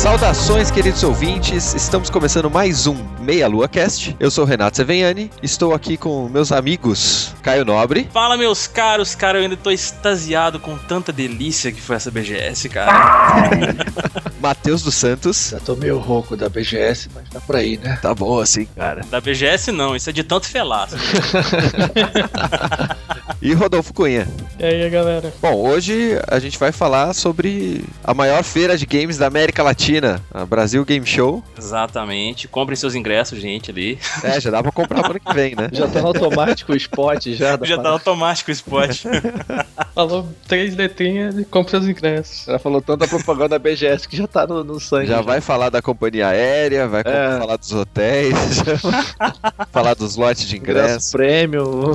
Saudações, queridos ouvintes. Estamos começando mais um Meia Lua Cast. Eu sou o Renato Seveniani. Estou aqui com meus amigos Caio Nobre. Fala, meus caros, cara. Eu ainda tô extasiado com tanta delícia que foi essa BGS, cara. Matheus dos Santos. Já tô meio rouco da BGS, mas tá por aí, né? Tá bom assim, cara. Da BGS não, isso é de tanto felaço. e Rodolfo Cunha. E aí, galera? Bom, hoje a gente vai falar sobre a maior feira de games da América Latina, a Brasil Game Show. Exatamente. Comprem seus ingressos, gente, ali. É, já dá pra comprar pro ano que vem, né? Já tá no automático o spot, já. Já tá automático o spot. Falou três letrinhas e compra os ingressos. Já falou tanta propaganda da BGS que já tá no, no sangue. Já, já, vai falar da companhia aérea, vai é. falar dos hotéis, falar dos lotes de ingressos. prêmio.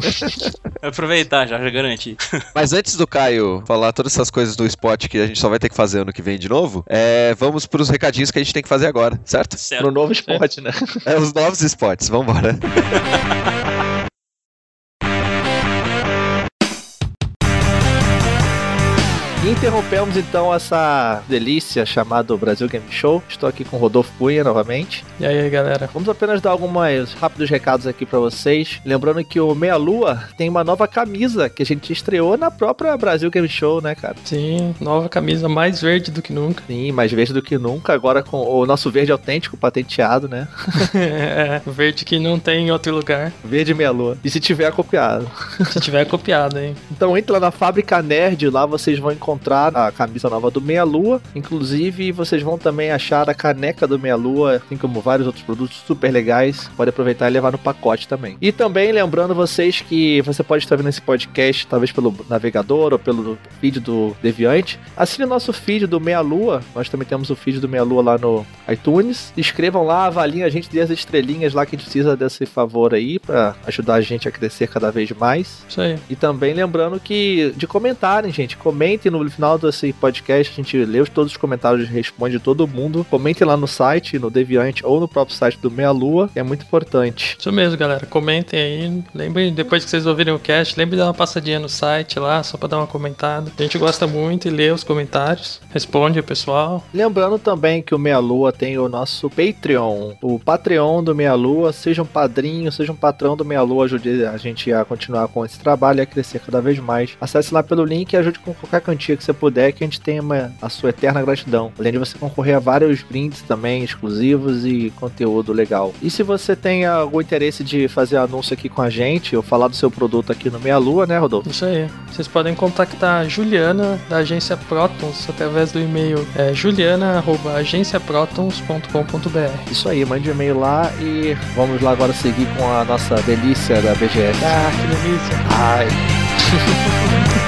Aproveitar, já, já garanti. Mas antes do Caio falar todas essas coisas do spot que a gente só vai ter que fazer ano que vem de novo, é, vamos pros recadinhos que a gente tem que fazer agora, certo? certo. Pro novo spot, né? É, os novos spots, vambora. interrompemos então essa delícia chamada Brasil Game Show. Estou aqui com o Rodolfo Cunha novamente. E aí, galera? Vamos apenas dar alguns rápidos recados aqui para vocês. Lembrando que o Meia Lua tem uma nova camisa que a gente estreou na própria Brasil Game Show, né, cara? Sim, nova camisa mais verde do que nunca. Sim, mais verde do que nunca. Agora com o nosso verde autêntico patenteado, né? é, verde que não tem em outro lugar. Verde Meia Lua. E se tiver copiado? se tiver copiado, hein? Então entra lá na Fábrica Nerd, lá vocês vão encontrar encontrar a camisa nova do Meia Lua. Inclusive, vocês vão também achar a caneca do Meia Lua, assim como vários outros produtos super legais. Pode aproveitar e levar no pacote também. E também lembrando vocês que você pode estar vendo esse podcast, talvez pelo navegador ou pelo feed do Deviante. Assine o nosso feed do Meia Lua. Nós também temos o feed do Meia Lua lá no iTunes. Escrevam lá, avaliem a gente, dê as estrelinhas lá que a gente precisa desse favor aí para ajudar a gente a crescer cada vez mais. Isso aí. E também lembrando que de comentarem, gente. Comentem no final desse podcast a gente lê todos os comentários e responde todo mundo. Comentem lá no site, no Deviante ou no próprio site do Meia Lua, é muito importante. Isso mesmo, galera. Comentem aí. Lembrem, depois que vocês ouvirem o cast, lembrem de dar uma passadinha no site lá, só pra dar uma comentada. A gente gosta muito e lê os comentários. Responde o pessoal. Lembrando também que o Meia Lua tem o nosso Patreon. O Patreon do Meia Lua. Seja um padrinho, seja um patrão do Meia Lua. Ajude a gente a continuar com esse trabalho e a crescer cada vez mais. Acesse lá pelo link e ajude com qualquer quantia que você puder, que a gente tenha uma, a sua eterna gratidão. Além de você concorrer a vários brindes também exclusivos e conteúdo legal. E se você tem algum interesse de fazer anúncio aqui com a gente ou falar do seu produto aqui no Meia Lua, né, Rodolfo? Isso aí. Vocês podem contactar a Juliana da agência Protons através do e-mail é, juliana@agenciaprotons.com.br. Isso aí, mande um e-mail lá e vamos lá agora seguir com a nossa delícia da BGS. Ah, que delícia. Ai.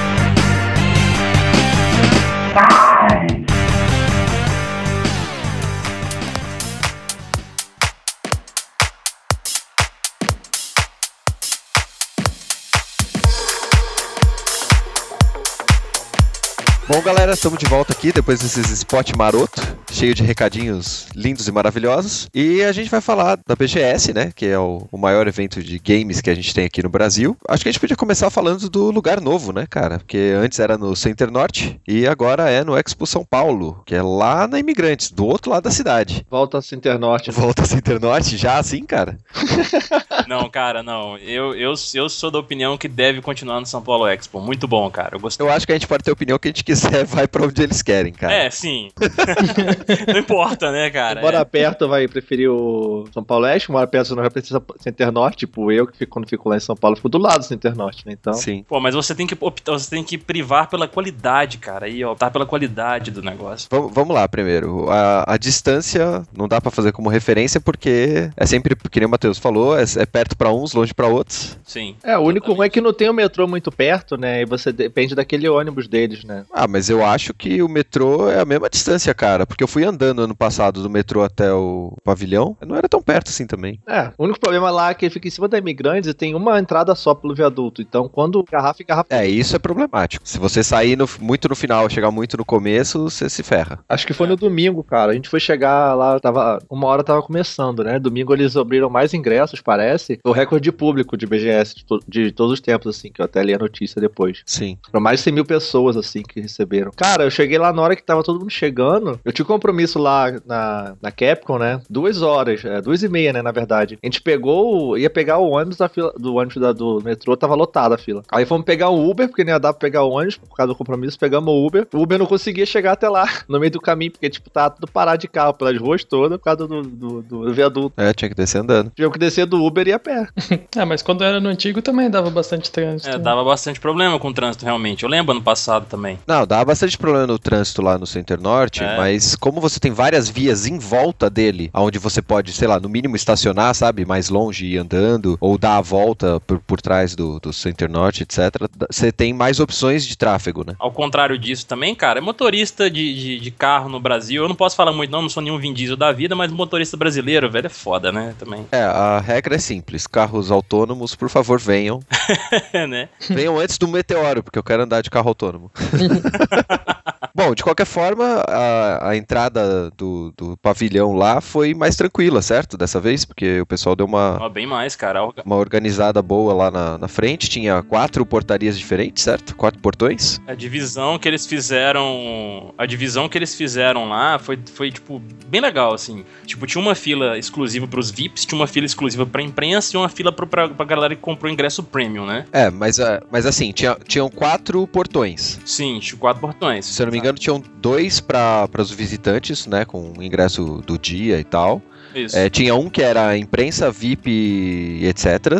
Bom, galera, estamos de volta aqui depois desses spot maroto, cheio de recadinhos lindos e maravilhosos. E a gente vai falar da BGS, né? Que é o, o, maior evento de games que a gente tem aqui no Brasil. Acho que a gente podia começar falando do lugar novo, né, cara? Porque antes era no Center Norte e agora é no Expo São Paulo, que é lá na Imigrantes, do outro lado da cidade. Volta ao Center Norte. Volta ao Center Norte, já assim, cara? não, cara, não. Eu, eu, eu sou da opinião que deve continuar no São Paulo Expo. Muito bom, cara. Eu gostei. Eu acho que a gente pode ter a opinião que a gente quiser vai pra onde eles querem, cara. É, sim. não importa, né, cara? Mora é. perto, vai preferir o São Paulo Oeste, mora perto, você não vai precisar Center Norte, tipo eu, que quando fico lá em São Paulo, fico do lado do Center Norte, né? Então. Sim. Pô, mas você tem que optar, você tem que privar pela qualidade, cara, e optar pela qualidade do negócio. Vamos lá, primeiro. A, a, distância não dá para fazer como referência porque é sempre, que nem o Matheus falou, é, é, perto pra uns, longe pra outros. Sim. É, o único ruim é que não tem o metrô muito perto, né? E você depende daquele ônibus deles, né? Ah, mas eu acho que o metrô é a mesma distância, cara. Porque eu fui andando ano passado do metrô até o pavilhão. Não era tão perto assim também. É, o único problema lá é que ele fica em cima da Imigrantes e tem uma entrada só pelo viaduto. Então, quando garrafa, garrafa. É, isso é problemático. Se você sair no- muito no final, chegar muito no começo, você se ferra. Acho que foi no domingo, cara. A gente foi chegar lá, tava. Uma hora tava começando, né? Domingo eles abriram mais ingressos, parece. Foi o recorde de público de BGS de, to- de todos os tempos, assim, que eu até li a notícia depois. Sim. Foram mais de 100 mil pessoas, assim, que receberam. Cara, eu cheguei lá na hora que tava todo mundo chegando. Eu tinha um compromisso lá na, na Capcom, né? Duas horas, é, duas e meia, né, na verdade. A gente pegou, ia pegar o ônibus da fila, do ônibus da- do metrô, tava lotada a fila. Aí fomos pegar o Uber, porque não ia dar pra pegar o ônibus, por causa do compromisso, pegamos o Uber. O Uber não conseguia chegar até lá, no meio do caminho, porque, tipo, tava tudo parado de carro pelas ruas todas, por causa do, do, do viaduto. É, tinha que descer andando. Tivemos que descer do Uber e a pé. Ah, mas quando era no antigo também dava bastante trânsito. É, dava bastante problema com o trânsito, realmente. Eu lembro ano passado também. Não, dá bastante problema no trânsito lá no Center Norte, É. mas como você tem várias vias em volta dele, onde você pode, sei lá, no mínimo estacionar, sabe, mais longe e ir andando, ou dar a volta por, por trás do, do Center Norte, etc., você tem mais opções de tráfego, né? Ao contrário disso também, cara, motorista de, de, de carro no Brasil, eu não posso falar muito, não, não sou nenhum Vin Diesel da vida, mas motorista brasileiro, velho, é foda, né? Também. É, a regra é simples. Carros autônomos, por favor, venham. né? Venham antes do meteoro, porque eu quero andar de carro autônomo. Bom, de qualquer forma, a, a entrada do, do pavilhão lá foi mais tranquila, certo? Dessa vez, porque o pessoal deu uma, Ó, bem mais, cara. Uma organizada boa lá na, na frente. Tinha quatro portarias diferentes, certo? Quatro portões. A divisão que eles fizeram. A divisão que eles fizeram lá foi, foi, tipo, bem legal, assim. Tipo, tinha uma fila exclusiva pros VIPs, tinha uma fila exclusiva pra imprensa e uma fila pro, pra, pra galera que comprou ingresso premium, né? É, mas, ah, mas assim, tinha, tinham quatro portões. Sim, tinha quatro portões. Se eu não me engano, tinham dois para os visitantes, né? Com o ingresso do dia e tal. Isso. É, tinha um que era imprensa, VIP e etc.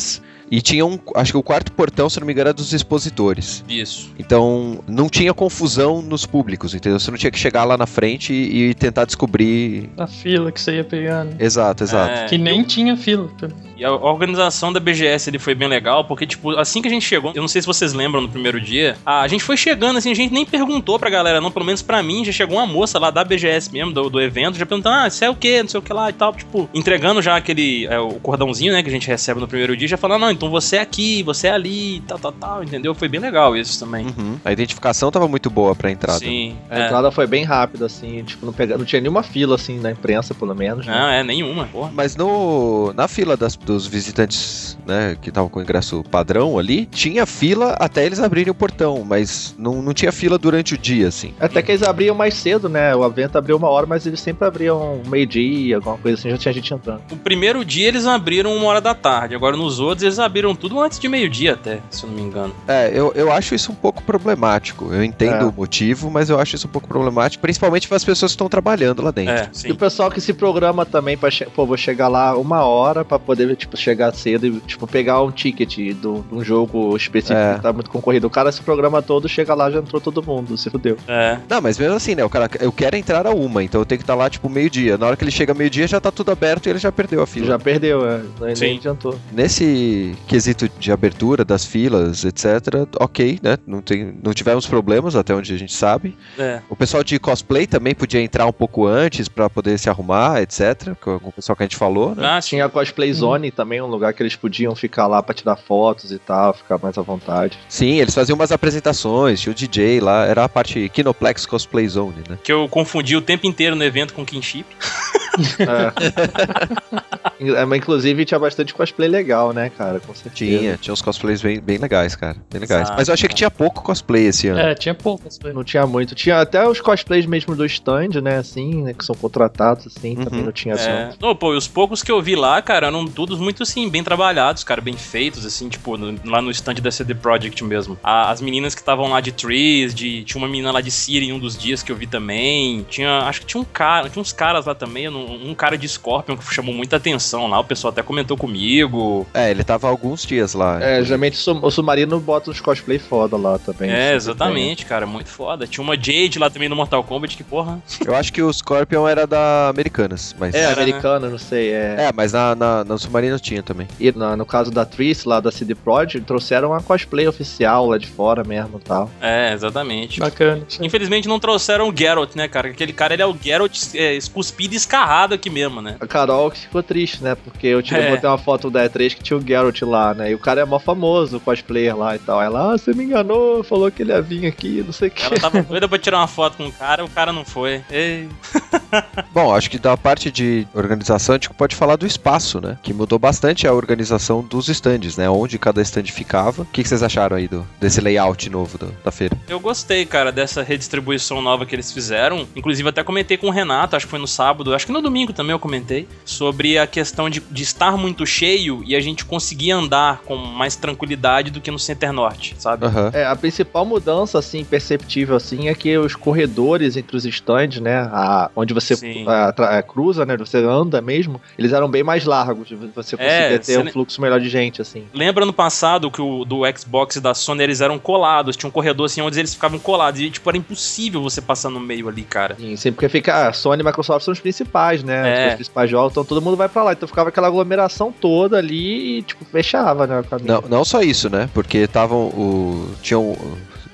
E tinha um, acho que o quarto portão, se eu não me engano, era dos expositores. Isso. Então, não tinha confusão nos públicos, entendeu? Você não tinha que chegar lá na frente e, e tentar descobrir. A fila que você ia pegando. Exato, exato. É, Que nem tinha fila. E a organização da BGS ele foi bem legal, porque, tipo, assim que a gente chegou, eu não sei se vocês lembram no primeiro dia, a gente foi chegando, assim, a gente nem perguntou pra galera, não, pelo menos pra mim, já chegou uma moça lá da BGS mesmo, do, do evento, já perguntando, ah, isso é o quê, não sei o que lá e tal, tipo, entregando já aquele, é, o cordãozinho, né, que a gente recebe no primeiro dia, já falando, não, então você é aqui, você é ali, tal, tal, tal, entendeu? Foi bem legal isso também. Uhum. A identificação tava muito boa pra entrada. Sim. A é. entrada foi bem rápida, assim, tipo, não, pega... não tinha nenhuma fila, assim, na imprensa, pelo menos. né? Não, é nenhuma, porra. Mas no, na fila das- dos visitantes, né, que estavam com ingresso padrão ali, tinha fila até eles abrirem o portão, mas não, não tinha fila durante o dia, assim. Até que eles abriam mais cedo, né? O evento abriu uma hora, mas eles sempre abriam meio-dia, alguma coisa assim, já tinha gente entrando. O primeiro dia eles abriram uma hora da tarde, agora nos outros eles abriram tudo antes de meio-dia até, se eu não me engano. É, eu, eu acho isso um pouco problemático. Eu entendo É. o motivo, mas eu acho isso um pouco problemático, principalmente para as pessoas que estão trabalhando lá dentro. É, E o pessoal que se programa também pra, che... pô, vou chegar lá uma hora pra poder, tipo, chegar cedo e, tipo, pegar um ticket do- de um jogo específico É. que tá muito concorrido. O cara se programa todo, chega lá, já entrou todo mundo, se fudeu. É. Não, mas mesmo assim, né? O cara, eu quero entrar a uma, então eu tenho que estar lá, tipo, meio-dia. Na hora que ele chega meio-dia, já tá tudo aberto e ele já perdeu a fila. Já perdeu, é. Sim. nem adiantou. Nesse quesito de abertura das filas, etc., ok, né? Não, tem, não tivemos problemas até onde a gente sabe. É. O pessoal de cosplay também podia entrar um pouco antes pra poder se arrumar, etc. Com o pessoal que a gente falou, né? Ah, sim. Tinha a Cosplay Zone também, um lugar que eles podiam ficar lá pra tirar fotos e tal, ficar mais à vontade. Sim, eles faziam umas apresentações, tinha o DJ lá, era a parte Kinoplex Cosplay Zone, né? Que eu confundi o tempo inteiro no evento com Kinship. É. É, mas inclusive tinha bastante cosplay legal, né, cara? Com certeza. Tinha, tinha uns cosplays bem, bem legais, cara. Bem legais. Exato, Mas eu achei que tinha pouco cosplay esse ano. É, tinha poucas. Não tinha muito. Tinha até os cosplays mesmo do stand, né? Assim, né? Que são contratados, assim. Uhum. Também não tinha assim. É. Não, pô, e os poucos que eu vi lá, cara, eram todos muito, assim, bem trabalhados, cara, bem feitos, assim, tipo, no- lá no stand da CD Projekt mesmo. A- as meninas que estavam lá de Trees, de, tinha uma menina lá de Siri em um dos dias que eu vi também. Tinha, acho que tinha um cara, tinha uns caras lá também, um, um cara de Scorpion que chamou muita atenção, lá, o pessoal até comentou comigo. É, ele tava alguns dias lá. É, geralmente o Sub- o Submarino bota uns cosplay foda lá também. É, Sempre exatamente, cara, muito foda. Tinha uma Jade lá também no Mortal Kombat, que porra. Eu acho que o Scorpion era da Americanas, mas... É, Era, né? americano, não sei. É. É, mas na, na, na Submarino tinha também. E na- no caso da Triss, lá da CD Projekt, trouxeram uma cosplay oficial lá de fora mesmo e tal. É, exatamente. Bacana. Infelizmente não trouxeram o Geralt, né, cara? Aquele cara, ele é o Geralt é, cuspido e escarrado aqui mesmo, né? A Carol que ficou triste, né? Porque eu tirei, É. botei uma foto da E3 que tinha o Geralt lá, né? E o cara é mó famoso, o cosplayer lá e tal. Ela, ah, você me enganou, falou que ele ia vir aqui, não sei o que. Ela tava doida pra tirar uma foto com o cara, o cara não foi. Ei. Bom, acho que da parte de organização a gente pode falar do espaço, né? Que mudou bastante a organização dos stands, né? Onde cada stand ficava. O que, que vocês acharam aí do, desse layout novo do- da feira? Eu gostei, cara, dessa redistribuição nova que eles fizeram. Inclusive, até comentei com o Renato, acho que foi no sábado, acho que no domingo também eu comentei, sobre a questão de, de estar muito cheio e a gente conseguir andar com mais tranquilidade do que no Center Norte, sabe? Aham. É, a principal mudança, assim, perceptível, assim, é que os corredores entre os stands, né, a- onde você a, a, cruza, né, você anda mesmo, eles eram bem mais largos, você conseguia É, ter você um fluxo melhor de gente, assim. Lembra no passado que o do Xbox e da Sony eles eram colados, tinha um corredor assim onde eles ficavam colados e tipo era impossível você passar no meio ali, cara. Sim, sim, porque fica, a Sony e a Microsoft são os principais, né, É. os principais jogos, então todo mundo vai pra lá, então ficava aquela aglomeração toda ali e, tipo, fechava, né, o caminho. Não, não só isso, né? Porque estavam o. Tinham.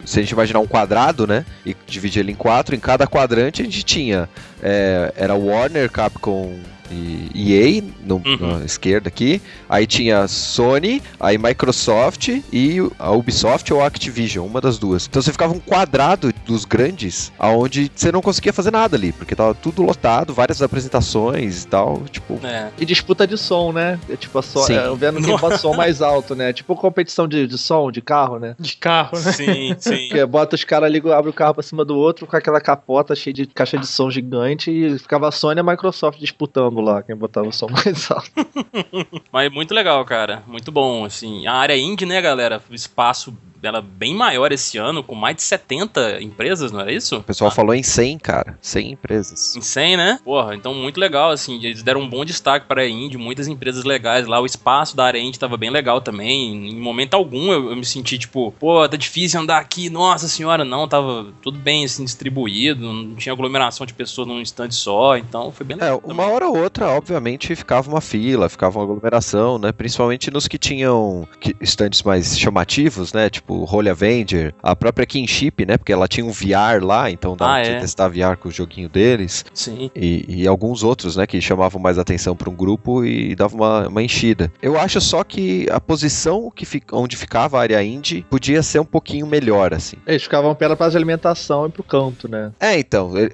Se a gente imaginar um quadrado, né? E dividir ele em quatro, em cada quadrante a gente tinha. é, era Warner, Capcom EA no, Uhum. na esquerda aqui. Aí tinha Sony, aí Microsoft e a Ubisoft ou a Activision, uma das duas. Então você ficava um quadrado dos grandes, aonde você não conseguia fazer nada ali, porque tava tudo lotado, várias apresentações e tal. Tipo, É. E disputa de som, né? É, tipo, a so... Sim. é, eu vendo quem bota som mais alto, né? Tipo competição de, de som, de carro, né? De carro, né? Sim, sim. Que bota os caras ali, abre o carro pra cima do outro com aquela capota cheia de caixa de som gigante e ficava a Sony e a Microsoft disputando lá, quem botava o som mais alto. Mas muito legal, cara. Muito bom, assim. A área indie, né, galera? Espaço dela bem maior esse ano, com mais de 70 empresas, não era isso? o pessoal falou em 100, cara. 100 empresas. Em 100, né? Porra, então muito legal, assim. Eles deram um bom destaque para a Indie, muitas empresas legais lá. O espaço da área Indie tava bem legal também. Em momento algum eu, eu me senti tipo, pô, tá difícil andar aqui, nossa senhora. Não, tava tudo bem, assim, distribuído. Não tinha aglomeração de pessoas num instante só. Então foi bem É, legal. uma hora ou outra, obviamente, ficava uma fila, ficava uma aglomeração, né? Principalmente nos que tinham que- stands mais chamativos, né? Tipo Holy Avenger, a própria Kinship, né? Porque ela tinha um VR lá, então dava Ah, pra é. testar VR com o joguinho deles. Sim. E, e alguns outros, né? Que chamavam mais atenção para um grupo e dava uma, uma enchida. Eu acho só que a posição que fi- onde ficava a área indie podia ser um pouquinho melhor, assim. Eles ficavam pela praça de alimentação e pro canto, né? É, então, é,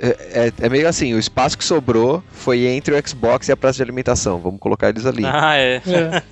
é- é meio assim, o espaço que sobrou foi entre o Xbox e a praça de alimentação. Vamos colocar eles ali. Ah, é. É.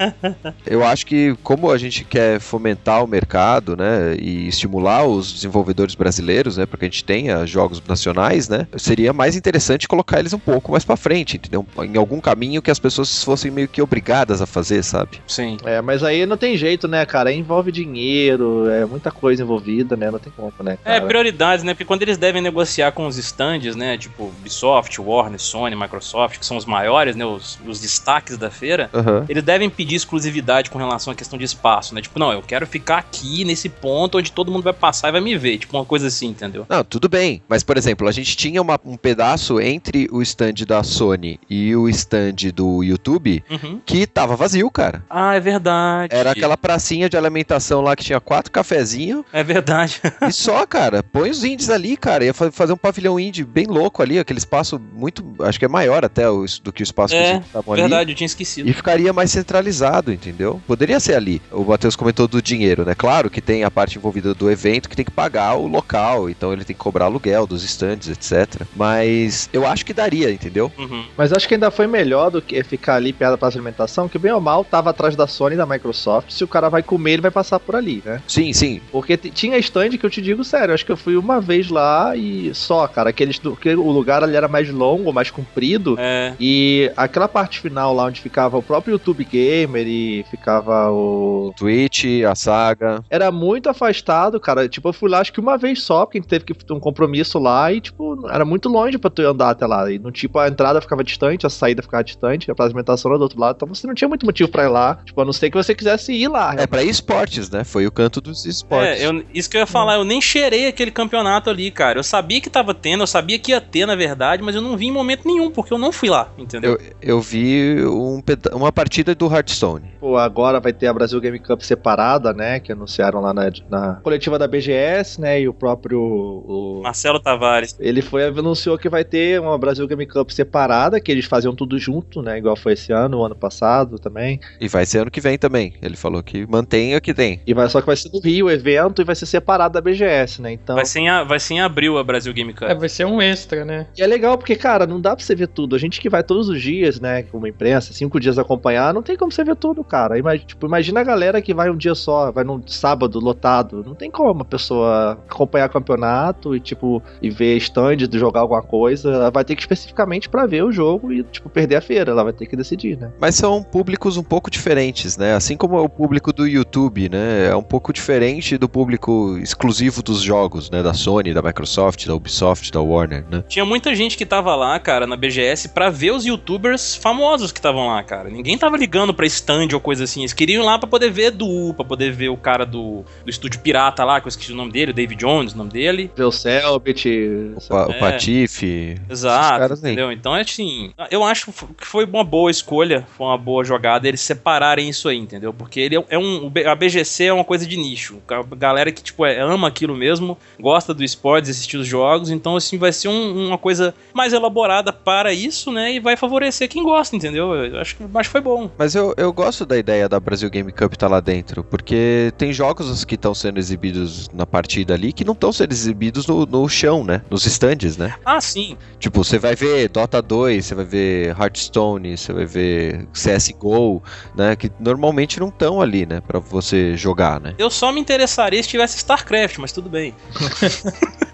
Eu acho que como a gente quer fomentar o mercado, né, e estimular os desenvolvedores brasileiros, né, porque a gente tenha jogos nacionais, né, seria mais interessante colocar eles um pouco mais pra frente, entendeu? Em algum caminho que as pessoas fossem meio que obrigadas a fazer, sabe? Sim. É, mas aí não tem jeito, né, cara? Envolve dinheiro, é muita coisa envolvida, né? Não tem como, né, É, cara? prioridades, né? Porque quando eles devem negociar com os stands, né? Tipo Ubisoft, Warner, Sony, Microsoft, que são os maiores, né? Os, os destaques da feira. Aham. Eles devem pedir exclusividade com relação à questão de espaço, né? Tipo, não, eu quero ficar aqui nesse ponto onde todo mundo vai passar e vai me ver. Tipo, uma coisa assim, entendeu? Não, tudo bem. Mas, por exemplo, a gente tinha uma- um pedaço entre o stand da Sony e o stand do YouTube Uhum. que tava vazio, cara. Ah, é verdade. Era aquela pracinha de alimentação lá que tinha quatro cafezinhos É verdade. E só, cara, põe os indies ali, cara. Ia fa- fazer um pavilhão indie bem louco ali, aquele espaço muito. Acho que é maior até do que o espaço que É, os estavam ali. verdade, eu tinha esquecido. E ficaria mais centralizado, entendeu? Poderia ser ali. O Matheus comentou do dinheiro, né? Claro que tem a parte envolvida do evento que tem que pagar o local, então ele tem que cobrar aluguel dos stands, etc. Mas eu acho que daria, entendeu? Uhum. Mas acho que ainda foi melhor do que ficar ali perto da praça de alimentação, que bem ou mal tava atrás da Sony e da Microsoft. Se o cara vai comer, ele vai passar por ali, né? Sim, sim. Porque tinha stand que eu te digo sério, acho que eu fui uma vez lá e só, cara, aqueles do, que o lugar ali era mais longo, mais comprido. É. E aquela parte final lá onde ficava o próprio YouTube Gamer e ficava o. Twitch, a saga. Era muito afastado, cara. Tipo, eu fui lá acho que uma vez só, porque a gente teve que ter um compromisso lá e, tipo, era muito longe pra tu andar até lá. E, no tipo, a entrada ficava distante, a saída ficava distante, a alimentação era do outro lado. Então você não tinha muito motivo pra ir lá. Tipo, a não ser que você quisesse ir lá. É pra esportes, né? Foi o canto dos esportes. É, eu, isso que eu ia falar, eu nem cheirei aquele campeonato ali, cara. Eu sabia que tava tendo, eu sabia que ia ter, na verdade, mas eu não vi em momento nenhum, porque eu não fui lá, entendeu? Eu, eu vi um uma partida do Hearthstone. Pô, agora vai ter a Brasil Game Cup separada, né? Que anunciaram lá na, na coletiva da BGS, né? E o próprio. o- Marcelo Tavares. ele foi anunciou que vai ter uma Brasil Game Cup separada, que eles faziam tudo junto, né? Igual foi esse ano, o ano passado também. E vai ser ano que vem também. Ele falou que mantém o que tem. E vai só que vai ser no Rio o evento e vai ser separado da BGS, né? Então. Vai ser, em, a- vai ser em abril a Brasil Game Cup. É, vai ser um extra, né? E é legal porque, cara, não dá pra você ver tudo. A gente que vai todos os dias, né, como imprensa, cinco dias acompanhar, não tem como você ver tudo, cara. Ima- tipo, imagina a galera que vai um dia só, vai num sábado lotado. Não tem como a pessoa acompanhar campeonato e, tipo, e ver stand de jogar alguma coisa. Ela vai ter que especificamente pra ver o jogo e, tipo, perder a feira. Ela vai ter que decidir, né? Mas são públicos um pouco diferentes, né? Assim como é o público do YouTube, né? É um pouco diferente do público exclusivo dos jogos, né? Da Sony, da Microsoft, da Ubisoft, da Warner, né? Tinha muita gente que tava lá, cara, na BGS pra ver os youtubers famosos que estavam lá, cara. Ninguém tava ligando pra stand ou coisa assim. Eles queriam ir lá pra poder ver Edu, pra poder ver o cara do, do estúdio pirata lá, que eu esqueci o nome dele, o David Jones, o nome dele. O Selbit. O, pa o É. Patife. Exato, caras aí. entendeu? Então é assim, eu acho que foi uma boa escolha, foi uma boa jogada eles separarem isso aí, entendeu? Porque ele é um, o B- a BGC é uma coisa de nicho, a galera que tipo é, ama aquilo mesmo, gosta do esportes, assistir os jogos, então assim vai ser um- uma coisa mais elaborada para isso, né? E vai favorecer quem gosta, entendeu? Eu acho que acho que foi bom. Mas eu, eu gosto da ideia da Brasil Game Cup estar lá dentro, porque tem jogos que estão sendo exibidos na partida ali que não estão sendo exibidos no, no chão, né? Nos stands, né? Ah, sim. Tipo, você vai ver Dota 2, você vai ver Hearthstone, você vai ver CSGO, né? Que normalmente não estão ali, né? Pra você jogar, né? Eu só me interessaria se tivesse StarCraft, mas tudo bem.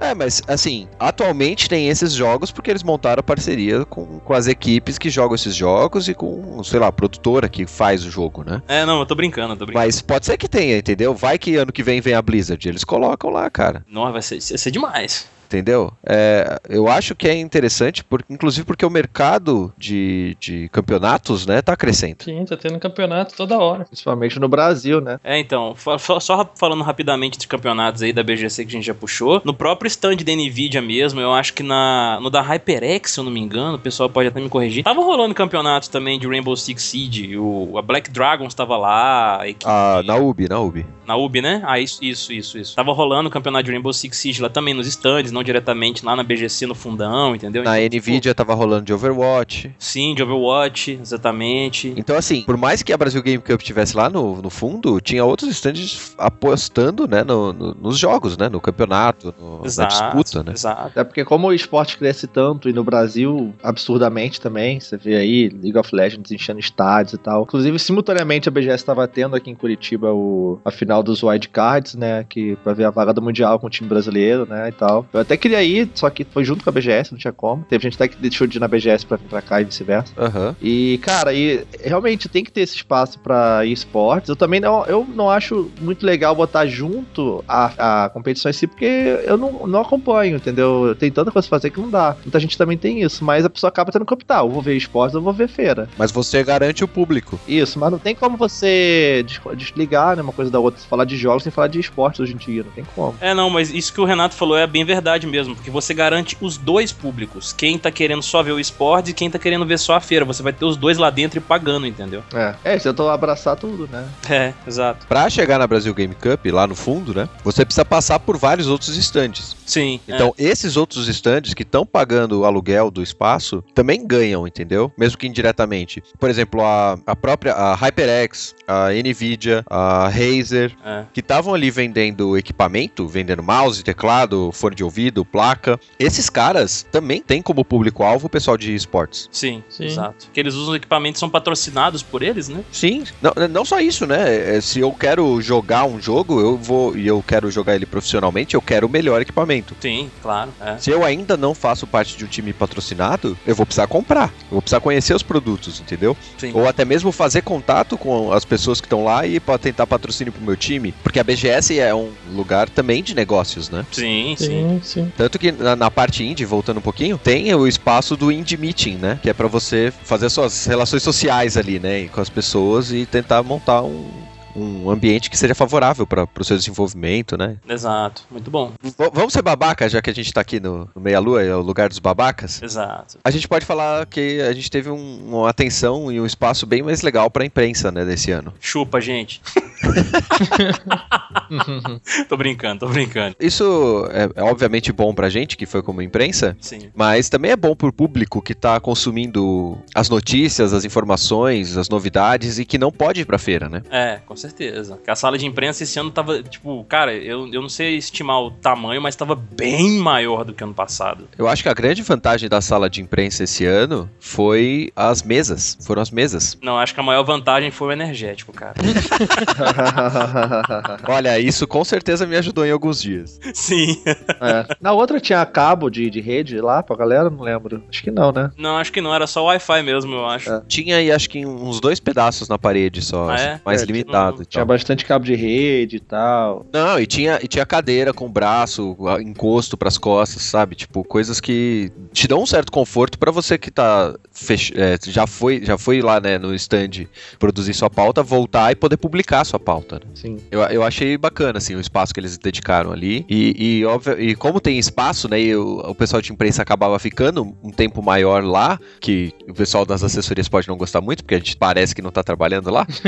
É, mas assim, atualmente tem esses jogos porque eles montaram parceria com, com as equipes que jogam esses jogos e com, sei lá, a produtora que faz o jogo, né? É, não, eu tô brincando, eu tô brincando. Mas pode ser que tenha, entendeu? Vai que ano que vem vem a Blizzard. Eles colocam lá, cara. Nossa, vai ser, vai ser demais. Entendeu? É, eu acho que é interessante, por, inclusive porque o mercado de, de campeonatos, né, tá crescendo. Sim, tá tendo campeonato toda hora. Principalmente no Brasil, né? É, então, fa- só falando rapidamente de campeonatos aí da BGC que a gente já puxou, no próprio stand da Nvidia mesmo, eu acho que na, no da HyperX, se eu não me engano, o pessoal pode até me corrigir, tava rolando campeonatos também de Rainbow Six Siege, o, a Black Dragons tava lá, a equipe Ah, na UB, na UB. na UB, né? Ah, isso, isso, isso, isso. Tava rolando o campeonato de Rainbow Six Siege lá também nos stands, não diretamente lá na BGC no fundão, entendeu? Na Então, tipo, Nvidia tava rolando de Overwatch. Sim, de Overwatch, exatamente. Então, assim, por mais que a Brasil Game Cup estivesse lá no, no fundo, tinha outros stands apostando, né, no- no- nos jogos, né, no campeonato, no- na Exato, disputa, né. exato. Até porque como o esporte cresce tanto e no Brasil absurdamente também, você vê aí League of Legends enchendo estádios e tal. Inclusive, simultaneamente a BGS estava tendo aqui em Curitiba o, a final dos Wild Cards, né, que pra ver a vaga do Mundial com o time brasileiro, né, e tal. Eu até queria ir, só que foi junto com a BGS, não tinha como. Teve gente até que deixou de ir na BGS pra vir pra cá e vice-versa. Aham. E, cara, e realmente tem que ter esse espaço pra esportes. Eu também não, eu não acho muito legal botar junto a, a competição em si, porque eu não, não acompanho, entendeu? Tem tanta coisa pra fazer que não dá. Muita gente também tem isso, mas a pessoa acaba tendo que optar. Eu vou ver esportes, eu vou ver feira. Mas você garante o público. Isso, mas não tem como você des- desligar, né, uma coisa da outra. Falar de jogos sem falar de esportes hoje em dia, não tem como. É, não, mas isso que o Renato falou é bem verdade mesmo, porque você garante os dois públicos. Quem tá querendo só ver o esporte e quem tá querendo ver só a feira. Você vai ter os dois lá dentro e pagando, entendeu? É, é se eu tô abraçar tudo, né? É, exato. Pra chegar na Brasil Game Cup, lá no fundo, né, você precisa passar por vários outros stands. Sim. Então, esses outros stands que estão pagando o aluguel do espaço também ganham, entendeu? Mesmo que indiretamente. Por exemplo, a, a própria a HyperX, a Nvidia, a Razer, é, é. que estavam ali vendendo equipamento, vendendo mouse, teclado, fone de ouvido placa. Esses caras também têm como público-alvo o pessoal de esportes. Sim, Sim. exato. Que eles usam equipamentos que são patrocinados por eles, né? Sim, não, não só isso, né? É, Se eu quero jogar um jogo, eu vou e eu quero jogar ele profissionalmente, eu quero o melhor equipamento. Sim, claro. É. Se eu ainda não faço parte de um time patrocinado, eu vou precisar comprar. Eu vou precisar conhecer os produtos, entendeu? Sim. Ou até mesmo fazer contato com as pessoas que estão lá e para tentar patrocínio pro meu time. Porque a BGS é um lugar também de negócios, né? Sim, sim. Sim, sim. Tanto que na, na parte indie, voltando um pouquinho, tem o espaço do indie meeting, né? Que é pra você fazer suas relações sociais ali, né? Com as pessoas e tentar montar um, um ambiente que seja favorável para o seu desenvolvimento, né? Exato. Muito bom. V- vamos ser babaca, já que a gente tá aqui no, no Meia Lua, é o lugar dos babacas. Exato. A gente pode falar que a gente teve um- uma atenção e um espaço bem mais legal pra imprensa, né, desse ano. Chupa, gente. tô brincando, tô brincando. Isso é, é obviamente bom pra gente, que foi como imprensa, Sim. mas também é bom pro público que tá consumindo as notícias, as informações, as novidades e que não pode ir pra feira, né? É, com certeza. Que a sala de imprensa esse ano tava, tipo, cara, eu, eu não sei estimar o tamanho, mas tava bem maior do que ano passado. Eu acho que a grande vantagem da sala de imprensa esse ano foi as mesas. Foram as mesas. Não, acho que a maior vantagem foi o energético, cara. Olha, isso com certeza me ajudou em alguns dias. Sim. É. Na outra tinha cabo de, de rede lá pra galera? Não lembro. Acho que não, né? Não, acho que não, era só Wi-Fi mesmo, eu acho. É. Tinha aí acho que uns dois pedaços na parede só, Ah, assim, é? mais É, limitado. Tinha tal. bastante cabo de rede e tal. Não, e tinha, e tinha cadeira com braço, a- encosto pras costas, sabe? Tipo, coisas que te dão um certo conforto pra você que tá fech... é, já foi já foi lá, né, no stand produzir sua pauta, voltar e poder publicar sua pauta. né? Sim. Eu, eu achei bacana, assim, o espaço que eles dedicaram ali. E, e, óbvio- e como tem espaço, né, e o, o pessoal de imprensa acabava ficando um tempo maior lá, que o pessoal das assessorias pode não gostar muito, porque a gente parece que não tá trabalhando lá.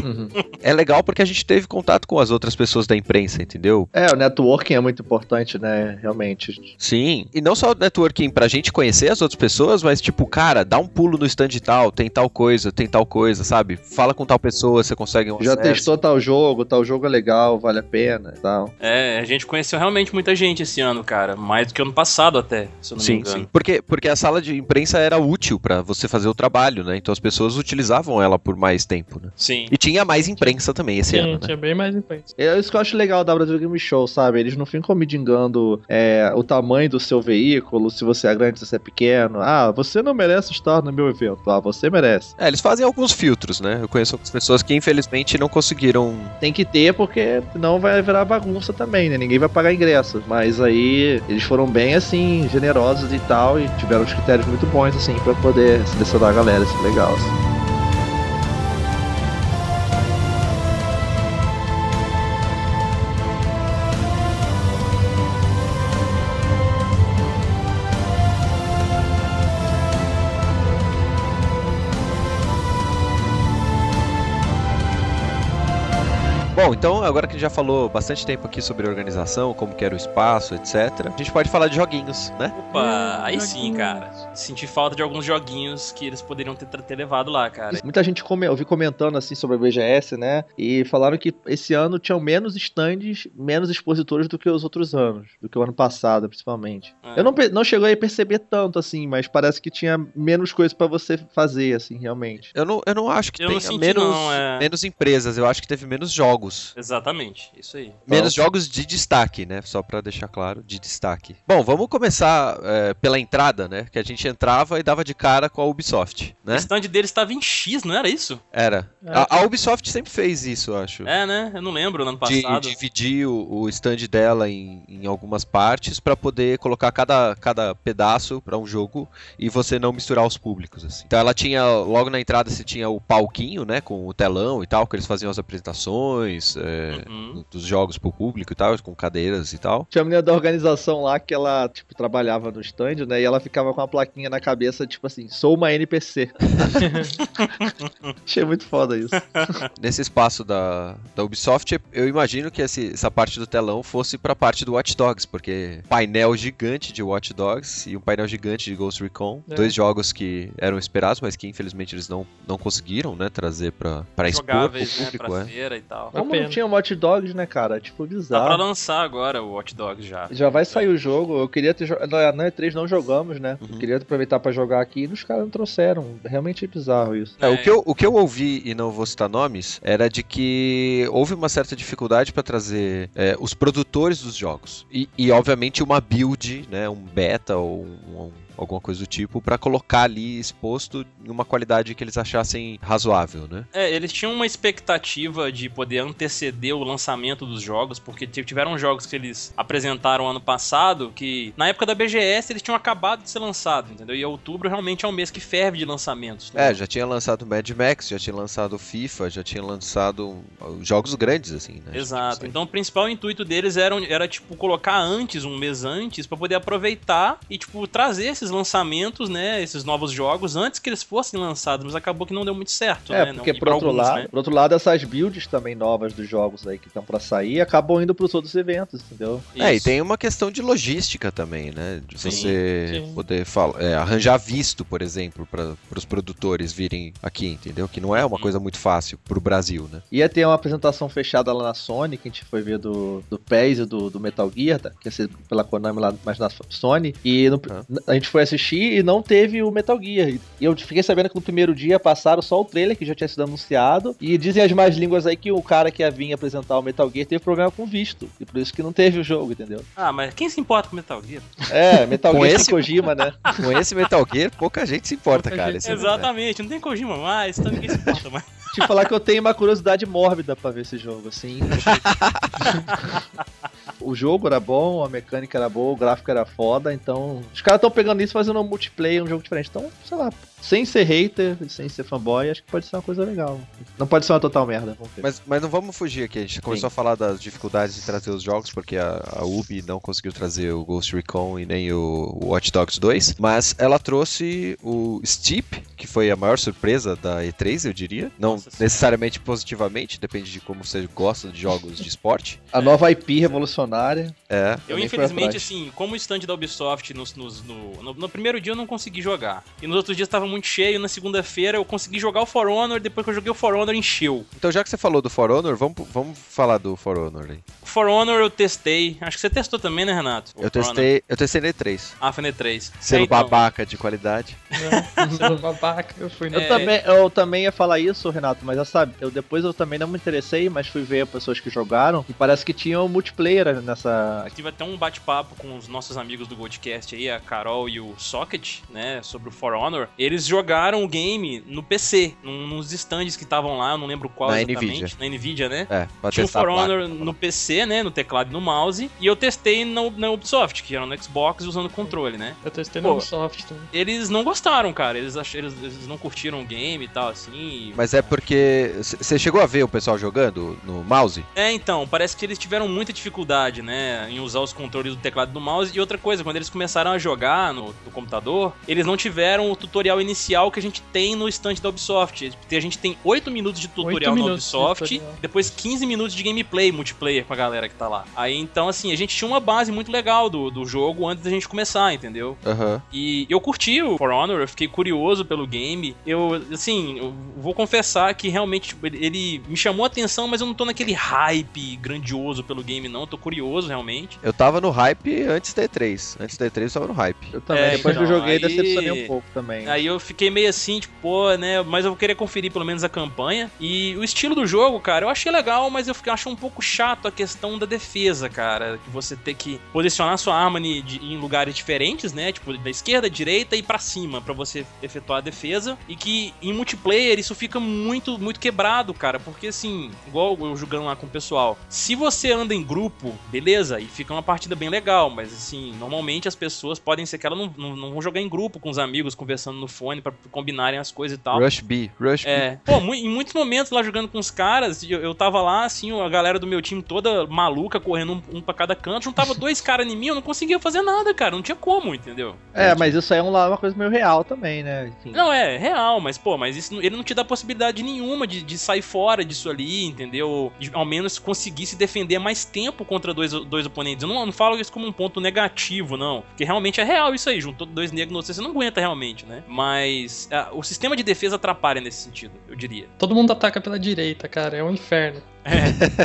Uhum. É legal porque a gente teve contato com as outras pessoas da imprensa, entendeu? É, o networking é muito importante, né? Realmente. Sim, e não só o networking pra gente conhecer as outras pessoas, mas tipo, cara, dá um pulo no stand tal, tem tal coisa, tem tal coisa, sabe? Fala com tal pessoa, você consegue um Já acesso. testou tal jogo, tal jogo é legal, vale a pena e tal. É, a gente conheceu realmente muita gente esse ano, cara. Mais do que ano passado até, se eu não me Sim, engano. sim. Porque, porque a sala de imprensa era útil pra você fazer o trabalho, né? Então as pessoas utilizavam ela por mais tempo, né? Sim. E tinha mais imprensa também esse Sim, ano, né? tinha bem mais imprensa. É isso que eu acho legal da Brasil Game Show, sabe? Eles não ficam medingando é, o tamanho do seu veículo, se você é grande, se você é pequeno. Ah, você não merece estar no meu evento. Ah, você merece. É, eles fazem alguns filtros, né? Eu conheço algumas pessoas que infelizmente não conseguiram. Tem que ter, porque senão vai virar bagunça também, né? Ninguém vai pagar ingresso. Mas aí eles foram bem, assim, generosos e tal, e tiveram os critérios muito bons, assim, pra poder selecionar a galera, assim, legal, assim. Bom, então agora que a gente já falou bastante tempo aqui sobre organização, como que era o espaço, etc., a gente pode falar de joguinhos, né? Opa, aí sim, cara. Senti falta de alguns joguinhos que eles poderiam ter, ter levado lá, cara. Muita gente come, eu vi comentando assim sobre a BGS, né? E falaram que esse ano tinham menos stands, menos expositores do que os outros anos, do que o ano passado, principalmente. É. Eu não, não chegou a perceber tanto assim, mas parece que tinha menos coisa pra você fazer, assim, realmente. Eu não, eu não acho que Eu não tenha senti, menos, não, é. menos empresas, eu acho que teve menos jogos. Exatamente, isso aí. Menos jogos de destaque, né? Só pra deixar claro, de destaque. Bom, vamos começar é, pela entrada, né? Que a gente entrava e dava de cara com a Ubisoft, O né? stand deles estava em X, não era isso? Era. É. A, a Ubisoft sempre fez isso, eu acho. É, né? Eu não lembro no ano de passado. dividir o, o stand dela em, em algumas partes pra poder colocar cada, cada pedaço pra um jogo e você não misturar os públicos assim. Então ela tinha logo na entrada você tinha o palquinho, né, com o telão e tal, que eles faziam as apresentações é, Uhum. dos jogos pro público e tal, com cadeiras e tal. Tinha a menina da organização lá que ela, tipo, trabalhava no stand, né? E ela ficava com uma plaquinha na cabeça, tipo assim, sou uma NPC. Achei muito foda isso. Nesse espaço da, da Ubisoft, eu imagino que esse- essa parte do telão fosse pra parte do Watch Dogs, porque painel gigante de Watch Dogs e um painel gigante de Ghost Recon, É. dois jogos que eram esperados, mas que infelizmente eles não, não conseguiram, né, trazer pra, pra expor pro Jogáveis, né? público, Pra é. feira e tal. Como não tinha Watch Dogs, né, cara? Tipo, Tá pra bizarro. lançar agora o Watch Dogs já. Já vai sair o jogo. Eu queria ter jogado. Na E3 não jogamos, né? Uhum. Eu queria aproveitar pra jogar aqui e os caras não trouxeram. Realmente é bizarro isso. É, o, que eu, o que eu ouvi, e não vou citar nomes, era de que houve uma certa dificuldade para trazer é, os produtores dos jogos. E, e, obviamente, uma build, né, um beta ou um, um, alguma coisa do tipo, para colocar ali exposto em uma qualidade que eles achassem razoável, né? É, eles tinham uma expectativa de poder anteceder o lançamento dos jogos, porque tiveram jogos que eles apresentaram ano passado que, na época da BGS, eles tinham acabado de ser lançados, entendeu? E outubro realmente é um mês que ferve de lançamentos. É, já tinha lançado Mad Max, já tinha lançado FIFA, já tinha lançado jogos grandes, assim, né? Exato. Então o principal intuito deles era, era tipo, colocar antes, um mês antes, para poder aproveitar e, tipo, trazer esses lançamentos, né? Esses novos jogos antes que eles fossem lançados, mas acabou que não deu muito certo, É, né? porque não, por outro, alguns, lado, né? por outro lado, essas builds também novas dos jogos aí que estão pra sair acabam indo pros outros eventos, entendeu? É, e Isso. tem uma questão de logística também, né? De Sim, você sim. poder falar, é, arranjar visto, por exemplo, para os produtores virem aqui, entendeu? Que não é uma Uhum. coisa muito fácil pro Brasil, né? Ia ter uma apresentação fechada lá na Sony, que a gente foi ver do, do PES e do, do Metal Gear, tá? que ia ser pela Konami lá, mas na Sony. E no- Ah. a gente foi assistir e não teve o Metal Gear. E eu fiquei sabendo que no primeiro dia passaram só o trailer, que já tinha sido anunciado. E dizem as más línguas aí que o cara que ia vir apresentar o Metal Gear teve problema com visto. E por isso que não teve o jogo, entendeu? Ah, mas quem se importa com Metal Gear? É, Metal Com Gear esse- Kojima, né? Com esse Metal Gear, pouca gente se importa, Pouca cara. gente é Exatamente, não tem Kojima mais, então ninguém se importa mais. Te falar que eu tenho uma curiosidade mórbida pra ver esse jogo, assim. o jogo era bom, a mecânica era boa, o gráfico era foda, então. Os caras estão pegando isso e fazendo um multiplayer, um jogo diferente. Então, sei lá, sem ser hater, sem ser fanboy, acho que pode ser uma coisa legal. Não pode ser uma total merda, vamos ver. Mas, mas não vamos fugir aqui. A gente começou a falar das dificuldades de trazer os jogos, porque a, a Ubi não conseguiu trazer o Ghost Recon e nem o, o Watch Dogs 2. Mas ela trouxe o Steep, que foi a maior surpresa da E3, eu diria. Não Nossa Senhora. necessariamente positivamente, depende de como você gosta de jogos de esporte. A nova IP revolucionária. É. Eu, infelizmente, assim, como o stand da Ubisoft nos, nos- no, no, no primeiro dia eu não consegui jogar. E nos outros dias estava muito cheio. Na segunda-feira eu consegui jogar o For Honor. Depois que eu joguei o For Honor, encheu. Então, já que você falou do For Honor, vamos, vamos falar do For Honor aí. O For Honor eu testei. Acho que você testou também, né, Renato? O Eu For Honor. testei, eu testei na E3. Ah, foi na E3. Sendo É, então, babaca de qualidade. Né? Sendo babaca, eu fui Eu, É. também, eu também ia falar isso, Renato, mas já sabe, eu depois eu também não me interessei, mas fui ver pessoas que jogaram e parece que tinham multiplayer nessa. Tive até um bate-papo com os nossos amigos do Goldcast aí, a Carol e o Socket, né, sobre o For Honor. Eles jogaram o game no PC, num, nos stands que estavam lá, eu não lembro qual Na exatamente. Nvidia. Na Nvidia, né? É, pra Tinha o For. Honor no PC, né, no teclado e no mouse, e eu testei na, na Ubisoft, que era no Xbox usando controle, né? Eu testei no Ubisoft também. Eles não gostaram, cara, eles, ach... eles, eles não curtiram o game e tal, assim. Mas é porque. Você chegou a ver o pessoal jogando no mouse? É, então, parece que eles tiveram muita dificuldade, né, em usar os controles do teclado e do mouse. E outra coisa, quando eles começaram a jogar no, no computador, eles não tiveram o tutorial inicial que a gente tem no estante da Ubisoft. A gente tem 8 minutos de tutorial minutos de Ubisoft, tutorial. depois 15 minutos de gameplay, multiplayer com a galera que tá lá. Aí, então, assim, a gente tinha uma base muito legal do, do jogo antes da gente começar, entendeu? Aham. E eu curti o For Honor, eu fiquei curioso pelo game. Eu, assim, eu vou confessar que realmente tipo, ele, ele me chamou a atenção, mas eu não tô naquele hype grandioso pelo game, não. Eu tô curioso, realmente. Eu tava no hype antes da E3. Antes da E3 eu tava no hype. Eu também, É, depois que eu então, joguei, aí- decepcionei um pouco também. Aí eu fiquei meio assim, tipo, pô, né? Mas eu vou querer conferir pelo menos a campanha. E o estilo do jogo, cara, eu achei legal, mas eu fiquei- acho um pouco chato a questão da defesa, cara. Que você ter que posicionar sua arma em lugares diferentes, né? Tipo, da esquerda, direita e pra cima, pra você efetuar a defesa. E que em multiplayer isso fica muito, muito quebrado, cara. Porque assim, igual eu jogando lá com o pessoal, se você anda em grupo, beleza, e fica uma partida bem legal, mas assim, normalmente as pessoas podem ser que elas não, não, não vão jogar em grupo com os amigos, conversando no fone pra combinarem as coisas e tal. Rush B. Rush B. É, pô, mu- em muitos momentos lá jogando com os caras, eu, eu tava lá, assim, a galera do meu time toda maluca, correndo um, um pra cada canto, juntava dois caras em mim, eu não conseguia fazer nada, cara, não tinha como, entendeu? É, mas isso aí é um- uma coisa meio real também, né? Enfim. Não, é, real, mas, pô, mas isso, não- ele não te dá possibilidade nenhuma de, de sair fora disso ali, entendeu? De ao menos conseguir se defender mais tempo contra dois, dois oponentes. Eu não, eu não falo isso como um ponto negativo, não. Porque realmente é real isso aí. Juntou dois negros você não aguenta realmente, né? Mas é, o sistema de defesa atrapalha nesse sentido, eu diria. Todo mundo ataca pela direita, cara. É um inferno. É.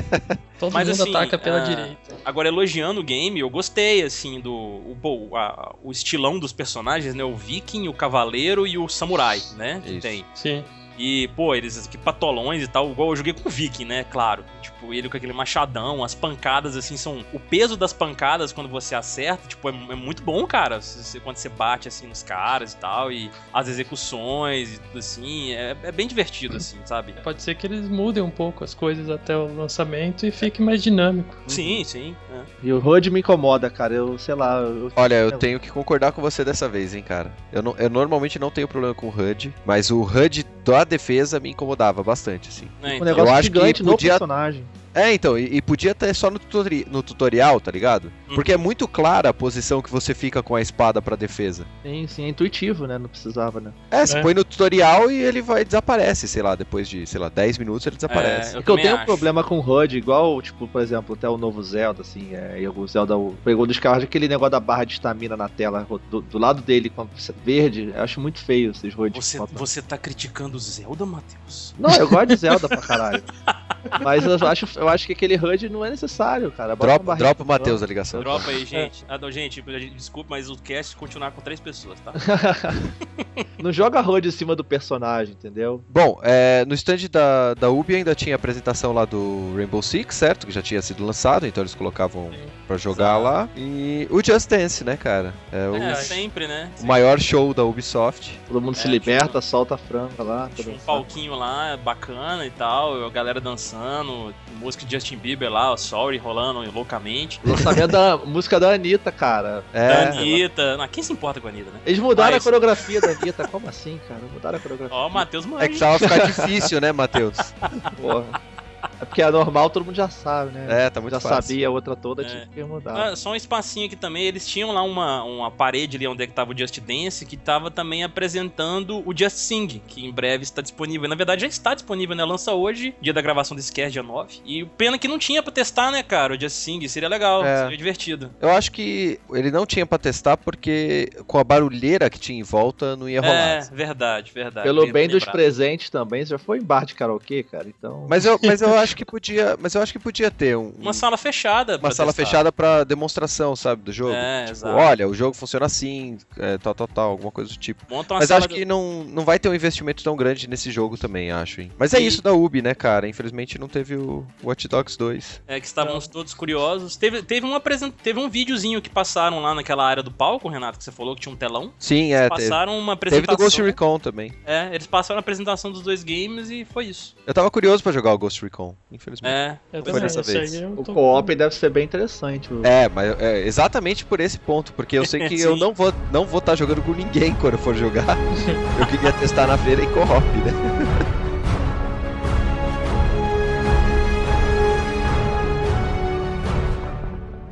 Todo Mas, mundo assim, ataca pela ah, direita. Agora, elogiando o game, eu gostei, assim, do o, pô, a- o estilão dos personagens, né? O viking, o cavaleiro e o samurai, né? Que Isso. tem. Sim. E, pô, eles aqui patolões e tal, igual eu joguei com o Viking, né? Claro. Tipo, ele com aquele machadão, as pancadas, assim, são. O peso das pancadas quando você acerta, tipo, é, é muito bom, cara. Se- quando você bate, assim, nos caras e tal. E as execuções e tudo assim. É, é bem divertido, assim, sabe? Pode ser que eles mudem um pouco as coisas até o lançamento e fique mais dinâmico. Sim, sim. é. E o HUD me incomoda, cara. Eu, sei lá. Eu... Olha, eu tenho que concordar com você dessa vez, hein, cara. Eu, não- eu normalmente não tenho problema com o HUD, mas o HUD da defesa me incomodava bastante, assim. É, Um então. negócio acho que podia- personagem. É, então, e, e podia ter só no, tutori- no tutorial, tá ligado? Porque é muito clara a posição que você fica com a espada pra defesa. Sim, sim, é intuitivo, né? Não precisava, né? É, você É. põe no tutorial e ele vai desaparece, sei lá, depois de, sei lá, 10 minutos ele desaparece. É, eu Porque eu tenho um acho. problema com HUD, igual, tipo, por exemplo, até o novo Zelda, assim, é, e o Zelda o- pegou dos carros aquele negócio da barra de estamina na tela, do, do lado dele com verde, eu acho muito feio esses HUD. Você, você tá criticando o Zelda, Matheus? Não, eu gosto de Zelda pra caralho. Mas eu acho, eu acho que aquele HUD não é necessário, cara. Bota Dropa, dropa o Matheus a ligação. Dropa aí, gente. Ah, não, gente, desculpa, mas o cast continuar com três pessoas, tá? Não joga HUD em cima do personagem, entendeu? Bom, é, no stand da, da Ubi ainda tinha a apresentação lá do Rainbow Six, certo? Que já tinha sido lançado, então eles colocavam pra jogar Exato. lá. E o Just Dance, né, cara? É o, É, sempre, né? o maior show da Ubisoft. Todo mundo se É, liberta, solta a franga lá. Tinha um palquinho lá bacana e tal, a galera dançando, música de Justin Bieber lá, o Sorry rolando loucamente. Lançamento da música da Anitta, cara. Da É, Anitta. Ah, quem se importa com a Anitta, né? Eles mudaram Mas- a coreografia da Anitta. Como assim, cara? Mudaram a coreografia. Ó, o Matheus é que tava ficar difícil, né, Matheus? Porra. É porque é normal, todo mundo já sabe, né? É, tá muito já fácil. sabia a outra toda, É. tinha que mudar. Ah, só um espacinho aqui também, eles tinham lá uma, uma parede ali onde é que tava o Just Dance, que tava também apresentando o Just Sing, que em breve está disponível. Na verdade já está disponível, né? Lança hoje, dia da gravação desse cast, dia 9. E pena que não tinha pra testar, né, cara? O Just Sing, seria legal, É. seria divertido. Eu acho que ele não tinha pra testar porque com a barulheira que tinha em volta não ia rolar. É, verdade, verdade. Pelo Bem bem dos presentes também, você já foi em bar de karaokê, cara? Então. Mas eu, mas eu acho que podia, mas eu acho que podia ter um, Uma sala fechada. uma sala testar. fechada pra demonstração, sabe, do jogo. É, tipo, exato. olha, o jogo funciona assim, é, tal, tal, tal, alguma coisa do tipo. Uma Mas acho que não, não vai ter um investimento tão grande nesse jogo também, acho, hein. Mas é E- isso da Ubi, né, cara? Infelizmente não teve o Watch Dogs 2. É, que estávamos todos curiosos. Teve, teve, um apresent... teve um videozinho que passaram lá naquela área do palco, Renato, que você falou que tinha um telão. Sim, é, teve. passaram uma Teve apresentação. do Ghost Recon também. É, eles passaram a apresentação dos dois games e foi isso. Eu tava curioso pra jogar o Ghost Recon, infelizmente. É. Eu Foi dessa vez. O co-op deve ser bem interessante. o- É, mas é exatamente por esse ponto, porque eu sei que eu não vou não vou estar jogando com ninguém quando eu for jogar. eu queria testar na feira em co-op, né?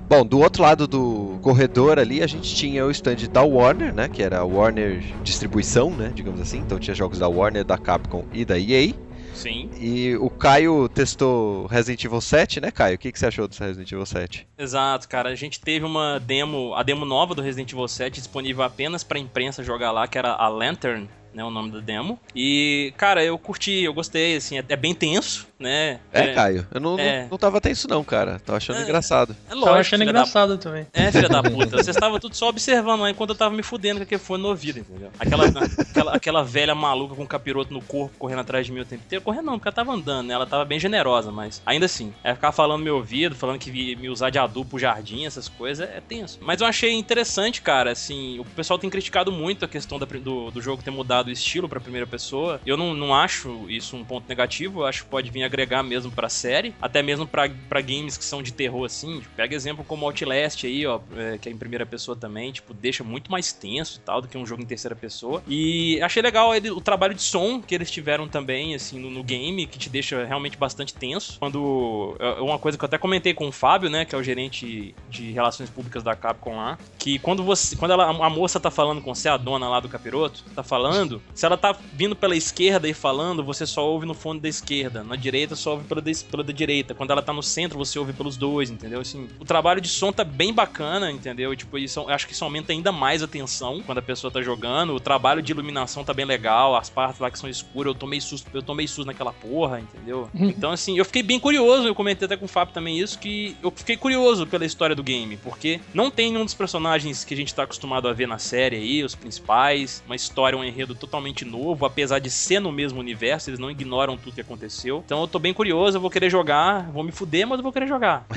Bom, do outro lado do corredor ali, a gente tinha o stand da Warner, né? Que era a Warner Distribuição, né? Digamos assim. Então tinha jogos da Warner, da Capcom e da EA. Sim, E o Caio testou Resident Evil 7, né, Caio? O que, que você achou do Resident Evil 7? exato, cara. A gente teve uma demo, a demo nova do Resident Evil 7 disponível apenas pra imprensa jogar lá, que era a Lantern, né, o nome da demo. E, cara, eu curti, eu gostei, assim, é, é bem tenso, né? É, Caio. Eu não, é. não, não tava tenso, não, cara. Tava achando É. engraçado. É Tava lógico, achando filha da engraçado também. É, filha da puta. Vocês estavam tudo só observando lá enquanto eu tava me fudendo com aquele fone no ouvido, entendeu? Aquela, aquela, aquela velha maluca com um capiroto no corpo correndo atrás de mim o tempo inteiro. Correndo não, porque ela tava andando, né? Ela tava bem generosa, mas ainda assim. Ela ficava falando no meu ouvido, falando que ia me usar de adubo pro jardim, essas coisas, é tenso. Mas eu achei interessante, cara, assim, o pessoal tem criticado muito a questão da do, do jogo ter mudado o estilo pra primeira pessoa. Eu não, não acho isso um ponto negativo, eu acho que pode vir agregar mesmo pra série, até mesmo pra games que são de terror, assim. Tipo, pega exemplo como Outlast aí, ó, é, que é em primeira pessoa também, tipo, deixa muito mais tenso e tal do que um jogo em terceira pessoa. E achei legal ele- o trabalho de som que eles tiveram também, assim, no, no game, que te deixa realmente bastante tenso. Quando. É uma coisa que eu até comentei com o Fábio, né, que é o gerente de relações públicas da Capcom lá, que quando você. Quando ela, a moça tá falando com você, a dona lá do capiroto, tá falando, se ela tá vindo pela esquerda e falando, você só ouve no fone da esquerda. Na direita só ouve pela, da- pela da direita. Quando ela tá no centro, você ouve pelos dois, entendeu? Assim, o trabalho de som tá bem bacana, entendeu? Tipo, isso, eu acho que isso aumenta ainda mais a tensão quando a pessoa tá jogando. O trabalho de iluminação tá bem legal, as partes lá que são escuras, eu tomei susto, eu tomei susto naquela porra, entendeu? Então, assim, eu fiquei bem curioso, eu comentei até com o Fábio também isso, que eu fiquei curioso pela história do game, porque não tem nenhum dos personagens que a gente tá acostumado a ver na série aí, os principais, uma história, um enredo totalmente novo, apesar de ser no mesmo universo, eles não ignoram tudo que aconteceu. Então eu tô bem curioso, eu vou querer jogar, vou me fuder, mas eu vou querer jogar.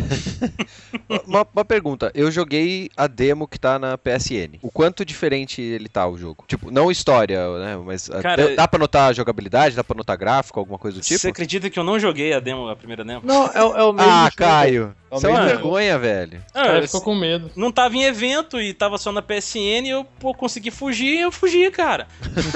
Uma, uma pergunta, eu joguei a demo que tá na PSN. O quanto diferente ele tá, o jogo? Tipo, não história, né? Mas ah, Cara, dá, dá pra notar a jogabilidade, dá pra notar gráfico, alguma coisa do tipo? Você acredita que eu não joguei a demo, a primeira demo? Não, é, o- é o mesmo. Ah, jogo. Caio, É é uma vergonha, velho. Ah, Cara, ficou com medo. não tava em evento e tava só na PSN e eu pô, consegui fugir, eu fugi, cara.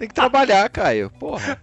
Tem que trabalhar, Caio. Porra.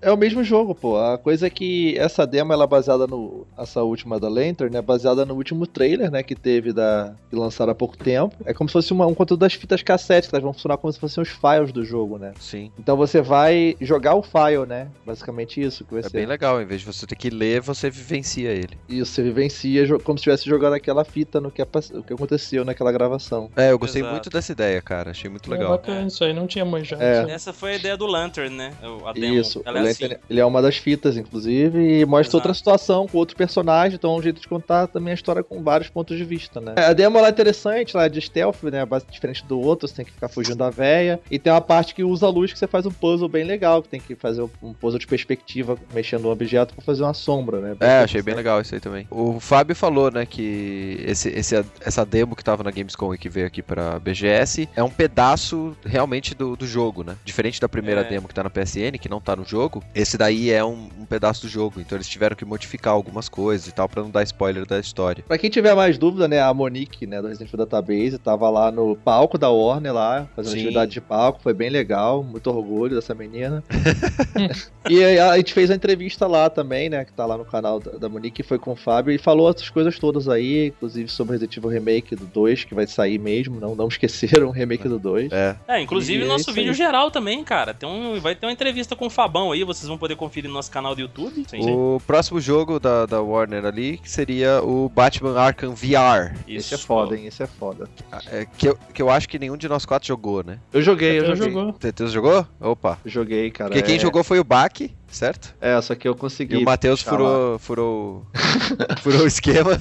É o mesmo jogo, pô. A coisa é que essa demo ela é baseada no. Essa última da Lantern, né? Baseada no último trailer, né? Que teve da. que lançaram há pouco tempo. É como se fosse uma- um conteúdo das fitas cassete, que elas vão funcionar como se fossem os files do jogo, né? Sim. Então você vai jogar o file, né? Basicamente isso que vai É ser. bem legal, em vez de você ter que ler, você vivencia ele. Isso, você vivencia como se tivesse jogado aquela fita no que, é o que aconteceu naquela gravação. É, eu gostei Exato. muito dessa ideia, cara. Achei muito É legal. bacana isso aí, não tinha manjado. É. Essa foi a ideia do Lantern, né? A demo. Isso, Ela o é Lantern, assim. ele é uma das fitas, inclusive, e mostra Exato. outra situação com outro personagem, então é um jeito de contar também a história com vários pontos de vista, né? A demo é interessante, ela é de stealth, né? base- Diferente do outro, você tem que ficar fugindo da véia. E tem uma parte que usa a luz que você faz um puzzle bem legal, que tem que fazer um puzzle de perspectiva, mexendo o objeto pra fazer uma sombra, né? É, achei bem legal isso aí também. O Fábio falou, né, que esse, esse- essa demo que tava na Gamescom e que veio aqui pra BGS é um pedaço realmente do, do jogo, né? Diferente da primeira É. demo que tá na PSN, que não tá no jogo, esse daí é um, um pedaço do jogo. Então eles tiveram que modificar algumas coisas e tal pra não dar spoiler da história. Pra quem tiver mais dúvida, né, a Monique, né, do Resident Evil Database, tava lá no palco da Warner lá, fazendo Sim. atividade de palco, foi bem legal, muito orgulho dessa menina. e aí a gente fez a entrevista lá também, né, que tá lá no canal da, da Monique, foi com o Fábio, e falou outras coisas todas aí, inclusive sobre o Resident Evil Remake do 2, que vai sair mesmo, não, não esqueceram o remake do 2. É. É, inclusive E o é nosso isso vídeo aí. geral também, cara. Tem um, vai ter uma entrevista com o Fabão aí, vocês vão poder conferir no nosso canal do YouTube. Sim, O próximo jogo da, da Warner ali que seria o Batman Arkham VR. Esse é foda, hein, esse é foda. é, que, eu, que eu acho que nenhum de nós quatro jogou, né? Eu joguei, eu Até joguei. jogou. Teteus jogou? Opa. Joguei, cara. Porque quem é- jogou foi o Bak, certo? É, só que eu consegui. E o Matheus furou, furou, furou o esquema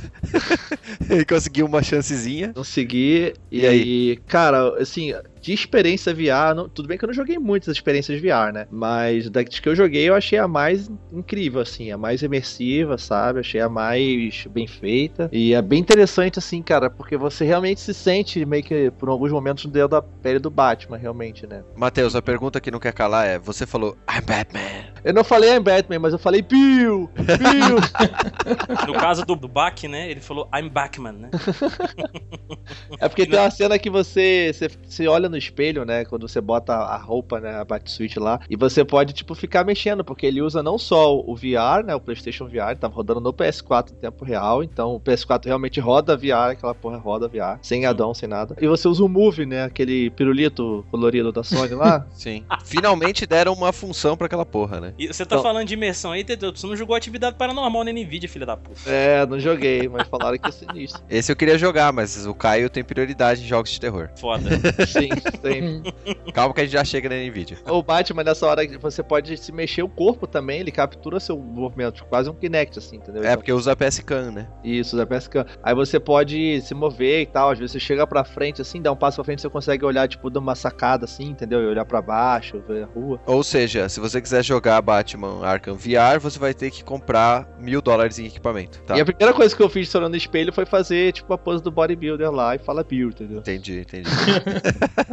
e conseguiu uma chancezinha. Consegui. E, E aí? cara, assim, de experiência VR, não- tudo bem que eu não joguei muitas experiências VR, né? Mas das que eu joguei, eu achei a mais incrível, assim, a mais imersiva, sabe? Achei a mais bem feita. E é bem interessante, assim, cara, porque você realmente se sente meio que por alguns momentos dentro da pele do Batman, realmente, né? Matheus, a pergunta que não quer calar é: você falou I'm Batman. Eu não falei I'm Batman, mas eu falei Bill! Bill! No caso do, do Bach, né? Ele falou I'm Bachman, né? É porque tem uma cena que você, você, você olha no espelho, né? Quando você bota a roupa, né? A Batsuit lá. E você pode, tipo, ficar mexendo, porque ele usa não só o VR, né? O PlayStation VR, ele tava rodando no PS4 em tempo real. Então o PS4 realmente roda VR, aquela porra roda VR. Sem addon, sem nada. E você usa o Move, né? Aquele pirulito colorido da Sony lá. Sim. Finalmente deram uma função pra aquela porra, né? E você tá Então- falando de imersão aí, Teteu, você não jogou atividade paranormal na Nvidia, filha da puta. é, não joguei, mas falaram que é sinistro. Esse eu queria jogar, mas o Caio tem prioridade em jogos de terror. Foda. Sim, tem. Calma que a gente já chega na Nvidia. O Batman, nessa hora, você pode se mexer o corpo também, ele captura seu movimento, quase um Kinect, assim, entendeu? É, porque usa PS Cam, né? Isso, da pesca. Aí você pode se mover e tal. Às vezes você chega pra frente, assim, dá um passo pra frente, você consegue olhar, tipo, de uma sacada, assim, entendeu? E olhar pra baixo, ver a rua. Ou seja, se você quiser jogar Batman Arkham VR, você vai ter que comprar mil dólares em equipamento, tá? E a primeira coisa que eu fiz olhando no espelho foi fazer, tipo, a pose do bodybuilder lá e fala build, entendeu? Entendi, entendi.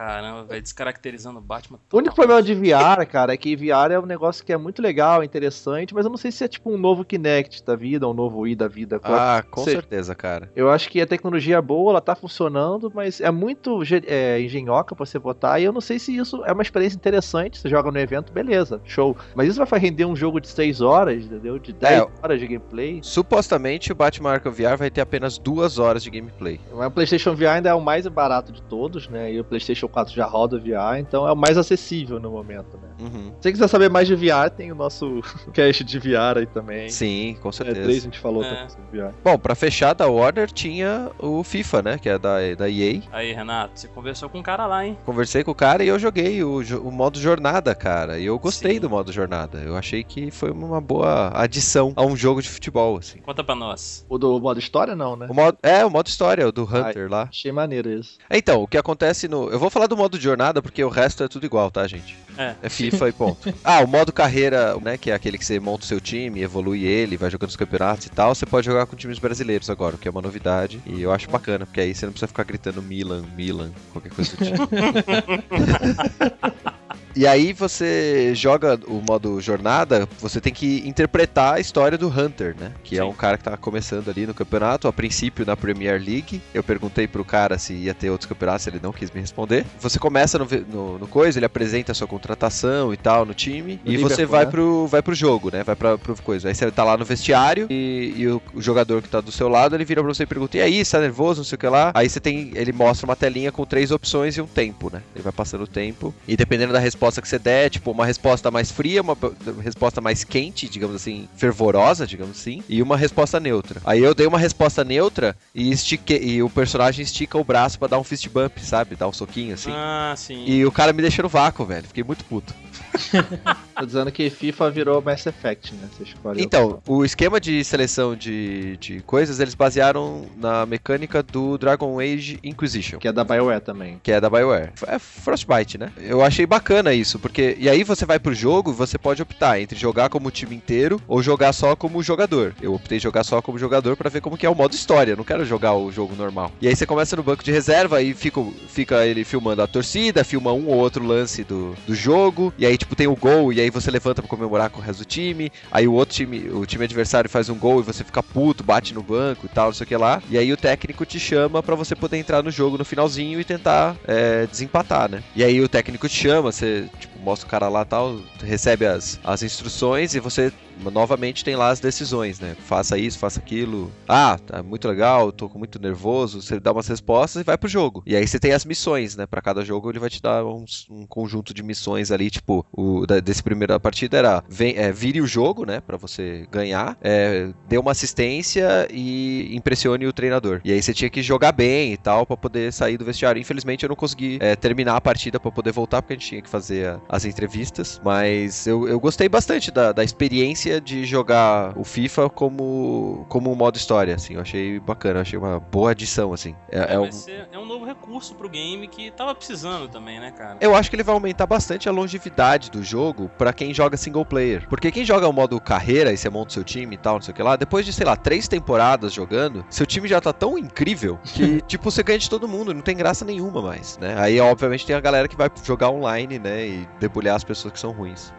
Caramba, velho, descaracterizando o Batman. O único problema de VR, cara, é que VR é um negócio que é muito legal, interessante, mas eu não sei se é tipo um novo Kinect da vida, um novo Wii da vida. Ah, com certeza, cara. Eu acho que a tecnologia é boa, ela tá funcionando, mas é muito é, engenhoca pra você botar. E eu não sei se isso é uma experiência interessante. Você joga no evento, beleza, show. Mas isso vai render um jogo de 6 horas, entendeu? De 10 É. horas de gameplay. Supostamente o Batman Arkham VR vai ter apenas duas horas de gameplay. Mas o PlayStation VR ainda é o mais barato de todos, né? E o PlayStation 4 já roda o VR, então é o mais acessível no momento, né? Uhum. Se você quiser saber mais de VR, tem o nosso cast de VR aí também. Sim, com É, certeza. três a gente falou É. também sobre VR. Bom, pra fechar da Warner tinha o FIFA, né? Que é da, da EA. Aí, Renato, você conversou com um cara lá, hein? Conversei com o cara e eu joguei o, o modo jornada, cara. E eu gostei Sim. do modo jornada. Eu achei que foi uma boa adição a um jogo de futebol, assim. Conta pra nós. O do modo história, não, né? O modo, é, o modo história, o do Hunter lá. Achei maneiro isso. Então, o que acontece no. Eu vou falar do modo de jornada porque o resto é tudo igual, tá, gente? É. É FIFA e ponto. Ah, o modo carreira, né? Que é aquele que você monta o seu time, evolui ele, vai jogando os campeonatos e tal. Você pode jogar com times brasileiros agora, o que é uma novidade. E eu acho bacana, porque aí você não precisa ficar gritando Milan, Milan, qualquer coisa do tipo. E aí você joga o modo jornada, você tem que interpretar a história do Hunter, né? Que é Sim. um cara que tá começando ali no campeonato, a princípio na Premier League. Eu perguntei pro cara se ia ter outros campeonatos, ele não quis me responder. Você começa no, no, no coisa, ele apresenta a sua contratação e tal no time, No e você Liverpool, vai, né? pro, vai pro jogo, né? Vai pra, pro coisa. Aí você tá lá no vestiário e, e o, o jogador que tá do seu lado, ele vira pra você e pergunta: E aí, você tá nervoso? Não sei o que lá. Aí você tem. Ele mostra uma telinha com três opções e um tempo, né? Ele vai passando o tempo. E dependendo da resposta que você der, tipo, uma resposta mais fria, uma resposta mais quente, digamos assim, fervorosa, digamos assim, e uma resposta neutra. Aí eu dei uma resposta neutra e estiquei, e o personagem estica o braço pra dar um fist bump, sabe? Dar um soquinho assim. Ah, sim. E o cara me deixou no vácuo, velho. Fiquei muito puto. Tô dizendo que FIFA virou Mass Effect, né? Você escolhe. Então, o esquema de seleção de, de coisas, eles basearam na mecânica do Dragon Age Inquisition. Que é da BioWare também. Que é da BioWare. É Frostbite, né? Eu achei bacana isso, porque. E aí você vai pro jogo, você pode optar entre jogar como time inteiro ou jogar só como jogador. Eu optei jogar só como jogador pra ver como que é o modo história. Não quero jogar o jogo normal. E aí você começa no banco de reserva e fica, fica ele filmando a torcida, filma um ou outro lance do, do jogo. E aí, tipo, tem o gol, e aí você levanta pra comemorar com o resto do time. Aí o outro time, o time adversário faz um gol e você fica puto, bate no banco e tal, não sei o que lá. E aí o técnico te chama pra você poder entrar no jogo no finalzinho e tentar é, desempatar, né? E aí o técnico te chama, você, tipo, mostra o cara lá tal, recebe as, as instruções e você novamente tem lá as decisões, né? Faça isso, faça aquilo. Ah, tá muito legal, tô muito nervoso. Você dá umas respostas e vai pro jogo. E aí você tem as missões, né? Pra cada jogo ele vai te dar uns- um conjunto de missões ali, tipo, o da, desse primeira partida era vem, é, vire o jogo, né? Pra você ganhar, é, dê uma assistência e impressione o treinador. E aí você tinha que jogar bem e tal pra poder sair do vestiário. Infelizmente eu não consegui é, terminar a partida pra poder voltar porque a gente tinha que fazer a- as entrevistas. Mas eu, eu gostei bastante da, da experiência de jogar o FIFA como, como um modo história, assim. Eu achei bacana, eu achei uma boa adição, assim. É, é um, Vai ser- é um novo recurso pro game que tava precisando também, né, cara? eu acho que ele vai aumentar bastante a longevidade do jogo pra quem joga single player. Porque quem joga o modo carreira e você monta o seu time e tal, não sei o que lá, depois de, sei lá, três temporadas jogando, seu time já tá tão incrível que, tipo, você ganha de todo mundo, não tem graça nenhuma mais, né? Aí, obviamente, tem a galera que vai jogar online, né, e debulhar as pessoas que são ruins.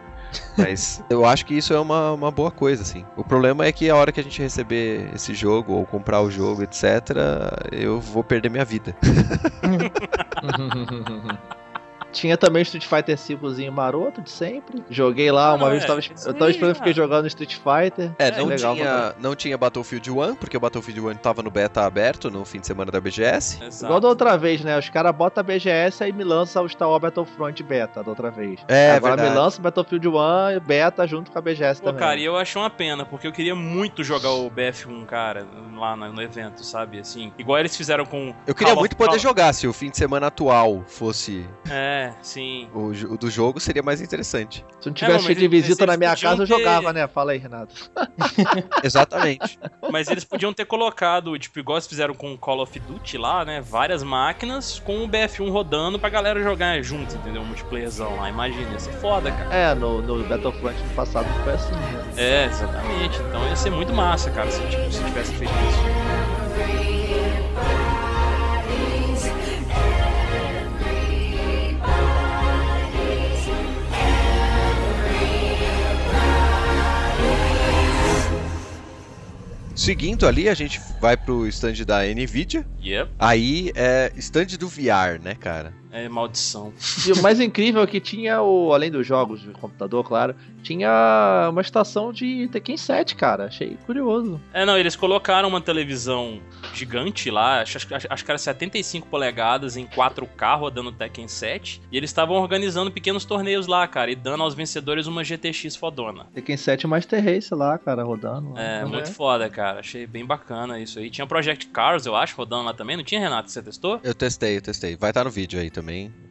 Mas eu acho que isso é uma, uma boa coisa, assim. O problema é que a hora que a gente receber esse jogo, ou comprar o jogo, etc., eu vou perder minha vida. Tinha também o Street Fighter 5zinho maroto de sempre. Joguei lá, Ah, uma vez é, eu tava, eu tava esperando, fiquei jogando Street Fighter. É, É, não, legal, tinha, não tinha Battlefield 1, porque o Battlefield 1 tava no beta aberto no fim de semana da BGS. Exato. Igual da outra vez, né? Os caras botam a BGS e me lançam o Star Wars Battlefront beta da outra vez. É, Agora verdade. me lança o Battlefield 1 e beta junto com a BGS Pô, também. cara, e eu achei uma pena, porque eu queria muito jogar o BF1, cara, lá no, evento, sabe? Assim, igual eles fizeram com. Eu queria Call of- muito poder Call- jogar se o fim de semana atual fosse É, sim. o, o do jogo, seria mais interessante. Se não tivesse mas cheio de visita na minha casa, eu ter- jogava, né? Fala aí, Renato. Exatamente. Mas eles podiam ter colocado, tipo, igual eles fizeram com o Call of Duty lá, né? Várias máquinas com o BF1 rodando pra galera jogar junto, entendeu? Um multiplayerzão lá. Imagina, ia ser foda, cara. É, no, no Battlefront do passado foi assim, né? É, exatamente. Então ia ser muito massa, cara, se, tipo, se tivesse feito isso. Seguindo ali, a gente vai pro stand da Nvidia, Yep. Aí é stand do VR, né, cara? É maldição. E o mais incrível é que tinha, o, além dos jogos de computador, claro, tinha uma estação de Tekken 7, cara. Achei curioso. É, não, eles colocaram uma televisão gigante lá, acho, acho, acho que era 75 polegadas em 4K rodando Tekken 7. E eles estavam organizando pequenos torneios lá, cara, e dando aos vencedores uma GTX fodona. Tekken 7 Master Race lá, cara, rodando. É, muito foda, cara. Achei bem bacana isso aí. Tinha Project Cars, eu acho, rodando lá também. Não tinha, Renato? Você testou? Eu testei, eu testei. Vai estar no vídeo aí também.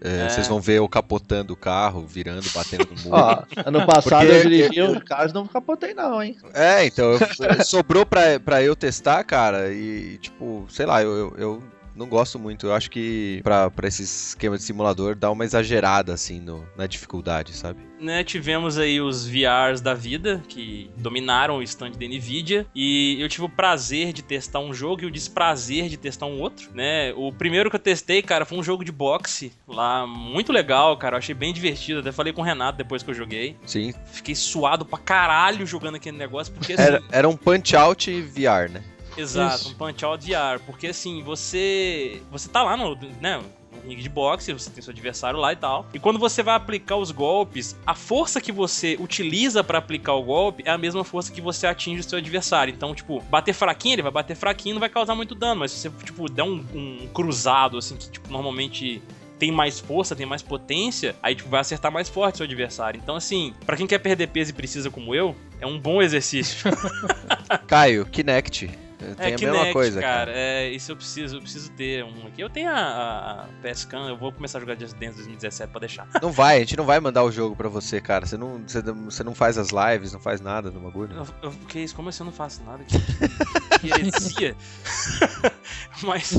É, É. Vocês vão ver eu capotando o carro, virando, batendo no muro. Ó, ano passado Porque eu dirigi os carros não capotei não, hein. É, então, eu- sobrou pra, pra eu testar, cara, e tipo, sei lá, eu, eu, eu não gosto muito. Eu acho que pra, pra esse esquema de simulador dá uma exagerada, assim, no, na dificuldade, sabe? né, tivemos aí os VRs da vida, que dominaram o stand da Nvidia, e eu tive o prazer de testar um jogo e o desprazer de testar um outro, né? O primeiro que eu testei, cara, foi um jogo de boxe lá, muito legal, cara, eu achei bem divertido, até falei com o Renato depois que eu joguei. Sim. Fiquei suado pra caralho jogando aquele negócio, porque assim, Era, era um punch-out VR, né? Exato, Isso. um punch out VR. Porque assim, você. Você tá lá no. né? ringue de boxe, você tem seu adversário lá e tal. E quando você vai aplicar os golpes, a força que você utiliza pra aplicar o golpe é a mesma força que você atinge o seu adversário. Então, tipo, bater fraquinho, ele vai bater fraquinho, não vai causar muito dano. Mas se você, tipo, der um, um cruzado, assim, que, tipo, normalmente tem mais força, tem mais potência, aí tipo, vai acertar mais forte o seu adversário. Então, assim, pra quem quer perder peso e precisa como eu, é um bom exercício. Caio, Kinect. Tem É, a Kinect, mesma coisa, cara. cara. É, isso eu preciso, eu preciso ter um aqui. Eu tenho a, a, a PSCAN, eu vou começar a jogar Just Dance 2017 pra deixar. Não vai, a gente não vai mandar o jogo pra você, cara. Você não, você, você não faz as lives, não faz nada no bagulho. Eu, eu, que isso? Como assim eu não faço nada? Que, que heresia. Mas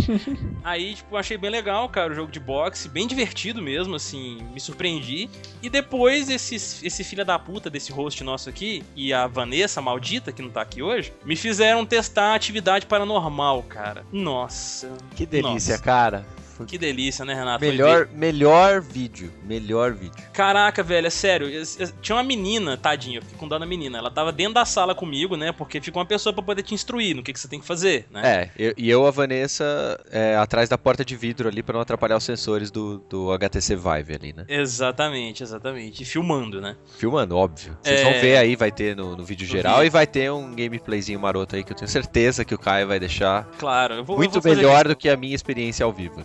aí, tipo, achei bem legal, cara, o jogo de boxe, bem divertido mesmo, assim, me surpreendi. E depois esse, esse filho da puta desse host nosso aqui e a Vanessa, maldita, que não tá aqui hoje, me fizeram testar a atividade paranormal, cara. Nossa. Que delícia, Nossa. cara. Que delícia, né, Renato? Melhor, melhor vídeo. Melhor vídeo. Caraca, velho, é sério. eu- eu- Tinha uma menina, tadinha, eu fiquei com dó da menina. Ela tava dentro da sala comigo, né? Porque fica uma pessoa pra poder te instruir no que, que você tem que fazer, né? É, eu- e eu, a Vanessa, é, atrás da porta de vidro ali pra não atrapalhar os sensores do, do HTC Vive ali, né? Exatamente, exatamente. E filmando, né? Filmando, óbvio. Vocês É. vão ver aí, vai ter no, no vídeo No geral vídeo. e vai ter um gameplayzinho maroto aí que eu tenho certeza que o Caio vai deixar Claro, eu vou. eu muito vou fazer melhor do que a minha experiência ao vivo. né?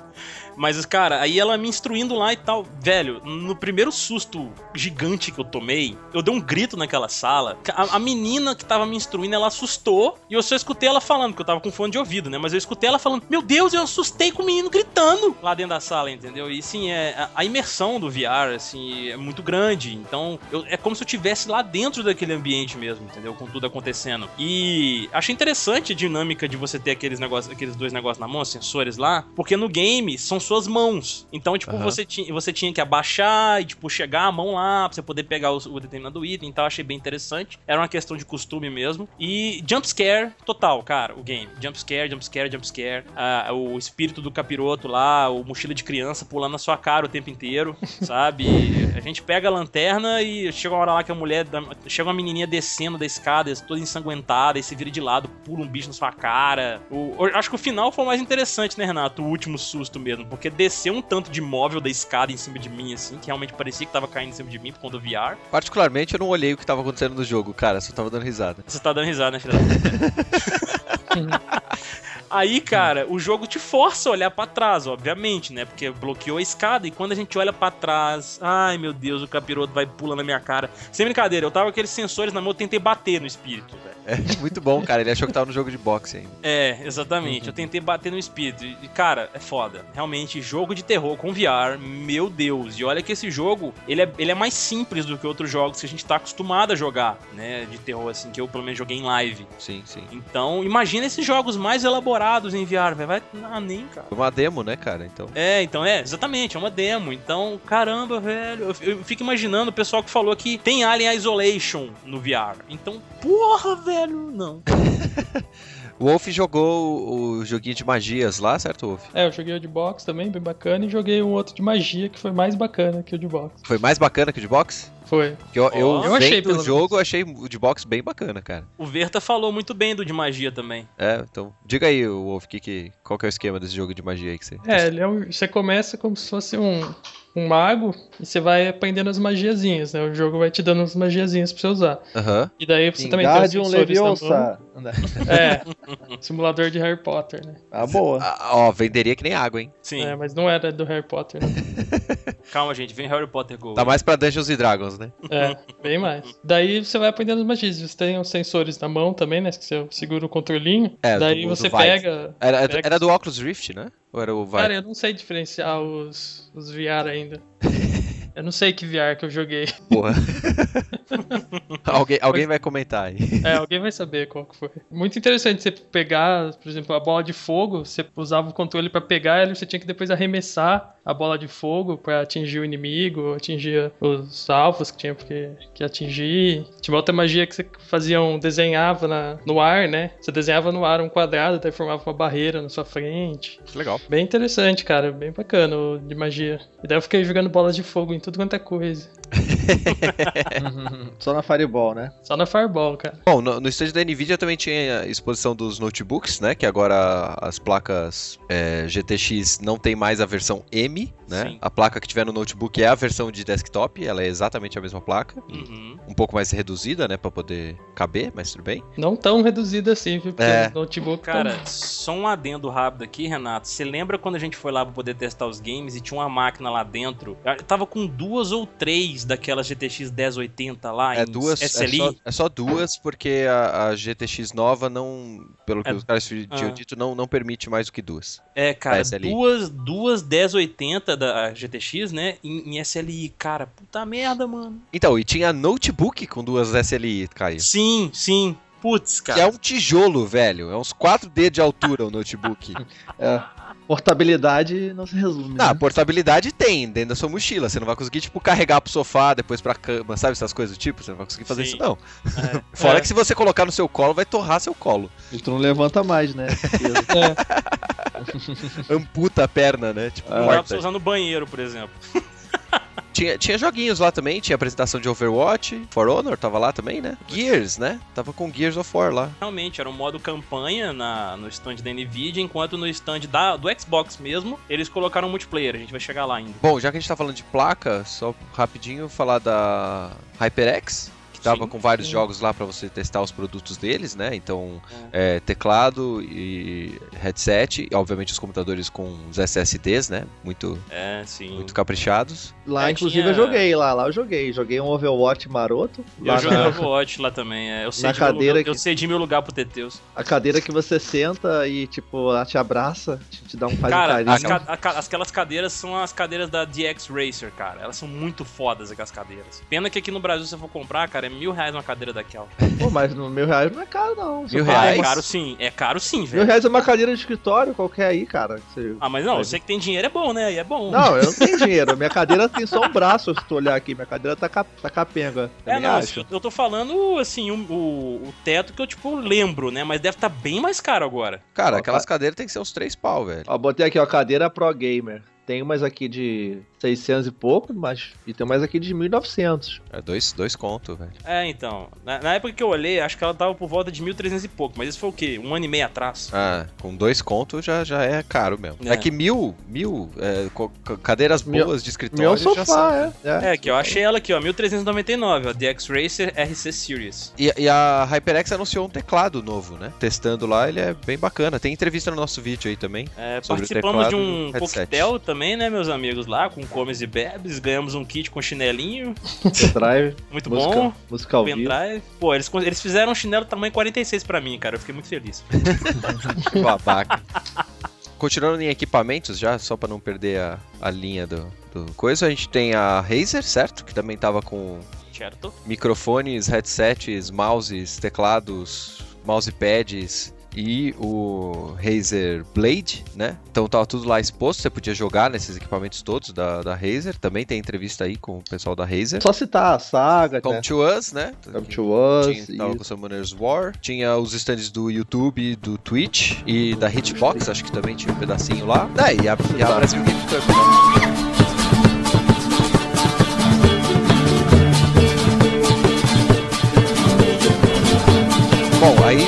Mas, cara, aí ela me instruindo lá e tal. Velho, no primeiro susto gigante que eu tomei, eu dei um grito naquela sala. A, a menina que tava me instruindo, ela assustou. E eu só escutei ela falando, porque eu tava com fone de ouvido, né? Mas eu escutei ela falando: Meu Deus, eu assustei com o menino gritando lá dentro da sala, entendeu? E sim, é, a, a imersão do VR, assim, é muito grande. Então, eu- é como se eu estivesse lá dentro daquele ambiente mesmo, entendeu? Com tudo acontecendo. E achei interessante a dinâmica de você ter aqueles negócios, aqueles dois negócios na mão, sensores lá, porque no game são suas mãos. Então, tipo, Aham. você, tinha, você tinha que abaixar e, tipo, chegar a mão lá pra você poder pegar o, o determinado item. Então, achei bem interessante. Era uma questão de costume mesmo. E jump scare total, cara, o game. Jump scare, jump scare, jump scare. Ah, o espírito do capiroto lá, o mochila de criança pulando na sua cara o tempo inteiro, sabe? E a gente pega a lanterna e chega uma hora lá que a mulher. Chega uma menininha descendo da escada, toda ensanguentada, e se vira de lado, pula um bicho na sua cara. O, acho que o final foi o mais interessante, né, Renato? O último susto mesmo. Porque desceu um tanto de móvel da escada em cima de mim, assim, que realmente parecia que tava caindo em cima de mim por conta do VR. Particularmente, eu não olhei o que tava acontecendo no jogo, cara, só tava dando risada. Você tá dando risada, né, filha? Aí, cara, o jogo te força a olhar pra trás, obviamente, né? Porque bloqueou a escada e quando a gente olha pra trás, ai meu Deus, o capiroto vai pulando na minha cara. Sem brincadeira, eu tava com aqueles sensores na mão, eu tentei bater no espírito, velho. É muito bom, cara. Ele achou que tava no jogo de boxe ainda. É, exatamente. Eu tentei bater no espírito. E, cara, é foda. Realmente, jogo de terror com VR, meu Deus. E olha que esse jogo, ele é, ele é mais simples do que outros jogos que a gente tá acostumado a jogar, né? De terror, assim, que eu pelo menos joguei em live. Sim, sim. Então, imagina esses jogos mais elaborados em VR, velho. Vai. Ah, nem, cara. Uma demo, né, cara? Então. É, então, é, exatamente, é uma demo. Então, caramba, velho. Eu, eu fico imaginando o pessoal que falou que tem Alien Isolation no VR. Então, porra, velho, não. O Wolf jogou o, o joguinho de magias lá, certo, Wolf? É, eu joguei o de box também, bem bacana, e joguei um outro de magia que foi mais bacana que o de box. Foi mais bacana que o de boxe? Foi. Eu, eu, Ó. Eu achei, pelo o jogo, eu achei o de box bem bacana, cara. O Verta falou muito bem do de magia também. É, então, diga aí, Wolf, que, que, qual que é o esquema desse jogo de magia aí que você... É, ele é um, você começa como se fosse um, um mago e você vai aprendendo as magiazinhas, né? O jogo vai te dando as magiazinhas pra você usar. Aham. E daí você também tem os sensores na mão. É, simulador de Harry Potter, né? Ah, boa. Ah, ó, venderia que nem água, hein? Sim. É, mas não era do Harry Potter, né? Calma, gente. Vem Harry Potter Go. Tá mais pra Dungeons and Dragons, né? É, bem mais. Daí você vai aprendendo as magias. Você tem os sensores na mão também, né? Que você segura o controlinho. É, daí do- você do Vive. pega. Era, pega- era do Oculus Rift, né? Ou era o Vive? Cara, eu não sei diferenciar os, os VR ainda. eu não sei que VR que eu joguei. Porra. alguém alguém vai comentar aí. É, alguém vai saber qual que foi. Muito interessante você pegar, por exemplo, a bola de fogo, você usava o controle pra pegar ela e você tinha que depois arremessar a bola de fogo pra atingir o inimigo, atingir os alvos que tinha que, que atingir. Tinha outra magia que você fazia um, desenhava na, no ar, né? Você desenhava no ar um quadrado, daí formava uma barreira na sua frente. Legal. Bem interessante, cara, bem bacana de magia. E daí eu fiquei jogando bolas de fogo em tudo quanto é coisa. Só na Fireball, né? Só na Fireball, cara. Bom, no, no estande da Nvidia também tinha a exposição dos notebooks, né? Que agora as placas é, GTX não tem mais a versão M, né? Sim. A placa que tiver no notebook é a versão de desktop, ela é exatamente a mesma placa. Uhum. Um pouco mais reduzida, né? Pra poder caber, mas tudo bem. Não tão reduzida assim, viu? Porque É. o notebook Cara, só um adendo rápido aqui, Renato. Você lembra quando a gente foi lá pra poder testar os games e tinha uma máquina lá dentro? Eu tava com duas ou três daquelas GTX 1080 lá É em duas, é SLI. só, é só duas, porque a, a GTX nova não, pelo que É- os caras tinham Ah. dito, não, não permite mais do que duas. É, cara, duas, duas 1080 da GTX, né? Em, em SLI. Cara, puta merda, mano. Então, e tinha notebook com duas SLI, Caio. Sim, sim. Putz, Que é cara. um tijolo, velho. É uns 4 D de altura o notebook. É. Portabilidade não se resume. Ah, né? portabilidade tem dentro da sua mochila. Você não vai conseguir, tipo, carregar pro sofá, depois pra cama, sabe essas coisas do tipo? Você não vai conseguir fazer Sim. isso, não. É. Fora É. que se você colocar no seu colo, vai torrar seu colo. E tu não levanta mais, né? Amputa a perna, né? Tipo, Ah. Não dá pra você usar no banheiro, por exemplo. Tinha, tinha joguinhos lá também, tinha apresentação de Overwatch, For Honor tava lá também, né? Gears, né? Tava com Gears of War lá. Realmente, era um modo campanha na, no stand da Nvidia, enquanto no stand da, do Xbox mesmo, eles colocaram multiplayer. A gente vai chegar lá ainda. Bom, já que a gente tá falando de placa, só rapidinho falar da HyperX, tava Sim, com vários sim. jogos lá pra você testar os produtos deles, né? Então, é, teclado e headset, e obviamente os computadores com os SSDs, né? Muito, É, sim. muito caprichados. Lá, É, inclusive, tinha- eu joguei lá. Lá eu joguei. Joguei um Overwatch maroto. Eu joguei na, Overwatch lá também. é. Eu sei na cadeira lugar, eu que- cedi meu lugar pro Teteus. a cadeira que você senta e, tipo, ela te abraça, te, te dá um faz Cara, as ca- aquelas cadeiras são as cadeiras da DX Racer, cara. Elas são muito fodas, aquelas cadeiras. Pena que aqui no Brasil, se você for comprar, cara, é mil reais uma cadeira daquela. Pô, mas no mil reais não é caro, não. Você Mil reais? é caro sim. É caro sim, Mil velho. reais é uma cadeira de escritório qualquer aí, cara. Você- Ah, mas não, você que tem dinheiro é bom, né? E é bom. Não, eu não tenho dinheiro. Minha cadeira tem só um braço, se tu olhar aqui. Minha cadeira tá, cap tá capenga. É, não, acho. eu tô falando, assim, o, o, o teto que eu, tipo, lembro, né? Mas deve estar bem mais caro agora. Cara, Ó, aquelas tá. cadeiras tem que ser uns 3 pau, velho. Ó, botei aqui, ó, cadeira Pro Gamer. Tem umas aqui de 600 e pouco, mas. E tem umas aqui de 1900. É dois, dois conto, velho. É, então. Na, na época que eu olhei, acho que ela tava por volta de 1.300 e pouco. Mas isso foi o quê? Um ano e meio atrás? Ah, com dois conto já, já é caro mesmo. É, É. que mil, mil é, cadeiras boas de escritório já são. sofá, é. é. É, que eu achei ela aqui, ó, 1399, ó, DX Racer RC Series. E, e a HyperX anunciou um teclado novo, né? Testando lá, ele é bem bacana. Tem entrevista no nosso vídeo aí também. É, Sobre o participamos de teclado um e o headset. coquetel também, né, meus amigos lá, com comes e bebes, ganhamos um kit com chinelinho, Pendrive, muito música, bom. música ao vivo. Pendrive. Pô, eles, eles fizeram um chinelo tamanho 46 pra mim, cara. Eu fiquei muito feliz. Babaca. Continuando em equipamentos já, só pra não perder a, a linha do, do coisa, a gente tem a Razer, certo? Que também tava com Certo? microfones, headsets, mouses, teclados, mousepads e o Razer Blade, né? Então tava tudo lá exposto, você podia jogar nesses equipamentos todos da, da Razer. Também tem entrevista aí com o pessoal da Razer. Só citar a saga, Come né? to Us, né? Come que to Us. Tava e... com Summoner's War. Tinha os stands do YouTube, do Twitch e da Hitbox, acho que também tinha um pedacinho lá. É, e a, e a Brasil Game né? Bom, aí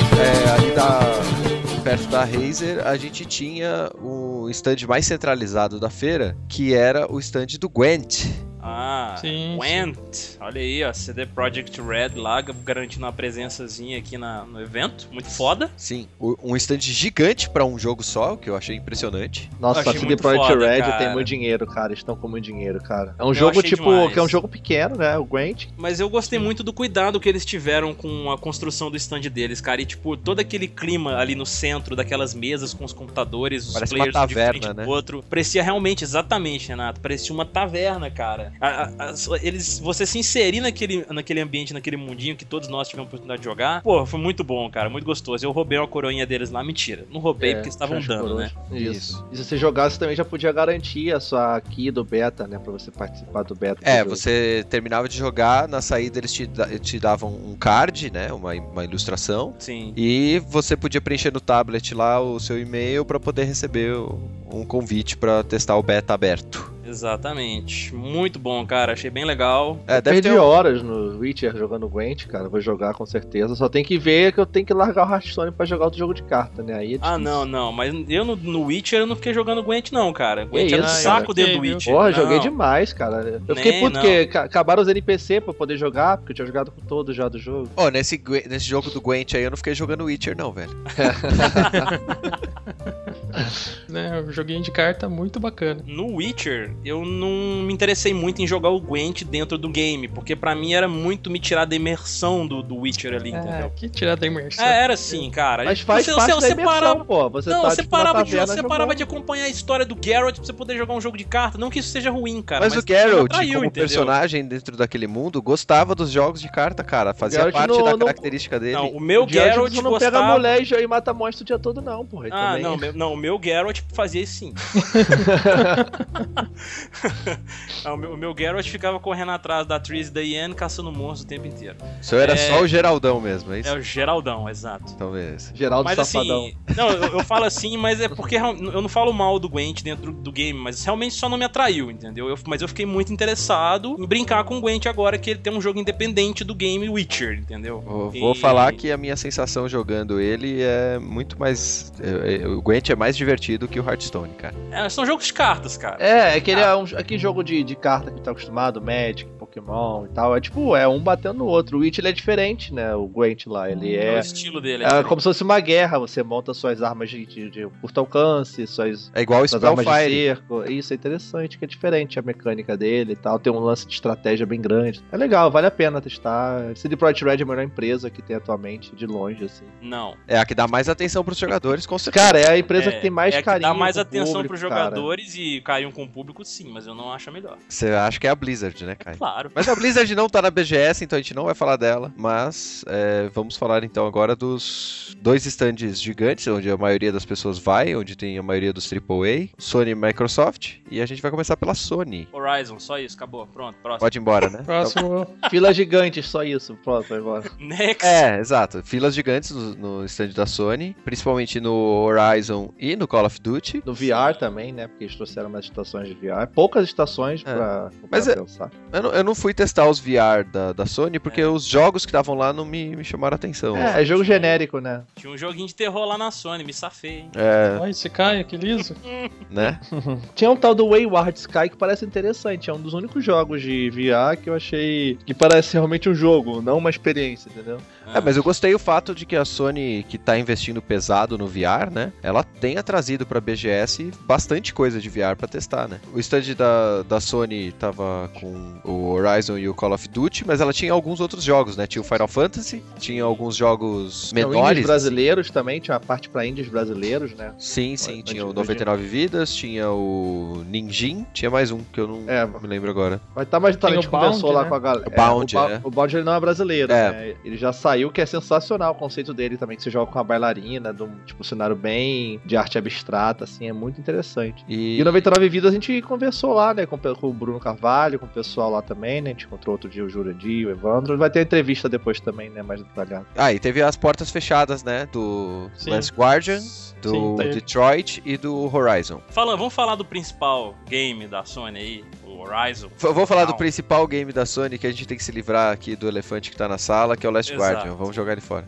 perto da Razer, a gente tinha o stand mais centralizado da feira, que era o stand do Gwent. Ah, Sim, Gwent. Olha aí, ó, CD Projekt Red lá, garantindo uma presençazinha aqui na, no evento. Muito foda. Sim, um stand gigante pra um jogo só, o que eu achei impressionante. Nossa, Achei a CD muito Projekt foda, Red cara. tem muito dinheiro, cara. Eles estão com muito dinheiro, cara. É um Eu jogo, tipo, demais. que é um jogo pequeno, né? O Gwent. Mas eu gostei muito do cuidado que eles tiveram com a construção do stand deles, cara. E, tipo, todo aquele clima ali no centro, daquelas mesas com os computadores, os Parece uma players um de taverna, frente né? outro. Parecia realmente, exatamente, Renato. Parecia uma taverna, cara. A- a- a- eles, você se inserir naquele, naquele ambiente, naquele mundinho que todos nós tivemos a oportunidade de jogar, pô, foi muito bom, cara. Muito gostoso. Eu roubei uma coroinha deles lá, mentira. Não roubei É, porque eles estavam dando, né? Isso. E se você jogasse também já podia garantir a sua key do beta, né? Pra você participar do beta. do É, jogo. você terminava de jogar, na saída eles te, te davam um card, né? Uma, uma ilustração. Sim. E você podia preencher no tablet lá o seu e-mail pra poder receber o- um convite pra testar o beta aberto. Exatamente. Muito bom, cara. Achei bem legal. É, deve Perdi ter horas no Witcher jogando Gwent, cara. Vou jogar com certeza. Só tem que ver que eu tenho que largar o Hearthstone pra jogar outro jogo de carta, né? Aí é Ah, não, não. Mas eu no, no Witcher eu não fiquei jogando Gwent, não, cara. Gwent Que era um isso, saco cara. dentro do? Witcher. Porra, Não. joguei demais, cara. Eu fiquei Nem, puto não. porque ca- acabaram os NPC pra poder jogar, porque eu tinha jogado com todos já do jogo. Ó, nesse, Gwen- nesse jogo do Gwent aí eu não fiquei jogando Witcher não, velho. Né, um joguinho de carta muito bacana. No Witcher, eu não me interessei muito em jogar o Gwent dentro do game, porque pra mim era muito me tirar da imersão do, do Witcher ali, É, entendeu? que tirar da imersão. É, era assim, cara. Mas faz você, parte você, da você imersão, parava, pô. Você não, tá, você, tipo, parava, de, você parava de acompanhar a história do Geralt pra você poder jogar um jogo de carta. Não que isso seja ruim, cara. mas, Mas, o Geralt, atraiu, como entendeu? personagem dentro daquele mundo, gostava dos jogos de carta, cara. Fazia Geralt parte não- da não- característica dele. Não, o meu O Geralt Geralt não pega gostava... a mulher e, mata monstro o dia todo, não, porra. Ele Ah, também- não, meu- não, o meu Geralt fazia isso sim. O, meu, o meu Geralt ficava correndo atrás da Triss e da Yen, caçando monstros o tempo inteiro. O seu era É- só o Geraldão mesmo, é isso? É o Geraldão, exato. Talvez. Geraldo Mas Safadão. assim, não, eu, eu falo assim, mas é porque eu não falo mal do Gwent dentro do game, mas realmente só não me atraiu, entendeu? Eu- mas eu fiquei muito interessado em brincar com o Gwent agora que ele tem um jogo independente do game Witcher, entendeu? Vou, E- vou falar que a minha sensação jogando ele é muito mais. é- é- o Gwent é mais divertido que o Hearthstone, cara. É, são jogos de cartas, cara. É, é que ele é um aquele jogo de, de carta que tá acostumado, Magic, Pokémon e tal. É tipo, é um batendo no outro. O Witch ele é diferente, né? O Gwent lá, ele É o é. estilo dele. É como se fosse uma guerra, você monta suas armas de, de, de curto alcance, suas, É igual o suas armas de Spellfire. Isso é interessante, que é diferente a mecânica dele e tal. Tem um lance de estratégia bem grande. É legal, vale a pena testar. CD Projekt Red é a melhor empresa que tem atualmente, de longe, assim. Não. É a que dá mais atenção pros jogadores, com certeza. Cara, é a empresa É, que tem mais é carinho. dá mais atenção público, pros cara. jogadores e carinho com o público, sim, mas eu não acho a melhor. Você acha que é a Blizzard, né, Kai? Claro. Mas a Blizzard não tá na BGS, então a gente não vai falar dela. Mas é, vamos falar então agora dos dois stands gigantes, onde a maioria das pessoas vai, onde tem a maioria dos AAA, Sony e Microsoft. E a gente vai começar pela Sony. Horizon, só isso, acabou. Pronto, próximo. Pode ir embora, né? Próximo. Fila gigante, só isso. Pronto, vai embora. Next. É, exato. Filas gigantes no, no stand da Sony, principalmente no Horizon e no Call of Duty. No VR também, né? Porque eles trouxeram mais estações de VR. Poucas estações É. pra, Mas pra é- pensar. Eu não, eu não fui testar os VR da, da Sony, porque É. os jogos que estavam lá não me, me chamaram a atenção. É, é jogo genérico, né? Tinha um joguinho de terror lá na Sony, me safei, hein? É, Olha, esse Caio, que liso. né? Tinha um tal do Wayward Sky que parece interessante. É um dos únicos jogos de VR que eu achei que parece realmente um jogo, não uma experiência, entendeu? É, mas eu gostei o fato de que a Sony, que tá investindo pesado no VR, né? Ela tenha trazido pra BGS bastante coisa de VR pra testar, né? O stand da, da Sony tava com o Horizon e o Call of Duty, mas ela tinha alguns outros jogos, né? Tinha o Final Fantasy, tinha alguns jogos Tinha menores. indies brasileiros também, tinha uma parte pra indies brasileiros, né? Sim, sim. Tinha o pode- 99 Vidas, tinha o Ninjin, tinha mais um que eu não É. me lembro agora. Vai estar mais detalhe, a gente Bound, conversou lá né? com a galera. O Bound, é, o, Ba- é. o Bound ele não é brasileiro, É. né? Ele já saiu, que é sensacional o conceito dele também, que você joga com a bailarina, de um tipo, um cenário bem de arte abstrata, assim, é muito interessante. E, E o 99 Vidas a gente conversou lá, né, com, com o Bruno Carvalho, com o pessoal lá também. né? A gente encontrou outro dia o Jurandir, o Evandro. Vai ter entrevista depois também, né? Mais detalhado. Ah, e teve as portas fechadas, né? Do Sim. Last Guardian, do Sim. Detroit e do Horizon. Fala, vamos falar do principal game da Sony aí, o Horizon. V- Vou falar do Não. principal game da Sony que a gente tem que se livrar aqui do elefante que tá na sala, que é o Last Exato. Guardian. Vamos jogar ele fora.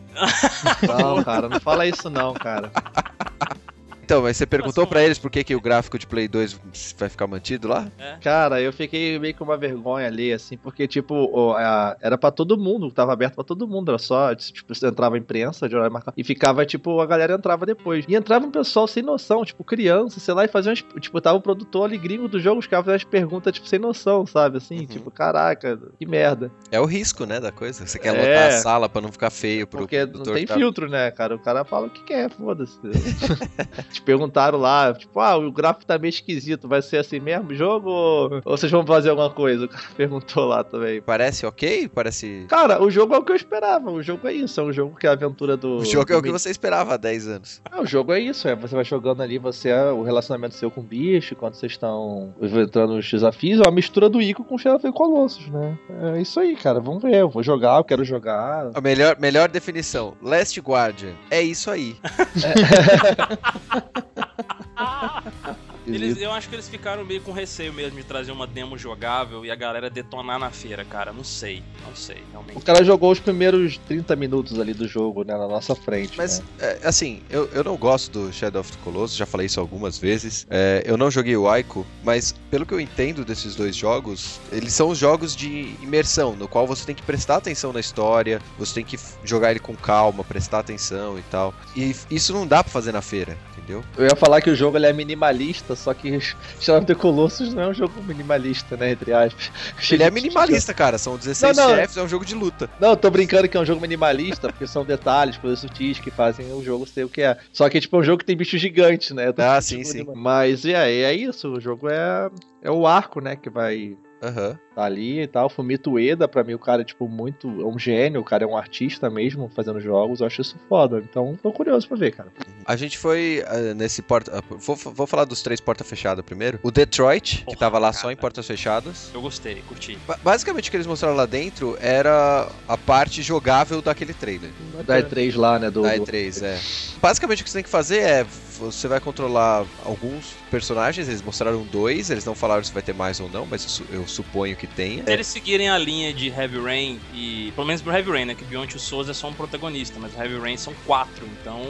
Não, cara, não fala isso não, cara. Então, mas você perguntou Mas, pra eles por que, que o gráfico de Play 2 vai ficar mantido lá? Cara, eu fiquei meio com uma vergonha ali, assim, porque, tipo, era pra todo mundo, tava aberto pra todo mundo, era só, tipo, você entrava a imprensa de horário marcado, e ficava, tipo, a galera entrava depois. E entrava um pessoal sem noção, tipo, criança, sei lá, e fazia umas, tipo, tava o produtor ali, gringo do jogo, os caras faziam umas perguntas, tipo, sem noção, sabe, assim, Uhum. tipo, caraca, que merda. É o risco, né, da coisa. Você quer É. lotar a sala pra não ficar feio pro Porque não tem tá- filtro, né, cara? O cara fala o que quer, foda-se. Te perguntaram lá, tipo, ah, o gráfico tá meio esquisito, vai ser assim mesmo o jogo? Ou, vocês vão fazer alguma coisa? O cara perguntou lá também. Parece ok? Parece. Cara, o jogo é o que eu esperava. O jogo é isso. É um jogo que é a aventura do. O jogo é o que você esperava há 10 anos. É, o jogo é isso. É, você vai jogando ali, você é o relacionamento seu com o bicho, quando vocês estão entrando nos desafios, é uma mistura do Ico com Shadow of the Colossus, né? É isso aí, cara. Vamos ver. Eu vou jogar, eu quero jogar. A melhor, melhor definição: Last Guardian. É isso aí. Eles, eu acho que eles ficaram meio com receio mesmo de trazer uma demo jogável e a galera detonar na feira, cara. Não sei, não sei, O realmente. cara jogou os primeiros 30 minutos ali do jogo, né? Na nossa frente. Mas, né? é, assim, eu, eu não gosto do Shadow of the Colossus, já falei isso algumas vezes. É, eu não joguei o Ico, mas pelo que eu entendo desses dois jogos, eles são os jogos de imersão, no qual você tem que prestar atenção na história, você tem que jogar ele com calma, prestar atenção e tal. E isso não dá pra fazer na feira, entendeu? Eu ia falar que o jogo ele é minimalista, só que Shadow of the Colossus não é um jogo minimalista, né? Entre aspas. Ele é minimalista, cara, são 16 Não, não. chefes, é um jogo de luta. Não, eu tô brincando que é um jogo minimalista, porque são detalhes, coisas sutis que fazem o jogo ser o que é. Só que, tipo, é um jogo que tem bicho gigante, né? Ah, Tipo, sim, sim. Mas é, é isso, o jogo é, é o arco, né? Que vai Aham. Tá ali e tal. Fumito Ueda, pra mim, o cara é, tipo, muito. É um gênio, o cara é um artista mesmo fazendo jogos. Eu acho isso foda. Então, tô curioso pra ver, cara. A gente foi ah, nesse porta. ah, vou, vou falar dos três porta fechadas primeiro. O Detroit, que Porra, tava lá cara. só em portas fechadas. Eu gostei, curti. Ba- Basicamente o que eles mostraram lá dentro era a parte jogável daquele trailer. Da E3 lá, né? Do, Da do- E3, é. Basicamente o que você tem que fazer é. Você vai controlar alguns personagens, eles mostraram dois, eles não falaram se vai ter mais ou não, mas eu, su- eu suponho que tenha. Se eles seguirem a linha de Heavy Rain e. Pelo menos pro Heavy Rain, né? Que Beyond Souls é só um protagonista, mas o Heavy Rain são quatro. Então,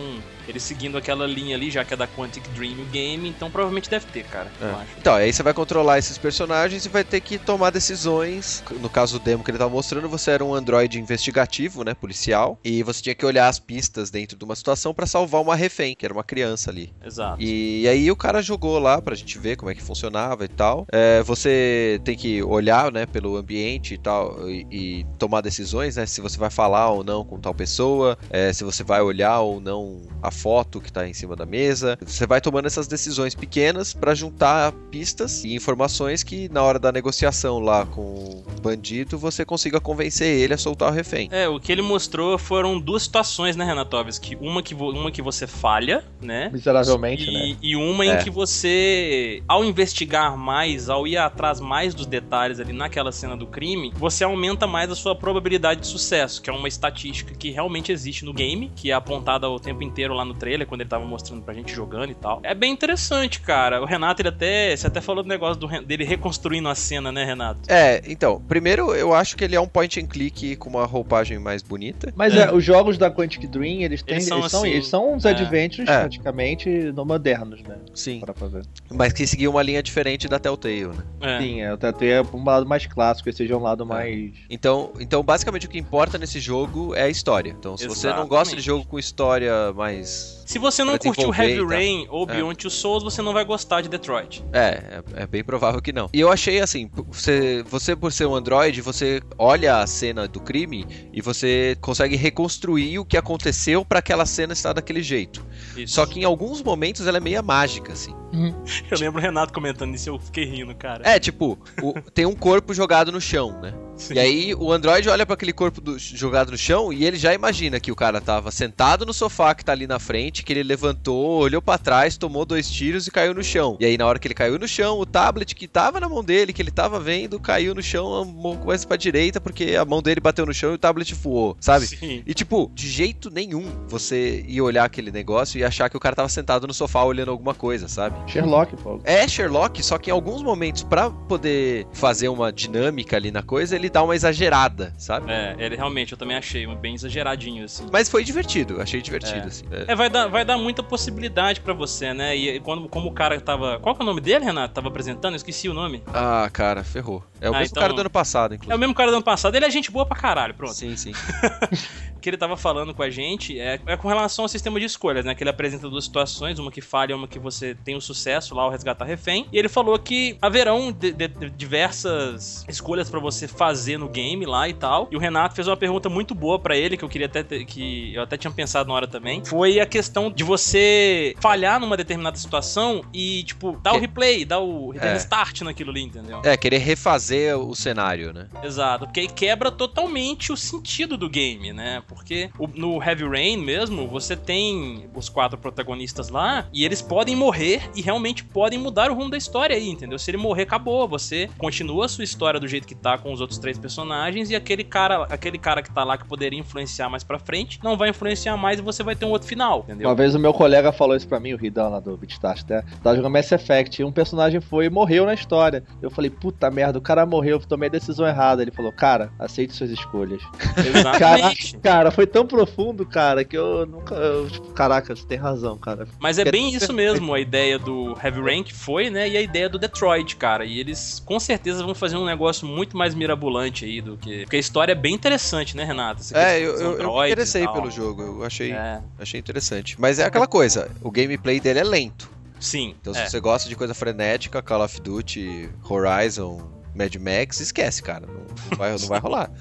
eles seguindo aquela linha ali, já que é da Quantic Dream Game, então provavelmente deve ter, cara. É. Eu acho. Então, aí você vai controlar esses personagens e vai ter que tomar decisões. No caso do demo que ele tava mostrando, você era um androide investigativo, né, policial, e você tinha que olhar as pistas dentro de uma situação pra salvar uma refém, que era uma criança ali. Exato. E aí o cara jogou lá pra gente ver como é que funcionava e tal. É, você tem que olhar, né, pelo ambiente e tal e, e tomar decisões, né, se você vai falar ou não com tal pessoa, é, se você vai olhar ou não a foto que tá em cima da mesa. Você vai tomando essas decisões pequenas pra juntar pistas e informações que na hora da negociação lá com o bandido você consiga convencer ele a soltar o refém. É, o que ele mostrou foram duas situações, né, Renatovski? Uma que, uma que você falha, né? Miseravelmente, e, né? e uma É. em que você, ao investigar mais, ao ir atrás mais dos detalhes ali naquela cena do crime, você aumenta mais a sua probabilidade de sucesso, que é uma estatística que realmente existe no game, que é apontada o tempo inteiro lá no trailer, quando ele tava mostrando pra gente jogando e tal. É bem interessante, cara. O Renato, ele até. Você até falou do negócio do dele reconstruindo a cena, né, Renato? É, então, primeiro eu acho que ele é um point and click com uma roupagem mais bonita. Mas é. os jogos da Quantic Dream, eles têm. Eles Eles são são, assim, eles são uns é. adventures É. praticamente no modernos, né? Sim. Pra fazer. Mas que seguia uma linha diferente da Telltale, né? É. Sim, é, até é um lado mais clássico, esse seja um lado mais. Então, então, basicamente, o que importa nesse jogo é a história. Então, se você não gosta de Exatamente. jogo com história mais. Se você não curtiu Heavy. Rain ou Beyond Two Souls, você não vai gostar de Detroit. É, é, é bem provável que não. E eu achei assim: você, você, por ser um Android, você olha a cena do crime e você consegue reconstruir o que aconteceu pra aquela cena estar daquele jeito. Isso. Só que em alguns momentos ela é meio mágica, assim. Eu lembro o Renato comentando isso e eu fiquei rindo, cara. É, tipo, o- tem um corpo jogado no chão, né? E aí o Android olha para aquele corpo do, jogado no chão e ele já imagina que o cara tava sentado no sofá que tá ali na frente, que ele levantou, olhou para trás, tomou dois tiros e caiu no chão. E aí na hora que ele caiu no chão, o tablet que tava na mão dele, que ele tava vendo, caiu no chão um pouco mais pra direita porque a mão dele bateu no chão e o tablet voou, sabe? Sim. E tipo, de jeito nenhum você ia olhar aquele negócio e achar que o cara tava sentado no sofá olhando alguma coisa, sabe? Sherlock, pô. É Sherlock, só que em alguns momentos, pra poder fazer uma dinâmica ali na coisa, ele dá uma exagerada, sabe? É, ele realmente, eu também achei um bem exageradinho, assim. Mas foi divertido, achei divertido, É. assim. É. É, vai dar, vai dar muita possibilidade pra você, né? E quando, como o cara tava. Qual que é o nome dele, Renato? Tava apresentando? Eu esqueci o nome. Ah, cara, ferrou. É o Ah, mesmo então- cara do ano passado, É o inclusive. mesmo cara do ano passado, ele é gente boa pra caralho, pronto. Sim, sim. O que ele tava falando com a gente é, é com relação ao sistema de escolhas, né? Que ele apresenta duas situações, uma que falha e uma que você tem o sucesso lá, o resgatar refém. E ele falou que haverão de- de- diversas escolhas pra você fazer no game lá e tal. E o Renato fez uma pergunta muito boa pra ele, que eu queria até ter, que eu até tinha pensado na hora também. Foi a questão de você falhar numa determinada situação e, tipo, dar o Que- replay, dar o É. restart naquilo ali, entendeu? É, querer refazer o cenário, né? Exato, porque aí quebra totalmente o sentido do game, né? Porque o- no Heavy Rain mesmo, você tem os quatro protagonistas lá e eles podem morrer e realmente podem mudar o rumo da história aí, entendeu? Se ele morrer, acabou. Você continua a sua história do jeito que tá com os outros três personagens e aquele cara, aquele cara que tá lá que poderia influenciar mais pra frente, não vai influenciar mais e você vai ter um outro final, entendeu? Uma vez o meu colega falou isso pra mim, o Ridão lá do Beatstars, até. Tava jogando Mass Effect e um personagem foi e morreu na história. Eu falei, puta merda, o cara morreu, eu tomei a decisão errada. Ele falou, cara, aceite suas escolhas. Cara, Exatamente. cara, foi tão profundo, cara, que eu nunca. eu, tipo, caraca, você tem razão, cara. Mas é Quer bem isso mesmo, a ideia do Heavy que foi, né? E a ideia do Detroit, cara. E eles com certeza vão fazer um negócio muito mais mirabolante aí do que. Porque a história é bem interessante, né, Renato? Essa É, eu, eu, eu me interessei pelo jogo, eu achei, É, achei interessante. Mas é aquela coisa, o gameplay dele é lento. sim. Então é. se você gosta de coisa frenética, Call of Duty, Horizon, Mad Max, esquece, cara. Não, não vai, não vai rolar.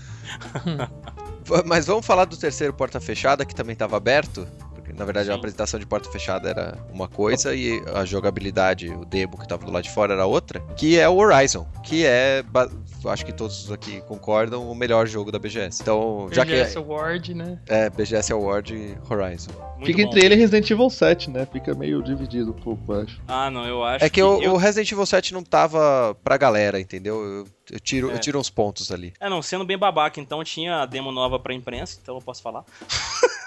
Mas vamos falar do terceiro porta fechada, que também estava aberto. Na verdade a Sim. apresentação de porta fechada era uma coisa e a jogabilidade, o demo que estava do lado de fora era outra. Que é o Horizon, que é, acho que todos aqui concordam, o melhor jogo da BGS. Então, já que BGS é, Award, né? é BGS Award Horizon. Muito Fica bom. entre ele e Resident Evil 7, né? Fica meio dividido um pouco, eu acho. Ah, não, eu acho É que o, eu- o Resident Evil 7 não tava pra galera, entendeu? Eu, eu tiro, É. eu tiro uns pontos ali. É, não, sendo bem babaca, então tinha a demo nova pra imprensa, então eu posso falar.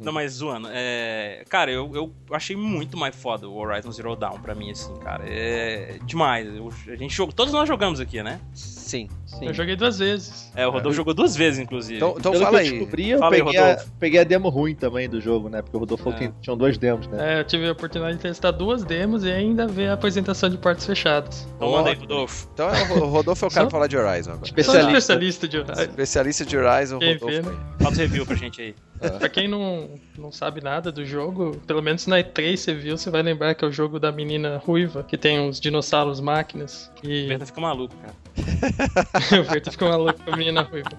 não, mas zoando. É... Cara, eu, eu achei muito mais foda o Horizon Zero Dawn pra mim, assim, cara. É demais. Eu- a gente jogou, todos nós jogamos aqui, né? Sim. Sim. Eu joguei duas vezes. É, o Rodolfo jogou duas vezes, inclusive. Então, então Pelo fala que eu aí. descobri, eu Fala aí, peguei, a, Rodolfo. peguei a demo ruim também do jogo, né? Porque o Rodolfo falou É. que tinham dois demos, né? É, eu tive a oportunidade de testar duas demos e ainda ver a apresentação de portas fechadas. então manda aí, Rodolfo. Então é, o Rodolfo é o cara pra falar de Horizon agora. Especialista. especialista de horário. Especialista de Horizon, Quem Rodolfo. vê, né? Faz o review pra gente aí. Pra quem não, não sabe nada do jogo, pelo menos na E3 você viu, você vai lembrar que é o jogo da menina ruiva, que tem uns dinossauros máquinas. O E Berta fica maluco, cara. o Verto ficou maluco com a menina ruiva.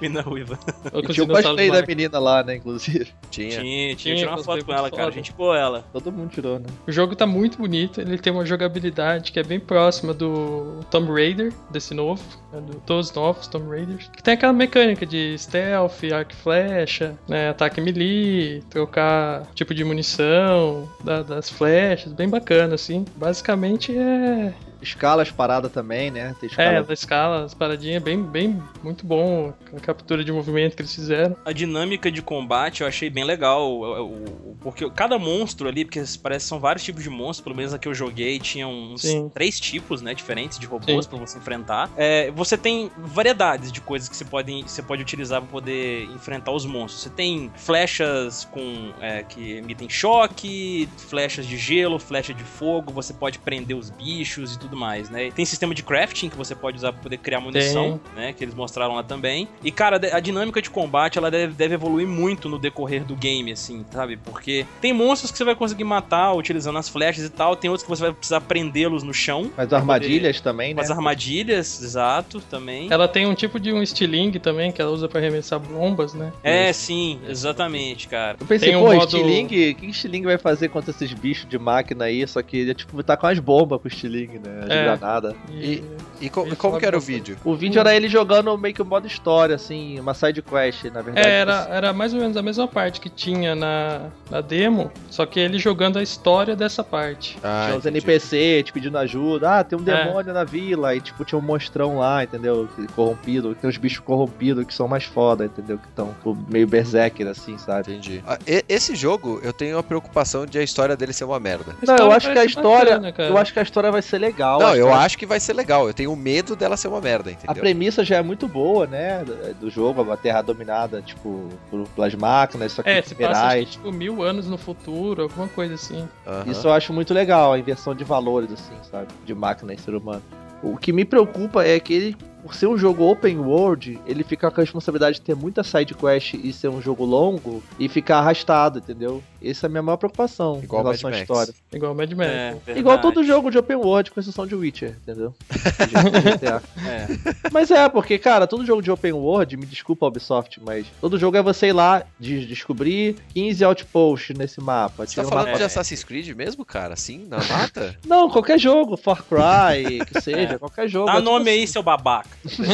Mina ruiva. E tinha dinossauros cosplay da menina lá, né? Inclusive. Tinha. Tinha, tinha, Tinha, uma foto com ela, cara. A gente pô ela. Todo mundo tirou, né? O jogo tá muito bonito, ele tem uma jogabilidade que é bem próxima do Tomb Raider, desse novo, né, do, dos novos Tomb Raiders. Que tem aquela mecânica de stealth, arco e flecha, né, ataque melee, trocar tipo de munição da- das flechas, bem bacana assim. Basicamente é, Escala as paradas também, né? Tem é escala. da escala, as paradinhas, bem, bem, muito bom a captura de movimento que eles fizeram. A dinâmica de combate eu achei bem legal. o- Porque cada monstro ali, porque parece que são vários tipos de monstros, pelo menos a que eu joguei, tinha uns Sim. três tipos, né, diferentes de robôs pra você enfrentar. É, você tem variedades de coisas que você pode, você pode utilizar pra poder enfrentar os monstros. Você tem flechas com é, que emitem choque, flechas de gelo, flecha de fogo, você pode prender os bichos e tudo mais, né? Tem sistema de crafting que você pode usar pra poder criar munição, né, que eles mostraram lá também. E, cara, a dinâmica de combate, ela deve, deve evoluir muito no decorrer do game, assim, sabe? Porque tem monstros que você vai conseguir matar utilizando as flechas e tal, tem outros que você vai precisar prendê-los no chão. As armadilhas também, né? As armadilhas, exato, também. Ela tem um tipo de um estilingue também, que ela usa pra arremessar bombas, né? É, sim, exatamente, cara. Eu pensei, Tem um pô, modo- estilingue, o que estilingue vai fazer contra esses bichos de máquina aí? Só que ele, tipo, tá com as bombas com o estilingue, né? As É. granadas. E, E, co- Ele como que era o vídeo? O vídeo era ele jogando meio que o modo história, assim, uma side quest, na verdade. É, era, era mais ou menos a mesma parte que tinha na, na demo, só que ele jogando a história dessa parte. Ah, Tinha os. NPC te pedindo ajuda. Ah, tem um É. demônio na vila. E tipo, tinha um monstrão lá, entendeu? Corrompido. Tem uns bichos corrompidos que são mais foda, entendeu? Que estão meio berserker, assim, sabe? Entendi. Ah, e- esse jogo, eu tenho a preocupação de a história dele ser uma merda. Não, eu acho que a história. bacana, eu acho que a história vai ser legal. Não, a eu acho que vai ser legal. Eu tenho medo dela ser uma merda, A entendeu? premissa já é muito boa, né? do- jogo, a Terra dominada, tipo, por- pelas máquinas, só que É, se passa que, tipo mil anos no futuro, alguma coisa assim. Aham. Isso eu acho muito legal, a inversão de valores, assim, sabe? De máquina e ser humano. O que me preocupa é que ele, por ser um jogo open world, ele fica com a responsabilidade de ter muita side quest e ser um jogo longo e ficar arrastado, entendeu? Essa é a minha maior preocupação Igual em relação à Mad Max. história. Igual o Mad Max. É, verdade. Igual todo jogo de open world, com exceção de Witcher, entendeu? GTA. É. Mas é, porque, cara, todo jogo de open world, me desculpa Ubisoft, mas todo jogo é você ir lá, de- descobrir 15 outposts nesse mapa. Você tá um falando mapa- de Assassin's Creed mesmo, cara? Assim, na mata? Não, qualquer jogo, Far Cry, que seja, qualquer jogo. Dá é nome aí, seu babaca.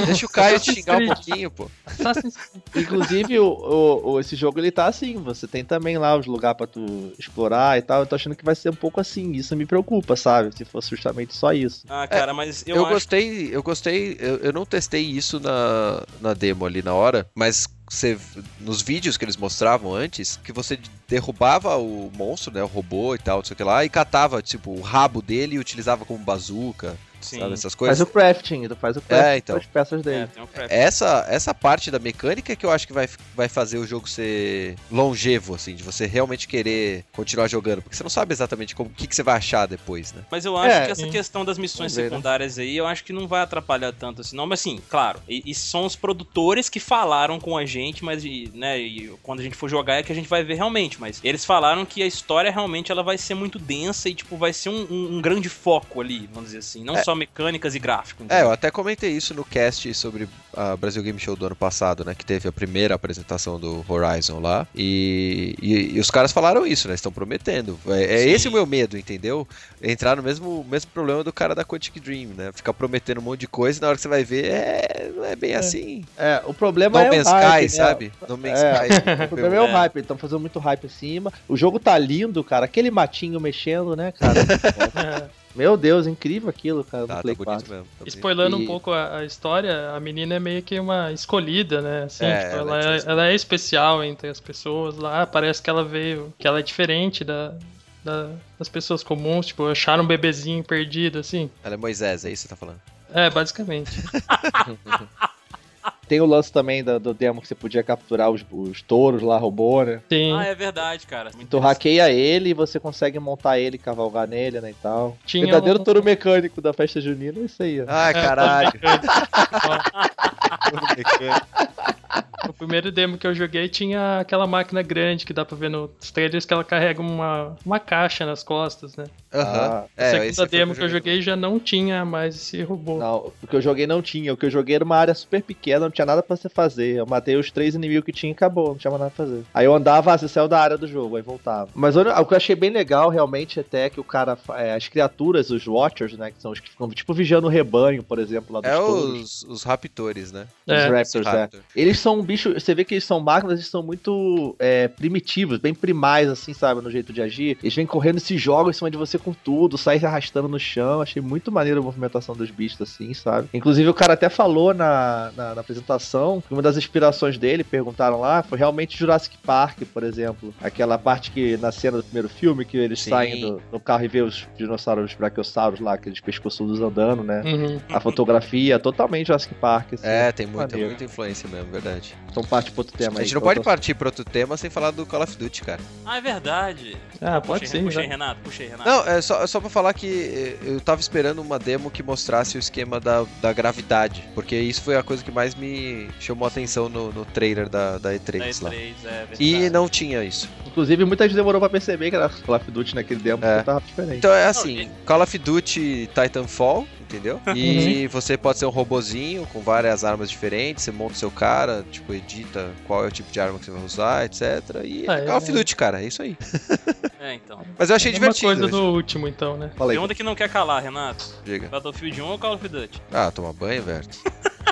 Deixa o Caio te xingar um pouquinho, pô. Inclusive, o, o- o- esse jogo ele tá assim, você tem também lá os lugares pra tu explorar e tal. Eu tô achando que vai ser um pouco assim. Isso me preocupa, sabe? Se fosse justamente só isso. Ah, cara, mas eu, Eu, acho gostei, eu gostei, eu, eu não testei isso na, na demo ali na hora, mas você, nos vídeos que eles mostravam antes, que você derrubava o monstro, né, o robô e tal, não sei o que lá, e catava, tipo, o rabo dele e utilizava como bazuca, Sim. sabe, essas Faz coisas. o crafting, tu faz o crafting É, então. das peças É, dele. craft. Essa, essa parte da mecânica que eu acho que vai, vai fazer o jogo ser longevo, assim, de você realmente querer continuar jogando, porque você não sabe exatamente como, o que, que você vai achar depois, né? Mas eu acho É, que essa sim. questão das missões ver, né? secundárias aí, eu acho que não vai atrapalhar tanto assim, não. Mas assim, claro, e, e são os produtores que falaram com a gente, mas e, né, e quando a gente for jogar é que a gente vai ver realmente. Mas eles falaram que a história realmente ela vai ser muito densa e tipo vai ser um, um- um grande foco ali, vamos dizer assim, não É. só mecânicas e gráfico. É, eu até comentei isso no cast sobre a Brasil Game Show do ano passado, né? Que teve a primeira apresentação do Horizon lá. E, e- e os caras falaram isso, né? Estão prometendo. É, é esse o meu medo, entendeu? Entrar no mesmo, mesmo problema do cara da Quantic Dream, né? Ficar prometendo um monte de coisa e na hora que você vai ver, é, não é bem assim. É, o problema No é Man's o hype, Sky, né? sabe? No Man's É, Sky. O problema é o É. hype, eles estão fazendo muito hype em cima. O jogo tá lindo, cara. Aquele matinho mexendo, né, cara? Meu Deus, incrível aquilo, cara, Tá, no tá Play bonito 4. mesmo. tá. Spoilando E- um pouco a, a história, a menina é meio que uma escolhida, né? Assim, É, tipo, ela ela, é é, ela é especial entre as pessoas lá. Parece que ela veio, que ela é diferente da, da- das pessoas comuns. Tipo, acharam um bebezinho perdido, assim. Ela é Moisés, é isso que você tá falando? É, basicamente. Tem o lance também do, do demo que você podia capturar os, os touros lá, robô, né? Tem, Ah, é verdade, cara. Muito Tu hackeia ele e você consegue montar ele, cavalgar nele, né, e tal. tinha Verdadeiro um- touro mecânico da festa junina é isso aí, ó. Ai, É, caralho. O primeiro demo que eu joguei tinha aquela máquina grande que dá pra ver nos trailers que ela carrega uma, uma caixa nas costas, né? Aham. Ah, A É, segunda o demo que eu joguei já não tinha mais esse robô. Não, o que eu joguei não tinha. O que eu joguei era uma área super pequena, não tinha nada pra você fazer. Eu matei os três inimigos que tinha e acabou, não tinha mais nada pra fazer. Aí eu andava, você saiu da área do jogo, aí voltava. Mas olha, o que eu achei bem legal, realmente, até que o cara. é, as criaturas, os Watchers, né? Que são os que ficam, tipo, vigiando o rebanho, por exemplo, lá dos É os, os raptores, né? Os É, Raptors, é. Raptor. Eles são um bicho, você vê que eles são máquinas, eles são muito é, primitivos, bem primais, assim, sabe, no jeito de agir. Eles vêm correndo e se jogam em cima de você com tudo, saem se arrastando no chão. Achei muito maneiro a movimentação dos bichos, assim, sabe? Inclusive, o cara até falou na, na, na apresentação que uma das inspirações dele, perguntaram lá, foi realmente Jurassic Park, por exemplo. Aquela parte que, na cena do primeiro filme, que eles Sim. saem do, do carro e vê os dinossauros, os brachiosauros lá, aqueles pescoçudos andando, né? Uhum. A fotografia, totalmente Jurassic Park, assim. É, tem muita, Maneiro. muita influência mesmo, verdade. Então parte pro outro tema a aí. gente não pode tô- partir para outro tema sem falar do Call of Duty, cara. Ah, é verdade. Ah, pode puxa né? aí, Renato. Puxa aí, Renato. Não, é só, é só pra falar que eh, eu tava esperando uma demo que mostrasse o esquema da, da gravidade, porque isso foi a coisa que mais me chamou a atenção no, no trailer da, da E3 Da lá. E3, é, E verdade. não tinha isso. Inclusive, muita gente demorou pra perceber que era Call of Duty naquele demo, É. porque tava diferente. Então é assim, Call of Duty Titanfall, entendeu? E você pode ser um robozinho com várias armas diferentes, você monta o seu cara, tipo, edita qual é o tipo de arma que você vai usar, etc. E Ah, é é, Call of é. Duty, cara, é isso aí. É, então. Mas eu achei Mesma divertido. coisa do último, então, né? Fala aí. Pergunta que não quer calar, Renato. Diga. Battlefield 1 ou Call of Duty? Ah, tomar banho, velho.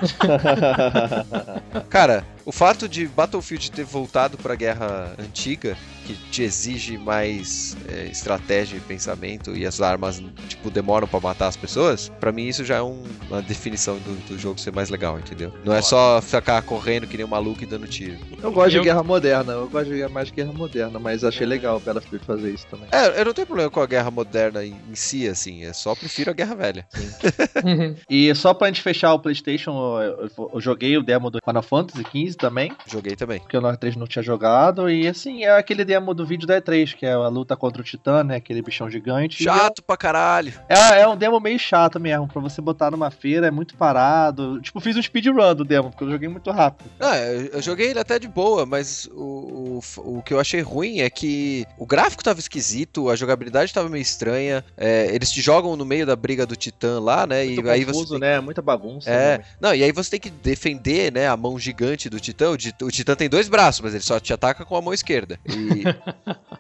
Cara, o fato de Battlefield ter voltado pra guerra antiga, que te exige mais é, estratégia e pensamento, e as armas, tipo, demoram pra matar as pessoas, pra mim isso já é um- uma definição do, do jogo ser mais legal, entendeu? Não é só ficar correndo que nem um maluco e dando tiro. Eu gosto de Eu- guerra moderna, eu gosto de mais guerra moderna, mas achei legal o Battlefield fazer isso também. É, eu não tenho problema com a guerra moderna em, em si, assim, é só prefiro a guerra velha. E só pra gente fechar o PlayStation, eu, eu- eu joguei o demo do Final Fantasy XV também, Joguei também. porque eu no E3 não tinha jogado, e assim, é aquele demo do vídeo da E3, que é a luta contra o Titã, né? Aquele bichão gigante. Chato pra caralho. É, é um demo meio chato mesmo, pra você botar numa feira, é muito parado. Tipo, fiz um speedrun do demo, porque eu joguei muito rápido. Ah, eu, joguei ele até de boa, mas o, o, o que eu achei ruim é que o gráfico tava esquisito, a jogabilidade tava meio estranha. é, eles te jogam no meio da briga do Titã lá, né? Muito e aí confuso, você. tem- né? Muita bagunça. É, né? não, e aí você tem que defender, né, a mão gigante do Titã. O, o Titã tem dois braços, mas ele só te ataca com a mão esquerda. E,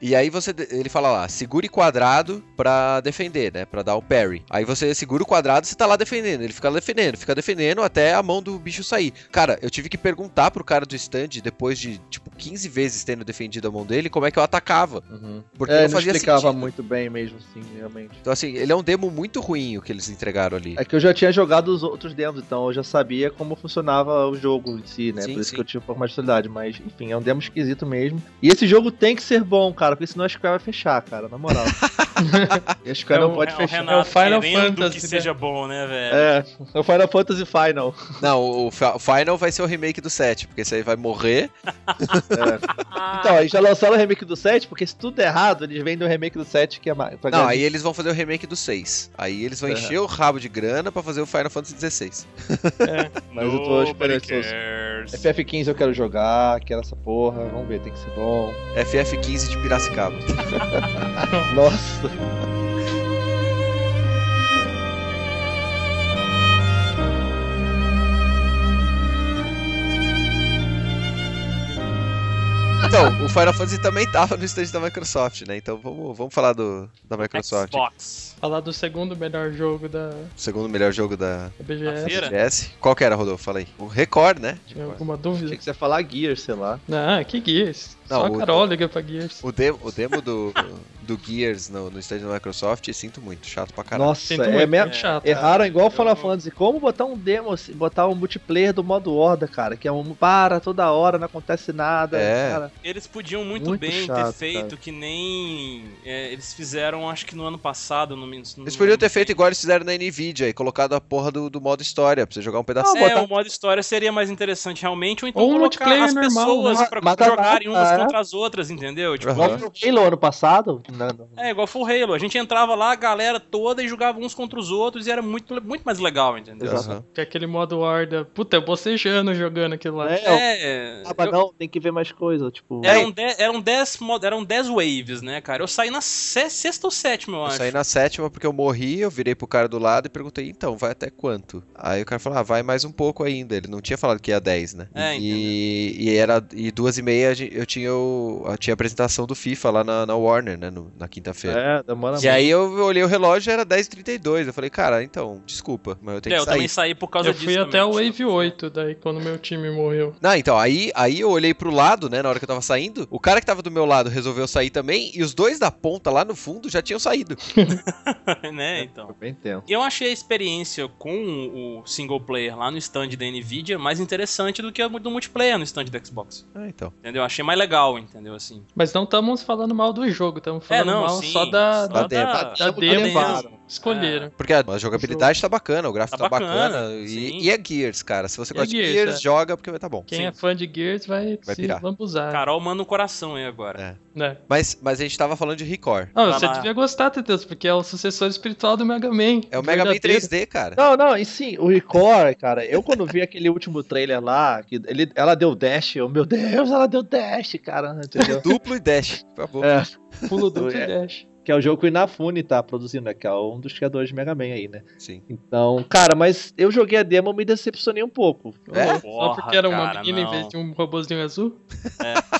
e aí você, ele fala lá, segure quadrado pra defender, né, pra dar o parry. Aí você segura o quadrado e você tá lá defendendo. Ele fica defendendo, fica defendendo até a mão do bicho sair. Cara, eu tive que perguntar pro cara do stand, depois de, tipo, 15 vezes tendo defendido a mão dele, como é que eu atacava. Porque é, não não fazia explicava sentido. muito bem mesmo, sim, realmente. Então, assim, ele é um demo muito ruim o que eles entregaram ali. É que eu já tinha jogado os outros demos, então eu já sabia como funcionava o jogo em si, né? Sim, Por isso sim. que eu tive um pouco mais de facilidade. Mas, enfim, é um demo esquisito mesmo. E esse jogo tem que ser bom, cara, porque senão a Square vai fechar, cara, na moral. a Square É não o- pode é o fechar. Renato É o Final Fantasy, que né? seja bom, né, velho? É, é o Final Fantasy Final. Não, o, o Final vai ser o remake do 7, porque esse aí vai morrer. Então, aí já lançaram o remake do 7, porque se tudo der errado, eles vendem o remake do 7 que é mais. Não, ganhar- aí eles vão fazer o remake do 6. Aí eles vão Uhum. encher o rabo de grana pra fazer o Final Fantasy XVI. Mas eu tô esperançoso. cares. FF15 eu quero jogar, quero essa porra, vamos ver, tem que ser bom. FF15 de Piracicaba. Nossa. Então, o Final Fantasy também tava no stand da Microsoft, né? Então vamos, vamos falar do, da Microsoft. Xbox. Falar do segundo melhor jogo da segundo melhor jogo da da BGS. feira? BGS. Qual que era, Rodolfo? Fala aí. O Record, né? Tinha alguma Achei dúvida? que você ia falar Gears, sei lá. Não, que Gears. Não, Só a Carol liga pra Gears. O, de- o demo do, do Gears no, no stand da Microsoft, sinto muito. Chato pra caralho. Nossa, Sinto é muito, mesmo. muito chato. Erraram igual o Final Fantasy. Como botar um demo, assim, botar um multiplayer do modo horda, cara? Que é um para toda hora, não acontece nada. É. Cara. Eles podiam muito, Muito bem chato, ter feito cara. que nem é, eles fizeram, acho que no ano passado. No, no, Eles podiam ter feito igual eles fizeram na Nvidia e colocado a porra do, do modo história pra você jogar um pedacinho. Não, É, botar- o modo história seria mais interessante realmente, ou então Ou um colocar multiplayer as normal, pessoas né? pra Mata- jogarem umas é. contra as outras, entendeu? Tipo. Igual foi o Halo ano passado. Não, não. É, igual foi o Halo. A gente entrava lá, a galera toda, e jogava uns contra os outros, e era muito, muito mais legal, entendeu? Exato. Que é aquele modo Horda. Puta, eu bocejando jogando aquilo lá. É, É, Ah, mas eu- não, tem que ver mais coisa. Tipo, eram 10 eram dez eram 10 waves, né, cara? Eu saí na se- sexta ou sétima, eu Eu acho. saí na sétima porque eu morri, eu virei pro cara do lado e perguntei, então, vai até quanto? Aí o cara falou, ah, vai mais um pouco ainda. Ele não tinha falado que ia 10, né? É, e, e era e duas e meia eu tinha, o, eu tinha a apresentação do FIFA lá na, na Warner, né? no- na quinta-feira. é, demora E aí eu olhei o relógio e era 10h32. Eu falei, cara, então, desculpa, mas eu tenho É, que eu sair. também saí por causa Eu disso. fui também. até o Wave 8, daí quando meu time morreu. Não, então, aí, aí eu olhei pro lado, né, na hora que eu tava saindo, o cara que tava do meu lado resolveu sair também, e os dois da ponta lá no fundo já tinham saído. né, então. Foi bem tenso. Eu achei a experiência com o single player lá no stand da Nvidia mais interessante do que a do multiplayer no stand do Xbox. Ah, então. Entendeu? Achei mais legal, entendeu? Assim. Mas não estamos falando mal do jogo, estamos falando É, não, mal sim, só da, só da, da da Chama o demo. Escolheram. Porque a, a jogabilidade tá bacana, o gráfico Tá tá, bacana. E, e é Gears, cara. Se você E é gosta de Gears, Gears, é. joga porque vai tá bom. Quem Sim. é fã de Gears vai, Vai se pirar. lambuzar. Carol manda um coração aí agora. É. né? Mas, mas a gente tava falando de Record. Não, Tá você lá. devia gostar, Teteus, porque é o sucessor espiritual do Mega Man. É o Mega Man verdadeiro. 3D, cara. Não, não, e sim, o Record, cara, eu quando vi aquele último trailer lá, que ele, ela deu dash, eu, meu Deus, ela deu dash, cara, entendeu? Duplo e dash, por favor. É, Pulo duplo É. e dash. Que é o jogo que o Inafune tá produzindo, né, que é um dos criadores de Mega Man aí, né? Sim. Então, cara, mas eu joguei a demo e me decepcionei um pouco. É? Só Porra, porque era uma cara, menina em não. vez de um robozinho azul?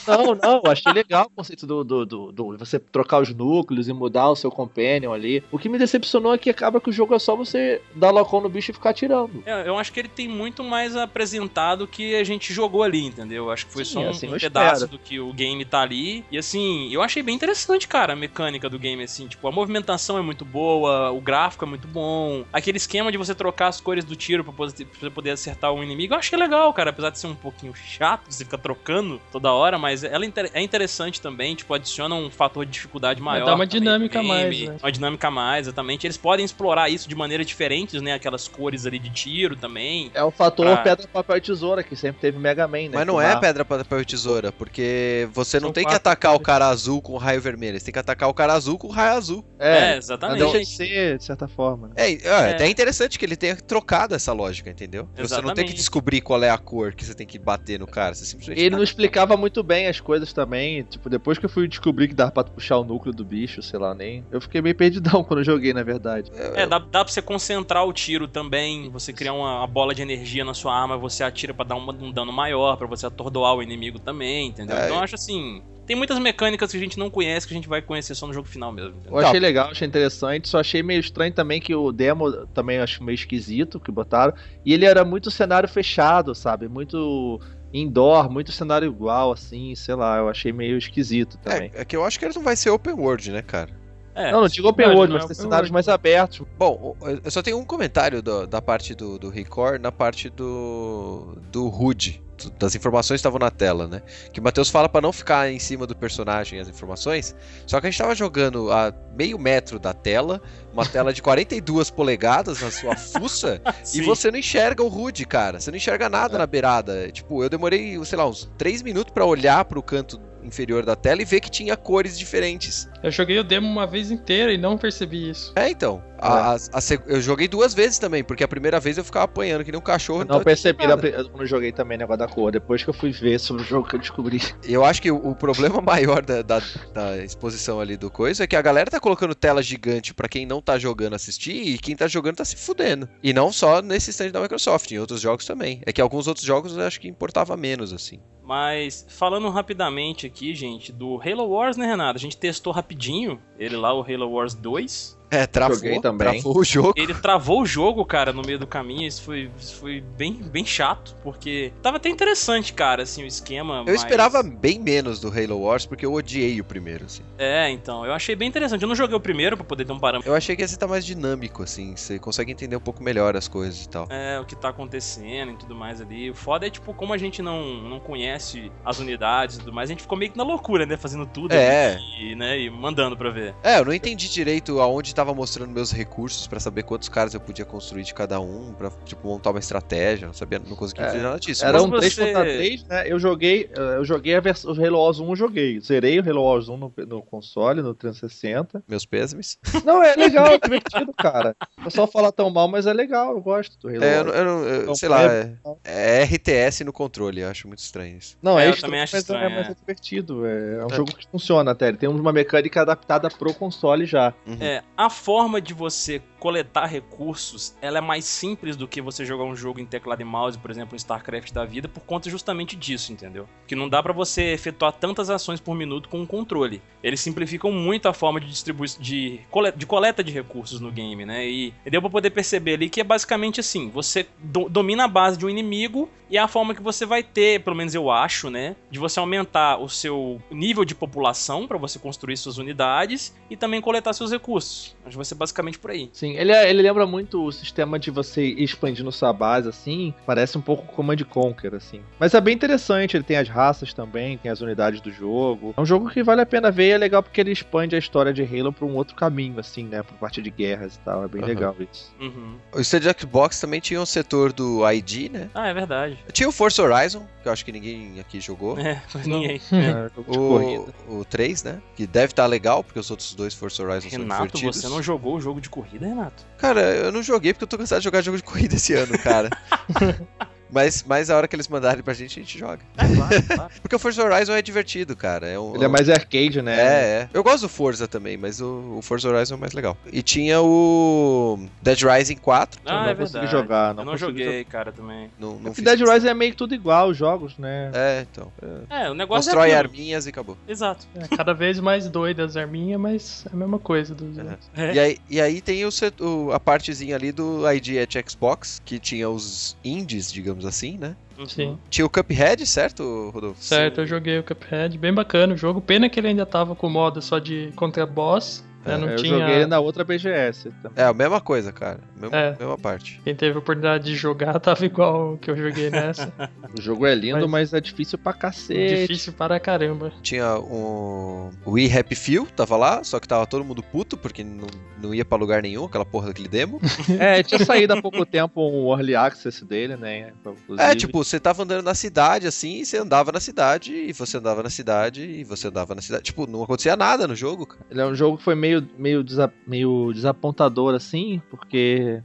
Não, não, eu achei legal o conceito do, do, do, do- você trocar os núcleos e mudar o seu companion ali. O que me decepcionou é que acaba que o jogo é só você dar locão no bicho e ficar atirando. É, Eu acho que ele tem muito mais apresentado que a gente jogou ali, entendeu? Eu acho que foi Sim, só um, assim, um pedaço espero. do que o game tá ali. E assim, eu achei bem interessante, cara, a mecânica do game, assim. Tipo, a movimentação é muito boa, o gráfico é muito bom. Aquele esquema de você trocar as cores do tiro pra poder, pra você poder acertar um inimigo, eu achei legal, cara. Apesar de ser um pouquinho chato, você fica trocando toda hora, mas ela é é interessante também, tipo, adiciona um fator de dificuldade maior. dá uma dinâmica mais, game, né? Uma dinâmica mais, exatamente. Eles podem explorar isso de maneiras diferentes, né? Aquelas cores ali de tiro também. É o fator Pra- pedra, papel e tesoura que sempre teve Mega Man, né? Mas não é a- pedra, papel e tesoura, porque você não São tem que quatro atacar o cara azul com raio vermelho, você tem que atacar o cara azul com raio azul. É, É, exatamente. deixa de ser, de certa forma. né? É, é, até interessante que ele tenha trocado essa lógica, entendeu? Você não tem Exatamente. que descobrir qual é a cor que você tem que bater no cara, você simplesmente. Ele não explicava muito bem as coisas também. Tipo, depois que eu fui descobrir que dava pra puxar o núcleo do bicho, sei lá, nem. Eu fiquei meio perdidão quando eu joguei, na verdade. É, dá, dá pra você concentrar o tiro também, você criar uma, uma bola de energia na sua arma, você atira pra dar uma- um dano maior, pra você atordoar o inimigo também, entendeu? É. Então eu acho assim, tem muitas mecânicas que a gente não conhece que a gente vai conhecer só no jogo final mesmo. entendeu? Eu achei legal, achei interessante. Só achei meio estranho também que o demo também eu acho meio esquisito que botaram. E ele era muito cenário fechado, sabe? Muito indoor, muito cenário igual, assim, sei lá. Eu achei meio esquisito também. É, é que eu acho que ele não vai ser open world, né, cara? É, não, não digo open world, não é mas tem cenários world. mais abertos. Bom, eu só tenho um comentário do- da parte do, do Record na parte do, do do- das informações que estavam na tela, né? Que o Matheus fala pra não ficar em cima do personagem as informações, só que a gente tava jogando a meio metro da tela, uma tela de 42 polegadas na sua fuça, e você não enxerga o HUD, cara. Você não enxerga nada na beirada. Tipo, eu demorei, sei lá, uns 3 minutos pra olhar pro canto inferior da tela e ver que tinha cores diferentes. Eu joguei o demo uma vez inteira e não percebi isso. É, então. A- a- a seg- eu joguei duas vezes também, porque a primeira vez eu ficava apanhando que nem um cachorro. Eu então não percebi na quando eu joguei também o negócio da cor. Depois que eu fui ver sobre o jogo que eu descobri. Eu acho que o, o problema maior da, da- da exposição ali do coisa é que a galera tá colocando tela gigante pra quem não tá jogando assistir e quem tá jogando tá se fudendo. E não só nesse stand da Microsoft, em outros jogos também. É que alguns outros jogos eu acho que importava menos, assim. Mas falando rapidamente aqui, gente, do Halo Wars, né, Renato? A gente testou rapidinho ele lá, o Halo Wars 2. É, travou, Joguei também. travou o jogo. Ele travou o jogo, cara, no meio do caminho. Isso foi, isso foi bem, bem chato, porque tava até interessante, cara, assim, o esquema. Eu mas- esperava bem menos do Halo Wars, porque eu odiei o primeiro, assim. É, então, eu achei bem interessante. Eu não joguei o primeiro pra poder ter um parâmetro. Eu achei que esse tá mais dinâmico, assim. Você consegue entender um pouco melhor as coisas e tal. É, o que tá acontecendo e tudo mais ali. O foda é, tipo, como a gente não, não conhece as unidades e tudo mais, a gente ficou meio que na loucura, né? Fazendo tudo É. ali, e, né, e mandando pra ver. É, eu não entendi direito aonde tava mostrando meus recursos pra saber quantos caras eu podia construir de cada um, pra, tipo, montar uma estratégia. Não sabia, não conseguia É, entender nada disso. Era um você- 3 contra 3, né? Eu joguei, eu joguei a versão, o Halo Wars 1 eu joguei. Zerei o Halo Wars 1 no, no console, no 360. Meus pêsames. Não, é legal, é divertido, cara. O pessoal fala tão mal, mas é legal, eu gosto do Halo É, eu, eu eu- Então, sei lá, é- é, é RTS no controle, eu acho muito estranho isso. Não, É, é, eu estranho, também acho mas, estranho, é, mas é. é divertido. É, é um É. jogo que funciona até. Ele tem uma mecânica adaptada pro console já. Uhum. É, a forma de você coletar recursos, ela é mais simples do que você jogar um jogo em teclado e mouse, por exemplo, um StarCraft da vida, por conta justamente disso, entendeu? Que não dá pra você efetuar tantas ações por minuto com um controle. Eles simplificam muito a forma de distribuição de, de coleta de recursos no game, né? E, deu pra poder perceber ali que é basicamente assim, você do- domina a base de um inimigo e é a forma que você vai ter, pelo menos eu acho, né, de você aumentar o seu nível de população pra você construir suas unidades e também coletar seus recursos. Acho que vai ser basicamente por aí. Sim, Sim, ele, é- ele lembra muito o sistema de você ir expandindo sua base, assim. Parece um pouco Command Conquer, assim. Mas é bem interessante, ele tem as raças também, tem as unidades do jogo. É um jogo que vale a pena ver e é legal porque ele expande a história de Halo pra um outro caminho, assim, né? Por parte de guerras e tal. É bem Aham. legal isso. Uhum. O Stage Xbox também tinha um setor do ID, né? Ah, é verdade. Tinha o Forza Horizon, que eu acho que ninguém aqui jogou. É, mas ninguém. É, corrida. O, o 3, né? Que deve estar legal, porque os outros dois Forza Horizon são Renato, divertidos. você não jogou o jogo de corrida, Renato? Cara, eu não joguei porque eu tô cansado de jogar jogo de corrida esse ano, cara. mas, mas a hora que eles mandarem pra gente, a gente joga. É, claro, claro. Porque o Forza Horizon é divertido, cara. É um, Ele é mais arcade, né? É, é. Eu gosto do Forza também, mas o, o Forza Horizon é mais legal. E tinha o Dead Rising 4. Eu Ah, não é consegui verdade. jogar, não eu não joguei, cara, também. Não, não Dead isso. Rising é meio que tudo igual, os jogos, né? É, então. É, o negócio Constrói é arminhas e acabou. Exato. É, cada vez mais doida as arminhas, mas é a mesma coisa dos É. É. E, aí, e aí tem o- a partezinha ali do ID at Xbox, que tinha os indies, digamos assim, né? Uhum. Sim. Tinha o Cuphead, certo, Rodolfo? Certo, eu joguei o Cuphead, bem bacana o jogo. Pena que ele ainda tava com o modo só de contra boss. Não eu tinha. joguei ele na outra BGS também. É, a mesma coisa, cara. Mesma, É. mesma parte. Quem teve a oportunidade de jogar tava igual o que eu joguei nessa. O jogo é lindo, Mas- mas, é difícil pra cacete. Difícil para caramba. Tinha um o We Happy Few, tava lá, só que tava todo mundo puto, porque não, não ia pra lugar nenhum, aquela porra daquele demo. É, tinha saído há pouco tempo um early access dele, né? Inclusive. É, tipo, você tava andando na cidade, assim, e você andava na cidade, e você andava na cidade, e você andava na cidade. Tipo, não acontecia nada no jogo, cara. Ele é um jogo que foi meio, meio, desa- meio desapontador, assim, porque.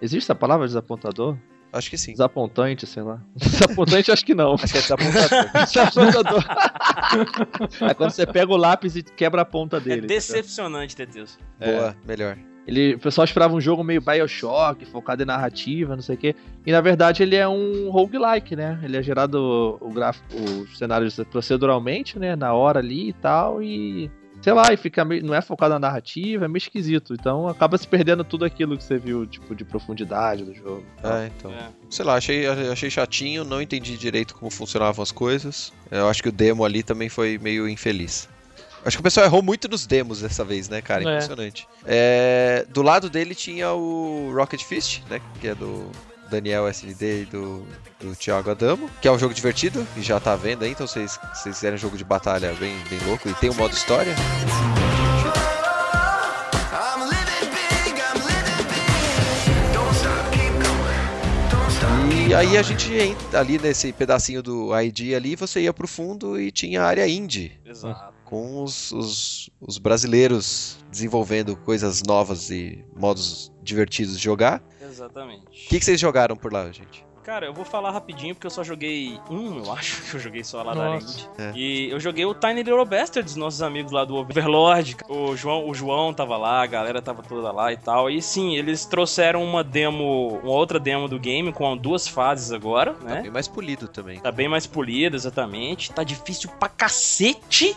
Existe a palavra desapontador? Acho que sim. Desapontante, sei lá. Desapontante, acho que não. Acho que é desapontador. Desapontador. é quando você pega o lápis e quebra a ponta É dele. entendeu? decepcionante, Teteus. Boa, melhor. Ele, o pessoal esperava um jogo meio Bioshock, focado em narrativa, não sei o quê. E na verdade ele é um roguelike, né? Ele é gerado o gráfico, os cenários proceduralmente, né? Na hora ali e tal. E. Sei lá, e fica meio, não é focado na narrativa, é meio esquisito. Então acaba se perdendo tudo aquilo que você viu, tipo, de profundidade do jogo. É, então. É. Sei lá, achei, achei chatinho, não entendi direito como funcionavam as coisas. Eu acho que o demo ali também foi meio infeliz. Acho que o pessoal errou muito nos demos dessa vez, né, cara? É. Impressionante. É, do lado dele tinha o Rocket Fist, né? Que é do Daniel SLD e do, do Thiago Adamo, que é um jogo divertido e já tá vendo aí, então vocês, se vocês quiserem um jogo de batalha bem, bem louco e tem um modo história. E aí a gente entra ali nesse pedacinho do ID ali, você ia pro fundo e tinha a área indie. Exato. com os, os, os brasileiros desenvolvendo coisas novas e modos divertidos de jogar. Exatamente. O que, que vocês jogaram por lá, gente? Cara, eu vou falar rapidinho porque eu só joguei um, eu acho que eu joguei só lá da Nossa. Indie. É. E eu joguei o Tiny Little Bastards, nossos amigos lá do Overlord. O João, o João tava lá, a galera tava toda lá e tal. E sim, eles trouxeram uma demo, uma outra demo do game com duas fases agora, Tá né? bem mais polido também. Tá bem mais polido, exatamente. Tá difícil pra cacete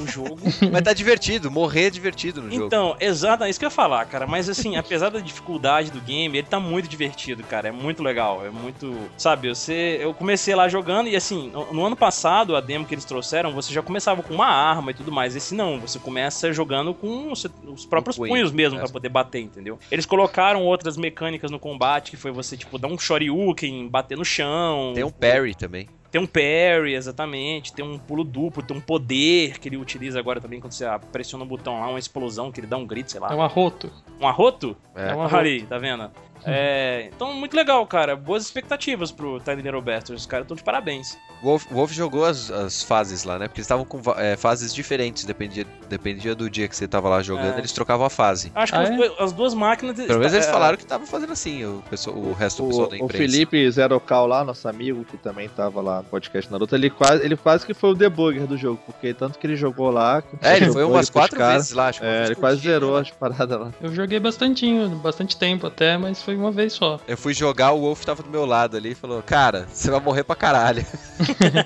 o jogo. Mas tá divertido, morrer é divertido no jogo. Então, exato, é isso que eu ia falar, cara. Mas assim, apesar da dificuldade do game, ele tá muito divertido, cara. É muito legal. É muito. Sabe, você. Eu comecei lá jogando e assim, no, no ano passado, a demo que eles trouxeram, você já começava com uma arma e tudo mais. Esse não, você começa jogando com os, os próprios punho, punhos mesmo é. pra poder bater, entendeu? Eles colocaram outras mecânicas no combate, que foi você, tipo, dar um shoryuken, bater no chão. Tem um parry também. Tem um parry, exatamente. Tem um pulo duplo, tem um poder que ele utiliza agora também quando você pressiona o botão lá, uma explosão que ele dá um grito, sei lá. É um arroto. Um arroto? É. É um Olha arroto. ali, tá vendo? É, então, muito legal, cara. Boas expectativas pro Tiny Little Bastards. Os caras estão de parabéns. O Wolf, o Wolf jogou as, as fases lá, né? Porque eles estavam com é, fases diferentes, dependia, dependia do dia que você tava lá jogando, É. eles trocavam a fase. Acho que Ah, os é? as duas máquinas. Pelo menos eles é, falaram que tava fazendo assim, o, pessoal, o resto do pessoal da O, o. Felipe Zerocal lá, nosso amigo, que também tava lá no podcast Naruto, ele quase, ele quase que foi o debugger do jogo, porque tanto que ele jogou lá. que É, ele jogou foi umas quatro vezes lá, acho que É, ele quase dia, zerou né? as paradas lá. Eu joguei bastantinho, bastante tempo até, mas foi uma vez só. Eu fui jogar, o Wolf tava do meu lado ali e falou: Cara, você vai morrer pra caralho.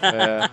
É.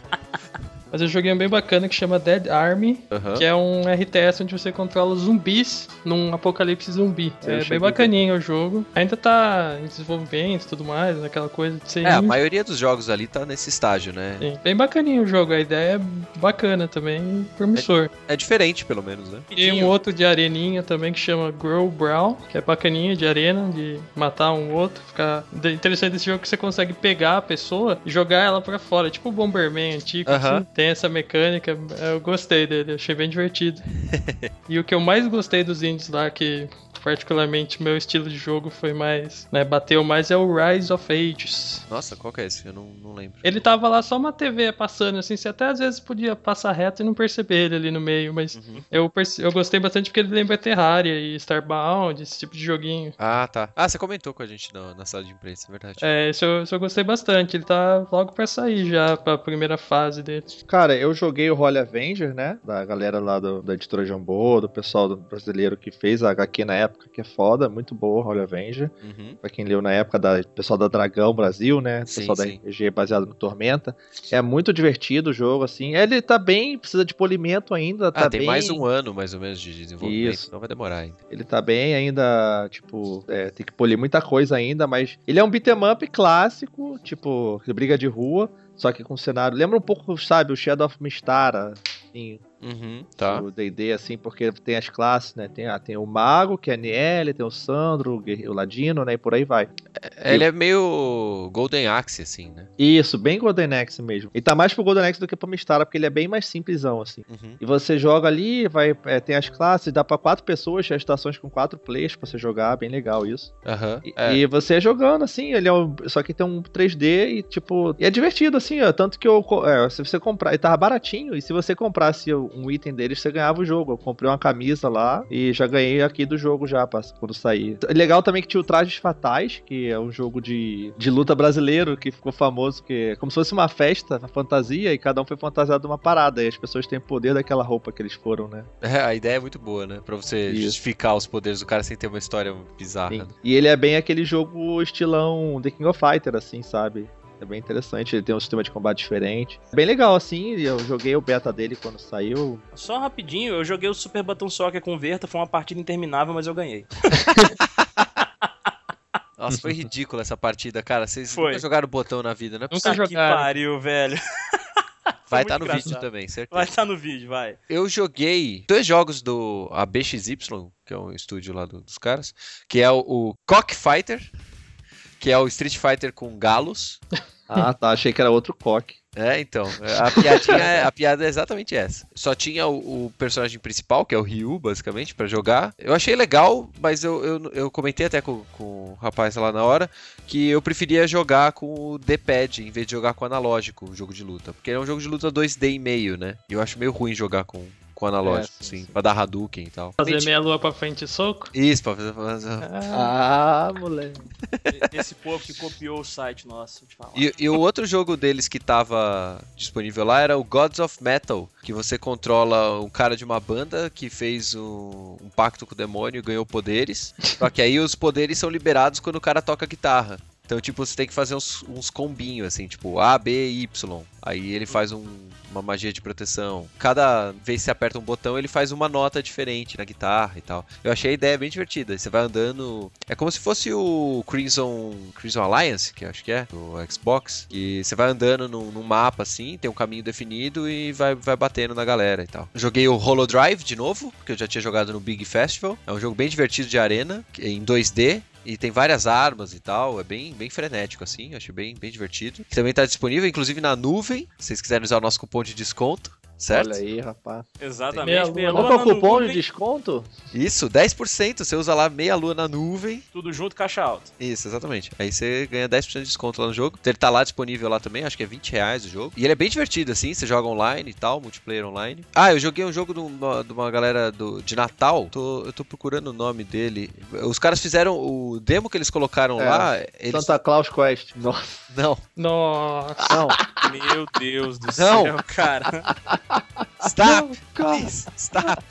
Mas eu joguei um bem bacana que chama Dead Army, Aham. que é um RTS onde você controla zumbis num apocalipse zumbi. Eu é bem bacaninho o jogo. Ainda tá em desenvolvimento e tudo mais, aquela coisa de ser É, a maioria dos jogos ali tá nesse estágio, né? Sim, Bem bacaninho o jogo, a ideia é bacana também, promissor. É diferente, pelo menos, né? E um outro de areninha também que chama Grow Brawl, que é bacaninha de arena, de matar um outro. Ficar de- interessante esse jogo que você consegue pegar a pessoa e jogar ela pra fora, tipo o Bomberman antigo. Aham. assim. Tem essa mecânica, eu gostei dele, achei bem divertido. e o que eu mais gostei dos indies lá, que particularmente meu estilo de jogo foi mais, né, bateu mais, é o Rise of Ages. Nossa, qual que é esse? Eu não, não lembro. Ele tava lá só uma TV passando, assim, você até às vezes podia passar reto e não perceber ele ali no meio, mas Uhum. eu, perce- eu gostei bastante porque ele lembra Terraria e Starbound, esse tipo de joguinho. Ah, tá. Ah, você comentou com a gente na, na sala de imprensa, é verdade. É, esse eu, esse eu gostei bastante, ele tá logo pra sair já, pra primeira fase dele. Cara, eu joguei o Holy Avenger, né? Da galera lá do- da editora Jambô, do pessoal do brasileiro que fez a HQ na época, que é foda, muito boa, Holy Avenger. Uhum. Pra quem leu na época da pessoal da Dragão Brasil, né? Sim, pessoal da sim. RPG baseado no Tormenta. É muito divertido o jogo, assim. Ele tá bem, precisa de polimento ainda, tá ah, tem bem. mais um ano, mais ou menos, de desenvolvimento. Isso. Não vai demorar ainda. Ele tá bem ainda, tipo, é, tem que polir muita coisa ainda, mas ele é um beat'em up clássico, tipo, briga de rua, só que com cenário. Lembra um pouco, sabe, o Shadow of Mistara, assim, Uhum, tá. o D&D, assim, porque tem as classes, né? Tem, ah, tem o Mago, que é a Niele, tem o Sandro, o, o Ladino, né? E por aí vai. É, Ele é meio Golden Axe, assim, né? Isso, bem Golden Axe mesmo. E tá mais pro Golden Axe do que pro Mistara, porque ele é bem mais simplesão, assim. Uhum. E você joga ali, vai, é, tem as classes, dá pra quatro pessoas, tem as estações com quatro players pra você jogar, bem legal isso. Aham. E, É. e você jogando, assim, ele é um, só que tem um 3D e, tipo, e é divertido, assim, ó, tanto que eu, é, se você comprar, ele tava baratinho, e se você comprasse um item deles, você ganhava o jogo. Eu comprei uma camisa lá e já ganhei aqui do jogo já, quando sair. Legal também que tinha o Trajes Fatais, que é um jogo de, de luta brasileiro, que ficou famoso, que é como se fosse uma festa, uma fantasia, e cada um foi fantasiado de uma parada, e as pessoas têm o poder daquela roupa que eles foram, né? É, a ideia é muito boa, né? Pra você Isso. justificar os poderes do cara sem ter uma história bizarra. Né? E ele é bem aquele jogo estilão The King of Fighter, assim, sabe? É bem interessante, ele tem um sistema de combate diferente. Bem legal, assim, eu joguei o beta dele quando saiu. Só rapidinho, eu joguei o Super Button Soccer com o Verta, foi uma partida interminável, mas eu ganhei. Nossa, foi ridícula essa partida, cara. Vocês Foi. nunca jogaram botão na vida, né? Nunca Puta que jogaram. pariu, velho. Vai estar no vídeo engraçado. também, certeza. Vai estar no vídeo, vai. Eu joguei dois jogos do ABXY, que é um estúdio lá do- dos caras, que é o, o Cockfighter, que é o Street Fighter com galos. Ah, tá, achei que era outro coque. É, então, a piadinha, é- a piada é exatamente essa. Só tinha o, o personagem principal, que é o Ryu, basicamente, pra jogar. Eu achei legal, mas eu, eu, eu comentei até com, com o rapaz lá na hora que eu preferia jogar com o D-pad em vez de jogar com o analógico, o jogo de luta. Porque é um jogo de luta 2D e meio, né? E eu acho meio ruim jogar com, com o analógico, É, sim, assim, sim. pra dar Hadouken e tal. Fazer meia lua pra frente e soco. Isso, pra fazer. pra fazer- Ah, Ah, moleque. Esse povo que copiou o site nosso, vou te falar. E, e o outro jogo deles que tava disponível lá era o Gods of Metal, que você controla um cara de uma banda que fez um, um pacto com o demônio e ganhou poderes. Só que aí os poderes são liberados quando o cara toca guitarra. Então, tipo, você tem que fazer uns, uns combinhos, assim, tipo A, B Y. Aí ele faz um- uma magia de proteção. Cada vez que você aperta um botão, ele faz uma nota diferente na guitarra e tal. Eu achei a ideia bem divertida. Você vai andando. É como se fosse o Crimson, Crimson Alliance, que acho que é, do Xbox. E você vai andando num, num mapa assim, tem um caminho definido e vai, vai batendo na galera e tal. Joguei o Holodrive de novo, que eu já tinha jogado no Big Festival. É um jogo bem divertido de arena, em 2D. E tem várias armas e tal, é bem, bem frenético assim, achei bem, bem divertido. Também tá disponível, inclusive na nuvem, se vocês quiserem usar o nosso cupom de desconto, certo? Olha aí, rapaz. Exatamente. Meia meia lua. Qual é o cupom de nuvem, desconto? Isso, 10%, você usa lá meia lua na nuvem. Tudo junto, caixa alta. Isso, exatamente. Aí você ganha 10% de desconto lá no jogo. Ele tá lá disponível lá também, acho que é 20 reais o jogo. E ele é bem divertido, assim, você joga online e tal, multiplayer online. Ah, eu joguei um jogo de uma, de uma galera do, de Natal. Tô, eu tô procurando o nome dele. Os caras fizeram o demo que eles colocaram É, lá. Eles... Santa Claus Quest. Nossa, Não, Nossa. não. Meu Deus do Não. céu, cara. Stop! Please, stop!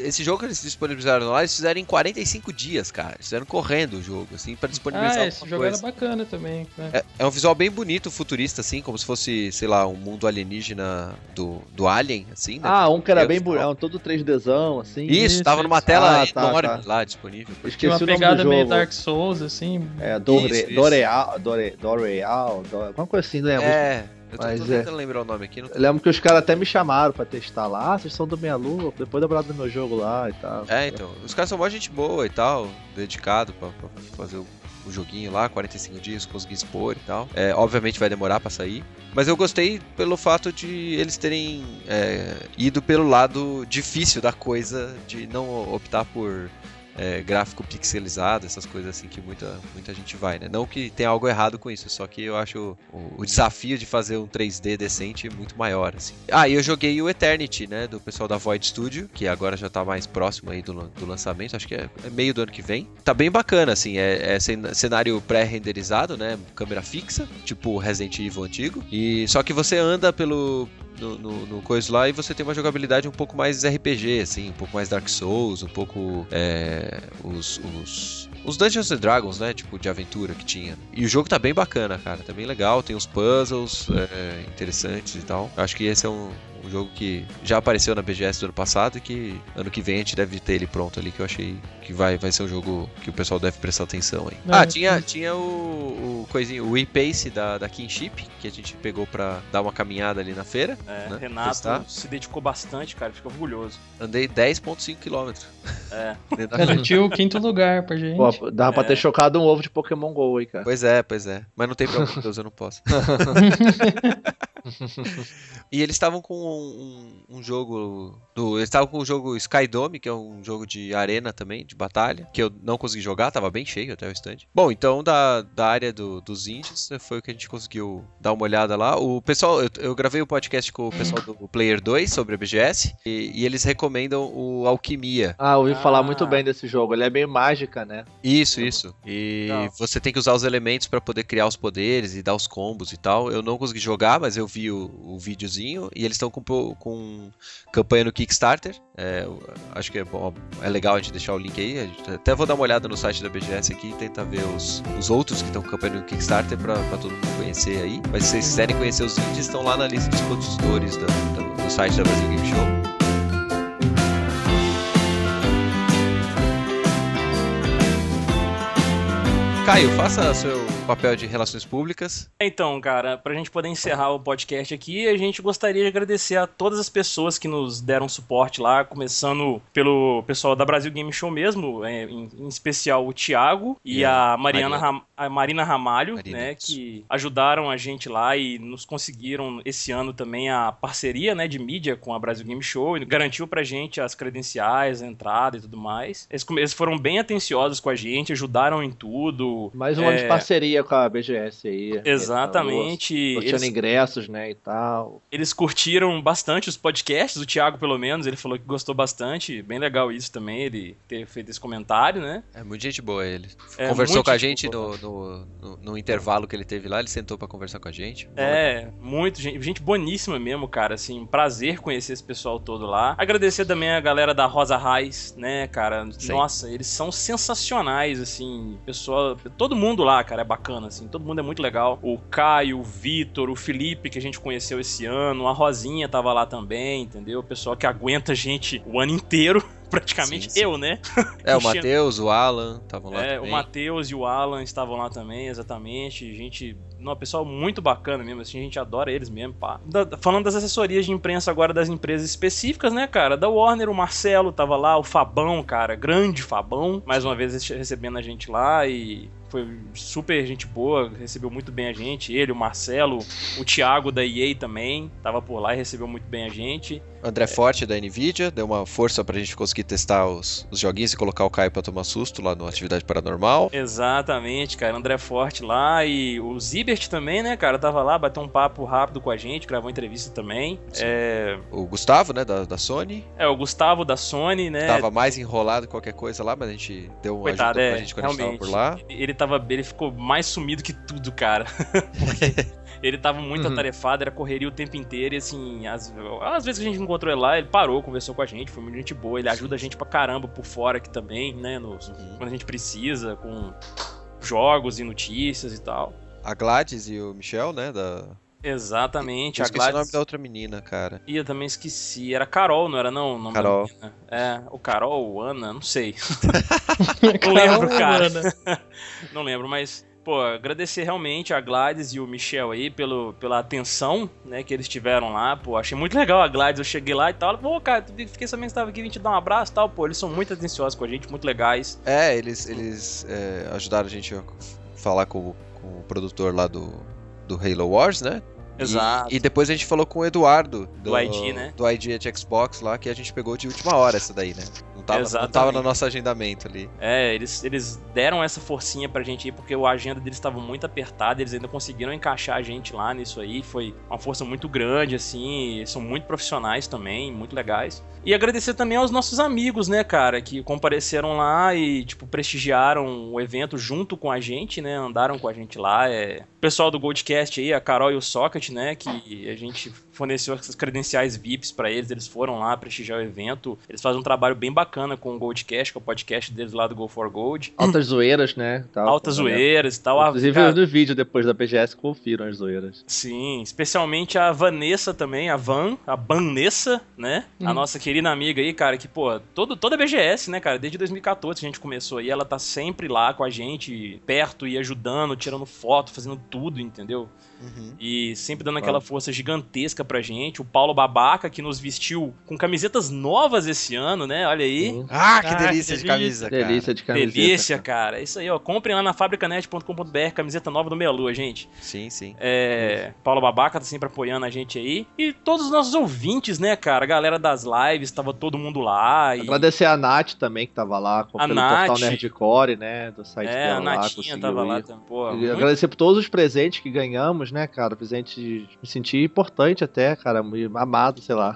esse jogo que eles disponibilizaram lá, eles fizeram em 45 dias, cara. Eles fizeram correndo o jogo, assim, pra disponibilizar Ah, esse jogo coisa. era bacana também. né? É, é um visual bem bonito, futurista, assim, como se fosse, sei lá, um mundo alienígena do, do Alien, assim, né? Ah, um que era Eu- bem bonito, todo 3Dzão, assim. Isso, Isso, tava isso. numa tela Ah, tá, enorme tá. lá disponível. Eu Tinha esqueci uma o nome do pegada jogo. meio Dark Souls, assim. É, Dore, Isso, isso. Doreal, Dore, Doreal, Dore, alguma coisa assim, lembro. É, eu tô, Mas tô é. tentando lembrar o nome aqui. Não... Eu lembro que os caras até me chamaram pra testar lá. Ah, vocês são do Meia Lua, depois da parada do meu jogo lá e tal. É, então. Os caras são mó gente boa e tal, dedicado pra, pra fazer o, o joguinho lá, 45 dias, conseguir expor e tal. É, obviamente vai demorar pra sair. Mas eu gostei pelo fato de eles terem é, ido pelo lado difícil da coisa, de não optar por é, gráfico pixelizado, essas coisas assim que muita, muita gente vai, né? Não que tenha algo errado com isso, só que eu acho o, o desafio de fazer um 3D decente muito maior, assim. Ah, e eu joguei o Eternity, né? Do pessoal da Void Studio, que agora já tá mais próximo aí do, do lançamento, acho que é, é meio do ano que vem. Tá bem bacana, assim, é, é cen- cenário pré-renderizado, né? Câmera fixa, tipo Resident Evil antigo. E só que você anda pelo, no, no, no coisa lá e você tem uma jogabilidade um pouco mais RPG, assim, um pouco mais Dark Souls, um pouco é, os, os, os Dungeons and Dragons, né? Tipo, de aventura que tinha. E o jogo tá bem bacana, cara, tá bem legal, tem uns puzzles é, interessantes e tal. Eu acho que esse é um, um jogo que já apareceu na BGS do ano passado e que ano que vem a gente deve ter ele pronto ali, que eu achei que vai, vai ser um jogo que o pessoal deve prestar atenção aí. Ah, tinha, tinha o, o coisinho, o e-pace da, da Kinship, que a gente pegou pra dar uma caminhada ali na feira. É, né? Renato Testar. se dedicou bastante, cara, fica orgulhoso. Andei 10.5 km. É. Garantiu o quinto lugar pra gente. Pô, dava pra É. ter chocado um ovo de Pokémon GO aí, cara. Pois é, pois é. Mas não tem problema, Deus, eu não posso. e eles estavam com um, um- um jogo. Do, eles estavam com o jogo Skydome, que é um jogo de arena também, de batalha, que eu não consegui jogar, tava bem cheio até o stand. Bom, então da, da área do- dos indies né, foi o que a gente conseguiu dar uma olhada lá. O pessoal, eu, eu gravei o podcast com o pessoal do Player 2 sobre a BGS e, e eles recomendam o Alquimia. Ah, ouvi Ah. falar muito bem desse jogo. Ele é meio mágica, né? Isso, isso. E Legal. você tem que usar os elementos pra poder criar os poderes e dar os combos e tal. Eu não consegui jogar, mas eu vi o, o videozinho e eles estão com, com campanha no Kickstarter. É, acho que é bom, é legal a gente deixar o link aí. Até vou dar uma olhada no site da BGS aqui e tentar ver os, os outros que estão com campanha no Kickstarter pra todo mundo conhecer aí. Mas se vocês quiserem conhecer os indies, estão lá na lista dos produtores da- da- do site da Brasil Game Show. Caio, faça seu papel de relações públicas. Então, cara, pra gente poder encerrar o podcast aqui, a gente gostaria de agradecer a todas as pessoas que nos deram suporte lá, começando pelo pessoal da Brasil Game Show mesmo, é, em, em especial o Thiago e E a Mariana Marina. Ram- a Marina Ramalho, Marina, né, que ajudaram a gente lá e nos conseguiram esse ano também a parceria, né, de mídia com a Brasil Game Show e garantiu pra gente as credenciais, a entrada e tudo mais. Eles, eles foram bem atenciosos com a gente, ajudaram em tudo. Mais um ano É. de parceria com a BGS aí. Exatamente. Sorteando Eles- ingressos, né, e tal. Eles curtiram bastante os podcasts, o Thiago, pelo menos, ele falou que gostou bastante. Bem legal isso também, ele ter feito esse comentário, né? É muito gente boa ele. É, Conversou com a gente no, no, no- no intervalo que ele teve lá, ele sentou pra conversar com a gente. É, muito, gente, gente boníssima mesmo, cara, assim, prazer conhecer esse pessoal todo lá. Agradecer também a galera da Rosa Raiz, né, cara, Sim. nossa, eles são sensacionais, assim, pessoal, todo mundo lá, cara, é bacana, assim, todo mundo é muito legal. O Caio, o Vitor, o Felipe, que a gente conheceu esse ano, a Rosinha tava lá também, entendeu? O pessoal que aguenta a gente o ano inteiro, praticamente Sim, sim. eu, né? É, o Matheus, o Alan, estavam lá É, também. o Matheus e o Alan estavam lá também, exatamente. Gente, não, pessoal muito bacana mesmo, assim, a gente adora eles mesmo, pá. Da- falando das assessorias de imprensa agora das empresas específicas, né, cara? Da Warner, o Marcelo tava lá, o Fabão, cara, grande Fabão, mais uma vez rece- recebendo a gente lá e foi super gente boa, recebeu muito bem a gente. Ele, o Marcelo, o Thiago da EA também, tava por lá e recebeu muito bem a gente. André Forte da Nvidia, deu uma força pra gente conseguir testar os, os joguinhos e colocar o Caio pra tomar susto lá no Atividade Paranormal. Exatamente, cara. André Forte lá e o Zibert também, né, cara? Tava lá, bateu um papo rápido com a gente, gravou entrevista também. É, O Gustavo, né, da, da Sony, é, o Gustavo da Sony, né? tava mais enrolado que qualquer coisa lá, mas a gente deu uma Coitado, ajuda é, pra gente quando a gente tava por lá. Ele tava tava. Ele ficou mais sumido que tudo, cara. Porque ele tava muito Uhum. atarefado, era correria o tempo inteiro, e assim, às, às vezes que a gente encontrou ele lá, ele parou, conversou com a gente, foi muito gente boa, ele ajuda a gente pra caramba por fora aqui também, né? nos- Uhum. Quando a gente precisa, com jogos e notícias e tal. A Gladys e o Michel, né? Da... Exatamente, Eu a esqueci o nome Gladys. da outra menina, cara. Ih, eu também esqueci. Era Carol, não era não? o nome Carol. É, o Carol, o Ana, não sei. Não lembro, cara. não lembro, mas, pô, agradecer realmente a Gladys e o Michel aí pelo, pela atenção, né, que eles tiveram lá. Pô, achei muito legal a Gladys. Eu cheguei lá e tal. Pô, cara, fiquei sabendo que você tava aqui, vim te dar um abraço e tal. Pô, eles são muito atenciosos com a gente, muito legais. É, eles, eles é, ajudaram a gente a falar com, o- com o produtor lá do, do Halo Wars, né? E- Exato. E, depois a gente falou com o Eduardo. Do ID, né? Do ID de Xbox lá, que a gente pegou de última hora essa daí, né? Tava, não tava no nosso agendamento ali. É, eles, eles deram essa forcinha pra gente aí, porque a agenda deles estava muito apertada, eles ainda conseguiram encaixar a gente lá nisso aí. Foi uma força muito grande, assim. São muito profissionais também, muito legais. E agradecer também aos nossos amigos, né, cara, que compareceram lá e, tipo, prestigiaram o evento junto com a gente, né? Andaram com a gente lá. É... O pessoal do Goldcast aí, a Carol e o Socket, né? Que a gente forneceu essas credenciais VIPs pra eles, eles foram lá prestigiar o evento. Eles fazem um trabalho bem bacana com o Goldcast, que é o podcast deles lá do Go for Gold. Altas zoeiras, né? Tal, Altas tá zoeiras e tal. A- Inclusive cara, no vídeo depois da BGS confiram as zoeiras. Sim, especialmente a Vanessa também, a Van, a Vanessa, né? A Hum. nossa querida amiga aí, cara, que, pô, todo, toda a BGS, né, cara? Desde 2014 a gente começou aí, ela tá sempre lá com a gente, perto e ajudando, tirando foto, fazendo tudo, entendeu? E sempre dando aquela força gigantesca pra gente. O Paulo Babaca, que nos vestiu com camisetas novas esse ano, né? Olha aí. Sim. Ah, que Ah, delícia que de camisa, cara. Delícia de camiseta. Delícia, cara. É Isso aí, ó. Comprem lá na fabricanet.com.br, camiseta nova do Meia Lua, gente. Sim, sim. É, Paulo Babaca tá sempre apoiando a gente aí. E todos os nossos ouvintes, né, cara? A galera das lives, tava todo mundo lá. E... Agradecer a Nath também, que tava lá, com, A pelo Nath. portal Nerdcore, né? Do site É, dela a lá, Natinha conseguiu tava lá ir. também. Pô, E muito- agradecer por todos os presentes que ganhamos, né, cara? Presente de me sentir importante até, cara, amado, sei lá.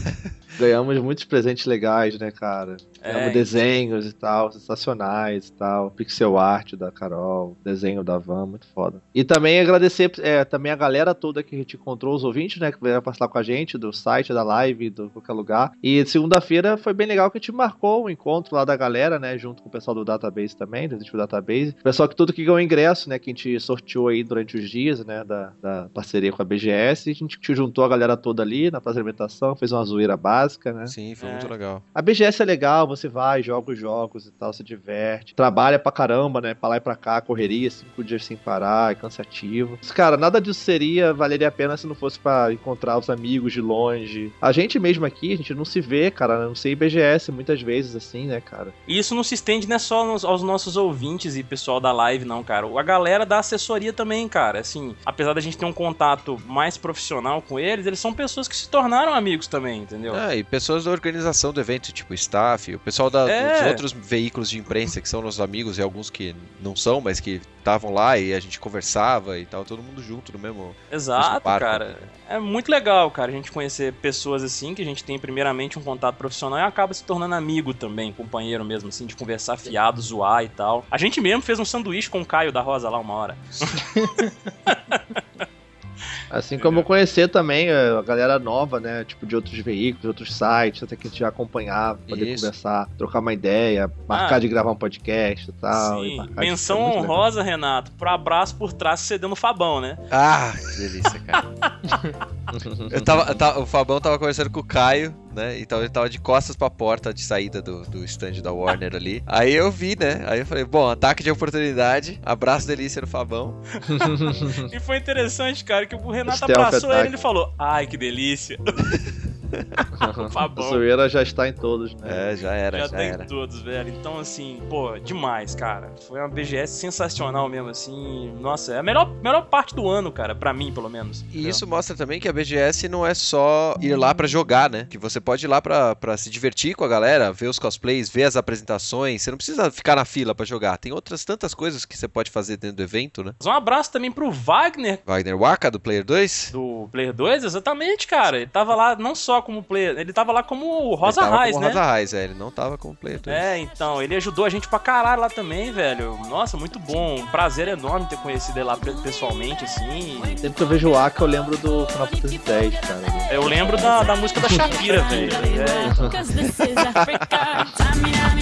Ganhamos muitos presentes legais, né, cara? É, desenhos e tal, sensacionais e tal. Pixel art da Carol, desenho da Van, muito foda. E também agradecer é, também a galera toda que a gente encontrou, os ouvintes, né, que vieram passar com a gente, do site, da live, do qualquer lugar. E segunda-feira foi bem legal que a gente marcou o encontro lá da galera, né, junto com o pessoal do Database também, do Detective Database. O pessoal que tudo que ganhou ingresso, né, que a gente sorteou aí durante os dias, né, da, da parceria com a BGS. A gente juntou a galera toda ali na praça de alimentação, fez uma zoeira básica, né. Sim, foi É. muito legal. A BGS é legal, você vai, joga os jogos e tal, se diverte. Trabalha pra caramba, né? Pra lá e pra cá, correria, cinco dias sem parar, é cansativo. Mas, Cara, nada disso seria, valeria a pena se não fosse pra encontrar os amigos de longe. A gente mesmo aqui, a gente não se vê, cara, não sei BGS muitas vezes assim, né, cara? E isso não se estende né, só nos- aos nossos ouvintes e pessoal da live, não, cara. A galera da assessoria também, cara. Assim, apesar da gente ter um contato mais profissional com eles, eles são pessoas que se tornaram amigos também, entendeu? Ah, e pessoas da organização do evento, tipo staff, o pessoal da- É. dos outros veículos de imprensa que são nossos amigos e alguns que não são, mas que estavam lá e a gente conversava e tal, todo mundo junto no mesmo. Exato, barco. cara. É muito legal, cara, a gente conhecer pessoas assim, que a gente tem primeiramente um contato profissional e acaba se tornando amigo também, companheiro mesmo, assim, de conversar fiado, zoar e tal. A gente mesmo fez um sanduíche com o Caio da Rosa lá uma hora. Assim como conhecer também é, a galera nova, né? Tipo, de outros veículos, outros sites, até que a gente já acompanhava, poder Isso. conversar, trocar uma ideia, marcar Ah. de gravar um podcast e tal. e Sim. marcar de- Menção legal. honrosa, Renato, pro abraço por trás cedendo no Fabão, né? Ah, que delícia, cara. Eu tava, eu tava- o Fabão tava conversando com o Caio, né? Então ele tava de costas pra porta de saída do, do stand da Warner ali. Aí eu vi, né? Aí eu falei, bom, ataque de oportunidade, abraço delícia no Fabão. E foi interessante, cara, que o Renato Stealth abraçou attack. ele e ele falou: Ai, que delícia. A Fabão. zoeira já está em todos, né? É, já era, Já já, tem era. todos, velho. Então, assim, pô, demais, cara. Foi uma BGS sensacional mesmo, assim. Nossa, é a melhor, melhor parte do ano, cara, pra mim, pelo menos. E isso mostra também que a BGS não é só ir lá pra jogar, né? Que você pode ir lá pra, pra se divertir com a galera, ver os cosplays, ver as apresentações. Você não precisa ficar na fila pra jogar. Tem outras tantas coisas que você pode fazer dentro do evento, né? Mas Um abraço também pro Wagner Wagner Waka, do Player 2. do Player 2, exatamente, cara. Ele tava lá não só como player, ele tava lá como Rosa Raiz, como né? Rosa Raiz, é, ele não tava como player 2. É, então, ele ajudou a gente pra caralho lá também, velho. Nossa, muito bom. Um prazer enorme ter conhecido ele lá pe- pessoalmente, assim. Sempre que eu vejo o Aka, eu lembro do Final Fantasy X, cara. Eu lembro da, da música da Shakira, velho. É, Cause this is Africa. Samina,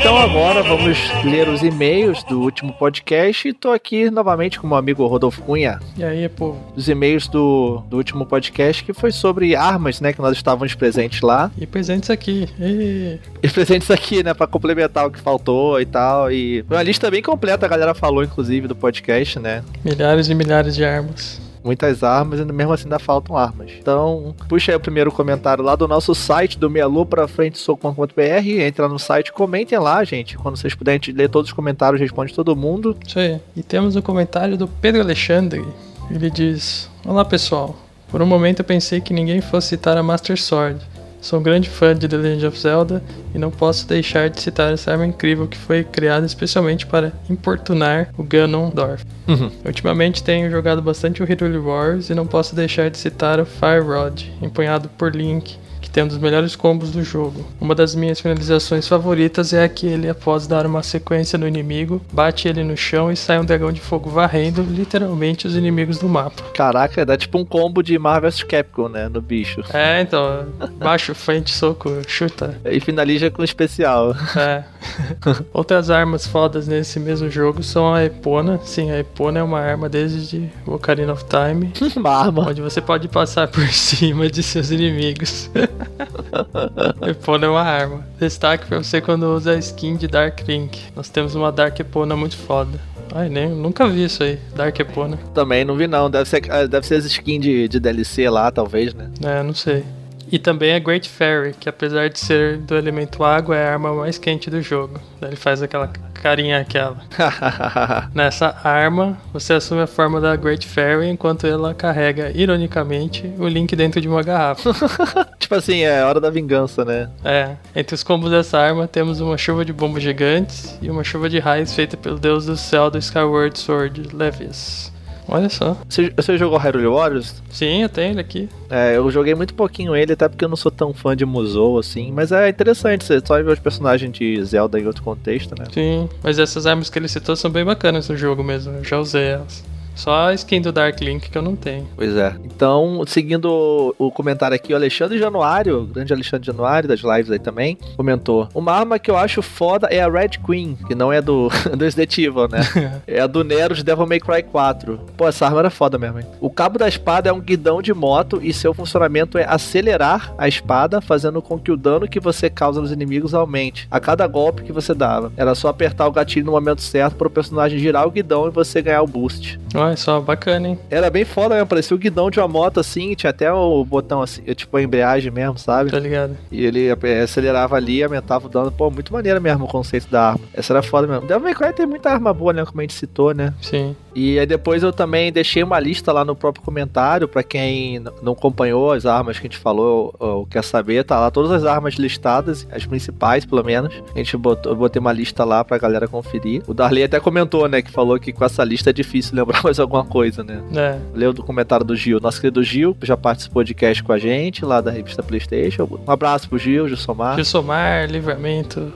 Então agora vamos ler os e-mails do último podcast e tô aqui novamente com o meu amigo Rodolfo Cunha. E aí, povo? Os e-mails do, do último podcast que foi sobre armas, né? Que nós estávamos presentes lá. E presentes aqui. E... E presentes aqui, né? Pra complementar o que faltou e tal. E foi uma lista bem completa, a galera falou, inclusive, do podcast, né? Milhares e milhares de armas. Muitas armas e mesmo assim ainda faltam armas. Então, puxa aí o primeiro comentário lá do nosso site do Meia Lua pra frente soco.com.br, entra no site, comentem lá, gente. Quando vocês puderem a gente lê todos os comentários, responde todo mundo. Isso aí. E temos o comentário do Pedro Alexandre. Ele diz: Olá pessoal. Por um momento eu pensei que ninguém fosse citar a Master Sword. Sou um grande fã de The Legend of Zelda e não posso deixar de citar essa arma incrível que foi criada especialmente para importunar o Ganondorf. Ultimamente tenho jogado bastante o Hyrule Wars e não posso deixar de citar o Fire Rod, empunhado por Link, que tem um dos melhores combos do jogo. Uma das minhas finalizações favoritas é aquele após dar uma sequência no inimigo, bate ele no chão e sai um dragão de fogo varrendo literalmente os inimigos do mapa. Caraca, dá tipo um combo de Marvel vs Capcom, né? No bicho. É, então, baixo, frente, soco, chuta. E finaliza com especial. É. Outras armas fodas nesse mesmo jogo são a Epona. Sim, a Epona é uma arma desde Ocarina of Time, uma arma. onde você pode passar por cima de seus inimigos. Epona é uma arma. Destaque pra você quando usa a skin de Dark Link. Nós temos uma Dark Epona muito foda. Ai, nem, nunca vi isso aí, Dark Epona. Também não vi não. Deve ser, deve ser as skins de, de DLC lá, talvez, né? É, não sei. E também a Great Fairy, que apesar de ser do elemento água, é a arma mais quente do jogo. Ele faz aquela carinha aquela. Nessa arma, você assume a forma da Great Fairy enquanto ela carrega, ironicamente, o Link dentro de uma garrafa. tipo assim, é hora da vingança, né? é, entre os combos dessa arma temos uma chuva de bombas gigantes e uma chuva de raios feita pelo deus do céu do Skyward Sword, Levius. Olha só. Você, você jogou Hyrule Warriors? Sim, eu tenho ele aqui. É, eu joguei muito pouquinho ele, até porque eu não sou tão fã de Musou, assim. Mas é interessante, você só ver os personagens de Zelda em outro contexto, né? Sim, mas essas armas que ele citou são bem bacanas no jogo mesmo. Eu já usei elas. Só a skin do Dark Link que eu não tenho. Pois é. Então, seguindo o comentário aqui, o Alexandre Januário, o grande Alexandre Januário, das lives aí também, comentou: Uma arma que eu acho foda é a Red Queen, que não é do, do Resident Evil, né? é a do Nero de Devil May Cry 4. Pô, essa arma era foda mesmo, hein? O cabo da espada é um guidão de moto e seu funcionamento é acelerar a espada, fazendo com que o dano que você causa nos inimigos aumente a cada golpe que você dava. Era só apertar o gatilho no momento certo para o personagem girar o guidão e você ganhar o boost. Olha só, bacana, hein? Era bem foda mesmo, parecia o guidão de uma moto assim, tinha até o botão assim, tipo a embreagem mesmo, sabe? Tá ligado? E ele eh, acelerava ali e aumentava o dano. Pô, muito maneiro mesmo o conceito da arma. Essa era foda mesmo. Devil May Cry tem muita arma boa, né? Como a gente citou, né? Sim. E aí depois eu também deixei uma lista lá no próprio comentário pra quem não acompanhou as armas que a gente falou ou, ou quer saber, tá lá todas as armas listadas, as principais pelo menos. A gente botou, eu botei uma lista lá pra galera conferir. O Darley até comentou, né, que falou que com essa lista é difícil lembrar mais alguma coisa, né? É. Leu do comentário do Gil, nosso querido Gil, que já participou de cast com a gente, lá da revista Playstation. Um abraço pro Gil, Gilsomar. Gilsomar, livramento.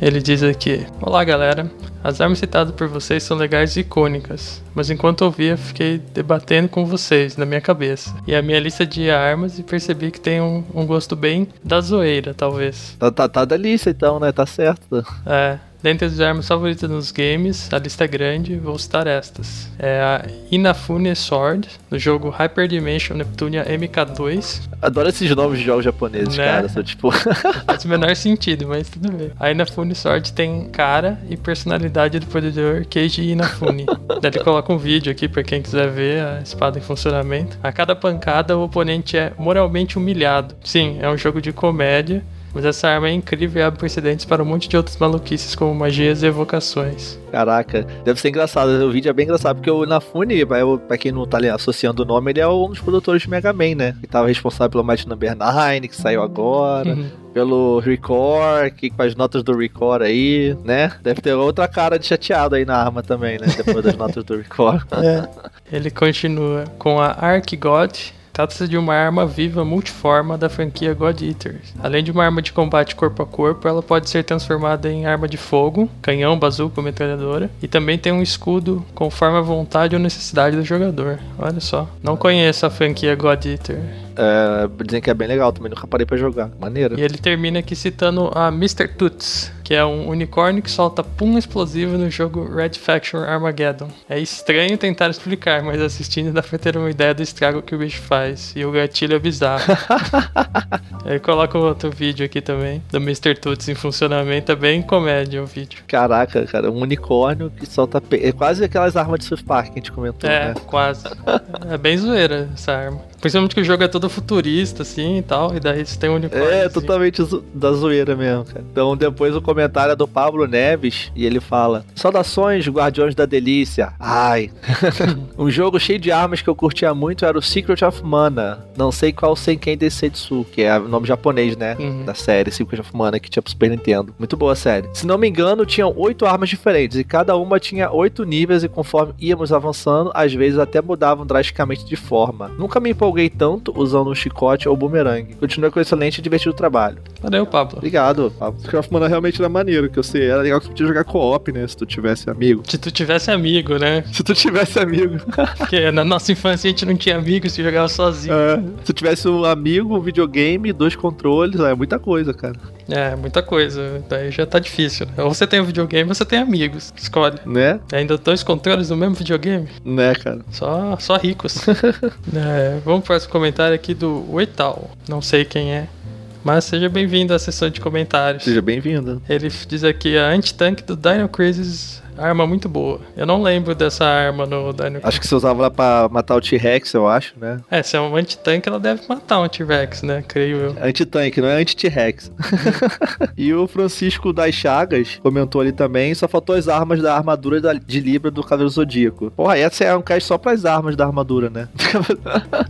Ele diz aqui: Olá galera, as armas citadas por vocês são legais e icônicas, mas enquanto ouvia, fiquei debatendo com vocês na minha cabeça. E a minha lista de armas e percebi que tem um, um gosto bem da zoeira, talvez. Tá, tá, tá delícia então, né? Tá certo. É. Dentre as armas favoritas nos games, a lista é grande, vou citar estas. É a Inafune Sword, no jogo Hyperdimension Neptunia MK2. Adoro esses de jogos japoneses, Né? cara. São tipo. Faz o menor sentido, mas tudo bem. A Inafune Sword tem cara e personalidade do poderoso Keiji Inafune. Daí ele coloca um vídeo aqui pra quem quiser ver a espada em funcionamento. A cada pancada, o oponente é moralmente humilhado. Sim, é um jogo de comédia Mas essa arma é incrível e abre precedentes para um monte de outras maluquices, como magias e evocações. Caraca, deve ser engraçado. O vídeo é bem engraçado, porque o Inafune, pra quem não tá ali associando o nome, ele é um dos produtores de Mega Man, né? Que tava responsável pelo Might Number 9, que saiu agora. Uhum. Pelo Record, que com as notas do Record aí, né? Deve ter outra cara de chateado aí na arma também, né? Depois das notas do Record. Ele continua com a Arc God. Trata-se de uma arma viva multiforma da franquia God Eaters. Além de uma arma de combate corpo a corpo, ela pode ser transformada em arma de fogo, canhão, bazuca metralhadora. E também tem um escudo conforme a vontade ou necessidade do jogador. Olha só. Não conheço a franquia God Eater. É, dizem que é bem legal também, nunca parei pra jogar. Maneiro. E ele termina aqui citando a Mr. Toots, que é um unicórnio que solta pum explosivo no jogo Red Faction Armageddon. É estranho tentar explicar, mas assistindo dá pra ter uma ideia do estrago que o bicho faz. E o gatilho é bizarro. ele coloca outro vídeo aqui também, do Mr. Toots em funcionamento. É bem comédia o vídeo. Caraca, cara, um unicórnio que solta. pe- É quase aquelas armas de South Park que a gente comentou, É, né? quase. É bem zoeira essa arma. Principalmente que o jogo é todo futurista, assim e tal. E daí você tem um unicórnio. É, assim. totalmente zo- da zoeira mesmo, cara. Então depois o comentário é do Pablo Neves e ele fala: Saudações, Guardiões da Delícia. Ai. um jogo cheio de armas que eu curtia muito era o Secret of Mana. Não sei qual Senken Densetsu, que é o nome japonês, né? Uhum. Da série Secret of Mana que tinha pro Super Nintendo. Muito boa a série. Se não me engano, tinham oito armas diferentes e cada uma tinha oito níveis e conforme íamos avançando, às vezes até mudavam drasticamente de forma. Nunca me empolguei tanto usando um chicote ou bumerangue. Continua com um excelente e divertido trabalho. Valeu, Pablo. Obrigado, Pablo. Mana realmente era maneiro, que eu sei, era legal que você podia jogar co-op, né? Se tu tivesse amigo. Se tu tivesse amigo, né? Se tu tivesse amigo. Porque na nossa infância a gente não tinha amigos, se jogava sozinho. É, se tu tivesse um amigo, um videogame, dois controles, é muita coisa, cara. É, muita coisa. Daí já tá difícil. né? Ou você tem um videogame ou você tem amigos. Escolhe. Né? Ainda dois controles no mesmo videogame? Né, cara? Só, só ricos. É, vamos para esse comentário aqui do Oital. Não sei quem é. Mas seja bem-vindo à sessão de comentários. Seja bem-vindo. Ele diz aqui a anti-tank do Dino Crisis, arma muito boa. Eu não lembro dessa arma no Dino. Acho que você usava lá pra matar o T-Rex, eu acho, né? É, se é um anti-tank, ela deve matar um T-Rex, né? Creio eu. Anti-tanque, não é anti-T-Rex. e o Francisco das Chagas comentou ali também, só faltou as armas da armadura de Libra do Cavaleiro Zodíaco. Porra, essa é um cast só pras armas da armadura, né?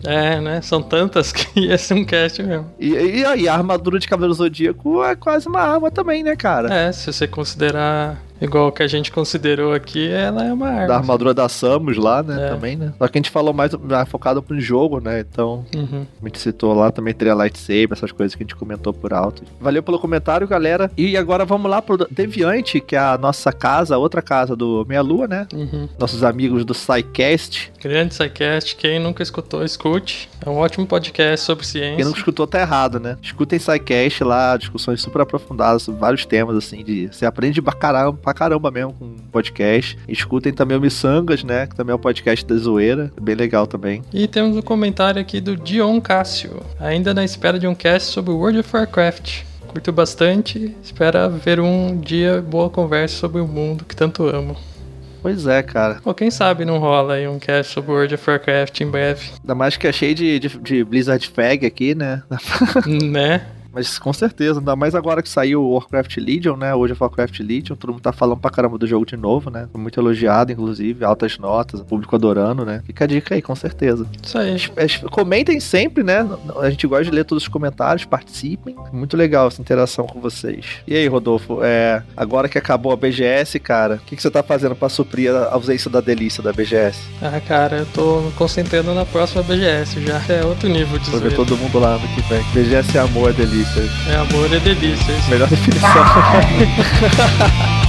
É, né? São tantas que ia ser um cast mesmo. e, e aí, a armadura de Cavaleiro Zodíaco é quase uma arma também, né, cara? É, se você considerar igual o que a gente considerou aqui, ela é uma arma. Da armadura da Samus lá, né? É. Também, né? Só que a gente falou mais mais focado pro jogo, né? Então, Uhum. a gente citou lá também teria lightsaber, essas coisas que a gente comentou por alto. Valeu pelo comentário, galera. E agora vamos lá pro Deviante, que é a nossa casa, a outra casa do Meia Lua, né? Uhum. Nossos amigos do SciCast. Grande SciCast, quem nunca escutou, escute. É um ótimo podcast sobre ciência. Quem não escutou tá errado, né? Escutem SciCast lá, discussões super aprofundadas sobre vários temas, assim, de. Você aprende pra caramba, pra caramba mesmo com podcast. Escutem também o Missangas, né? Que também é o podcast da zoeira. Bem legal também. E temos um comentário aqui do Dion Cássio, ainda na espera de um cast sobre World of Warcraft. Curto bastante, espera ver um dia boa conversa sobre o mundo que tanto amo. Pois é, cara. Pô, quem sabe não rola aí um cast sobre World of Warcraft em breve, Ainda mais que é cheio de, de, de Blizzard Fag aqui, né? né? Mas com certeza, ainda mais agora que saiu o Warcraft Legion, né? Hoje é Warcraft Legion, todo mundo tá falando pra caramba do jogo de novo, né? Foi muito elogiado, inclusive, altas notas, o público adorando, né? Fica a dica aí, com certeza. Isso aí. Comentem sempre, né? A gente gosta de ler todos os comentários, participem. Muito legal essa interação com vocês. E aí, Rodolfo, é, agora que acabou a BGS, cara, o que, que você tá fazendo pra suprir a ausência da delícia da BGS? Ah, cara, eu tô me concentrando na próxima BGS já. É outro nível de Vou ver todo mundo lá ano que vem. BGS é amor, é delícia. É amor e delícia. isso. Melhor definição.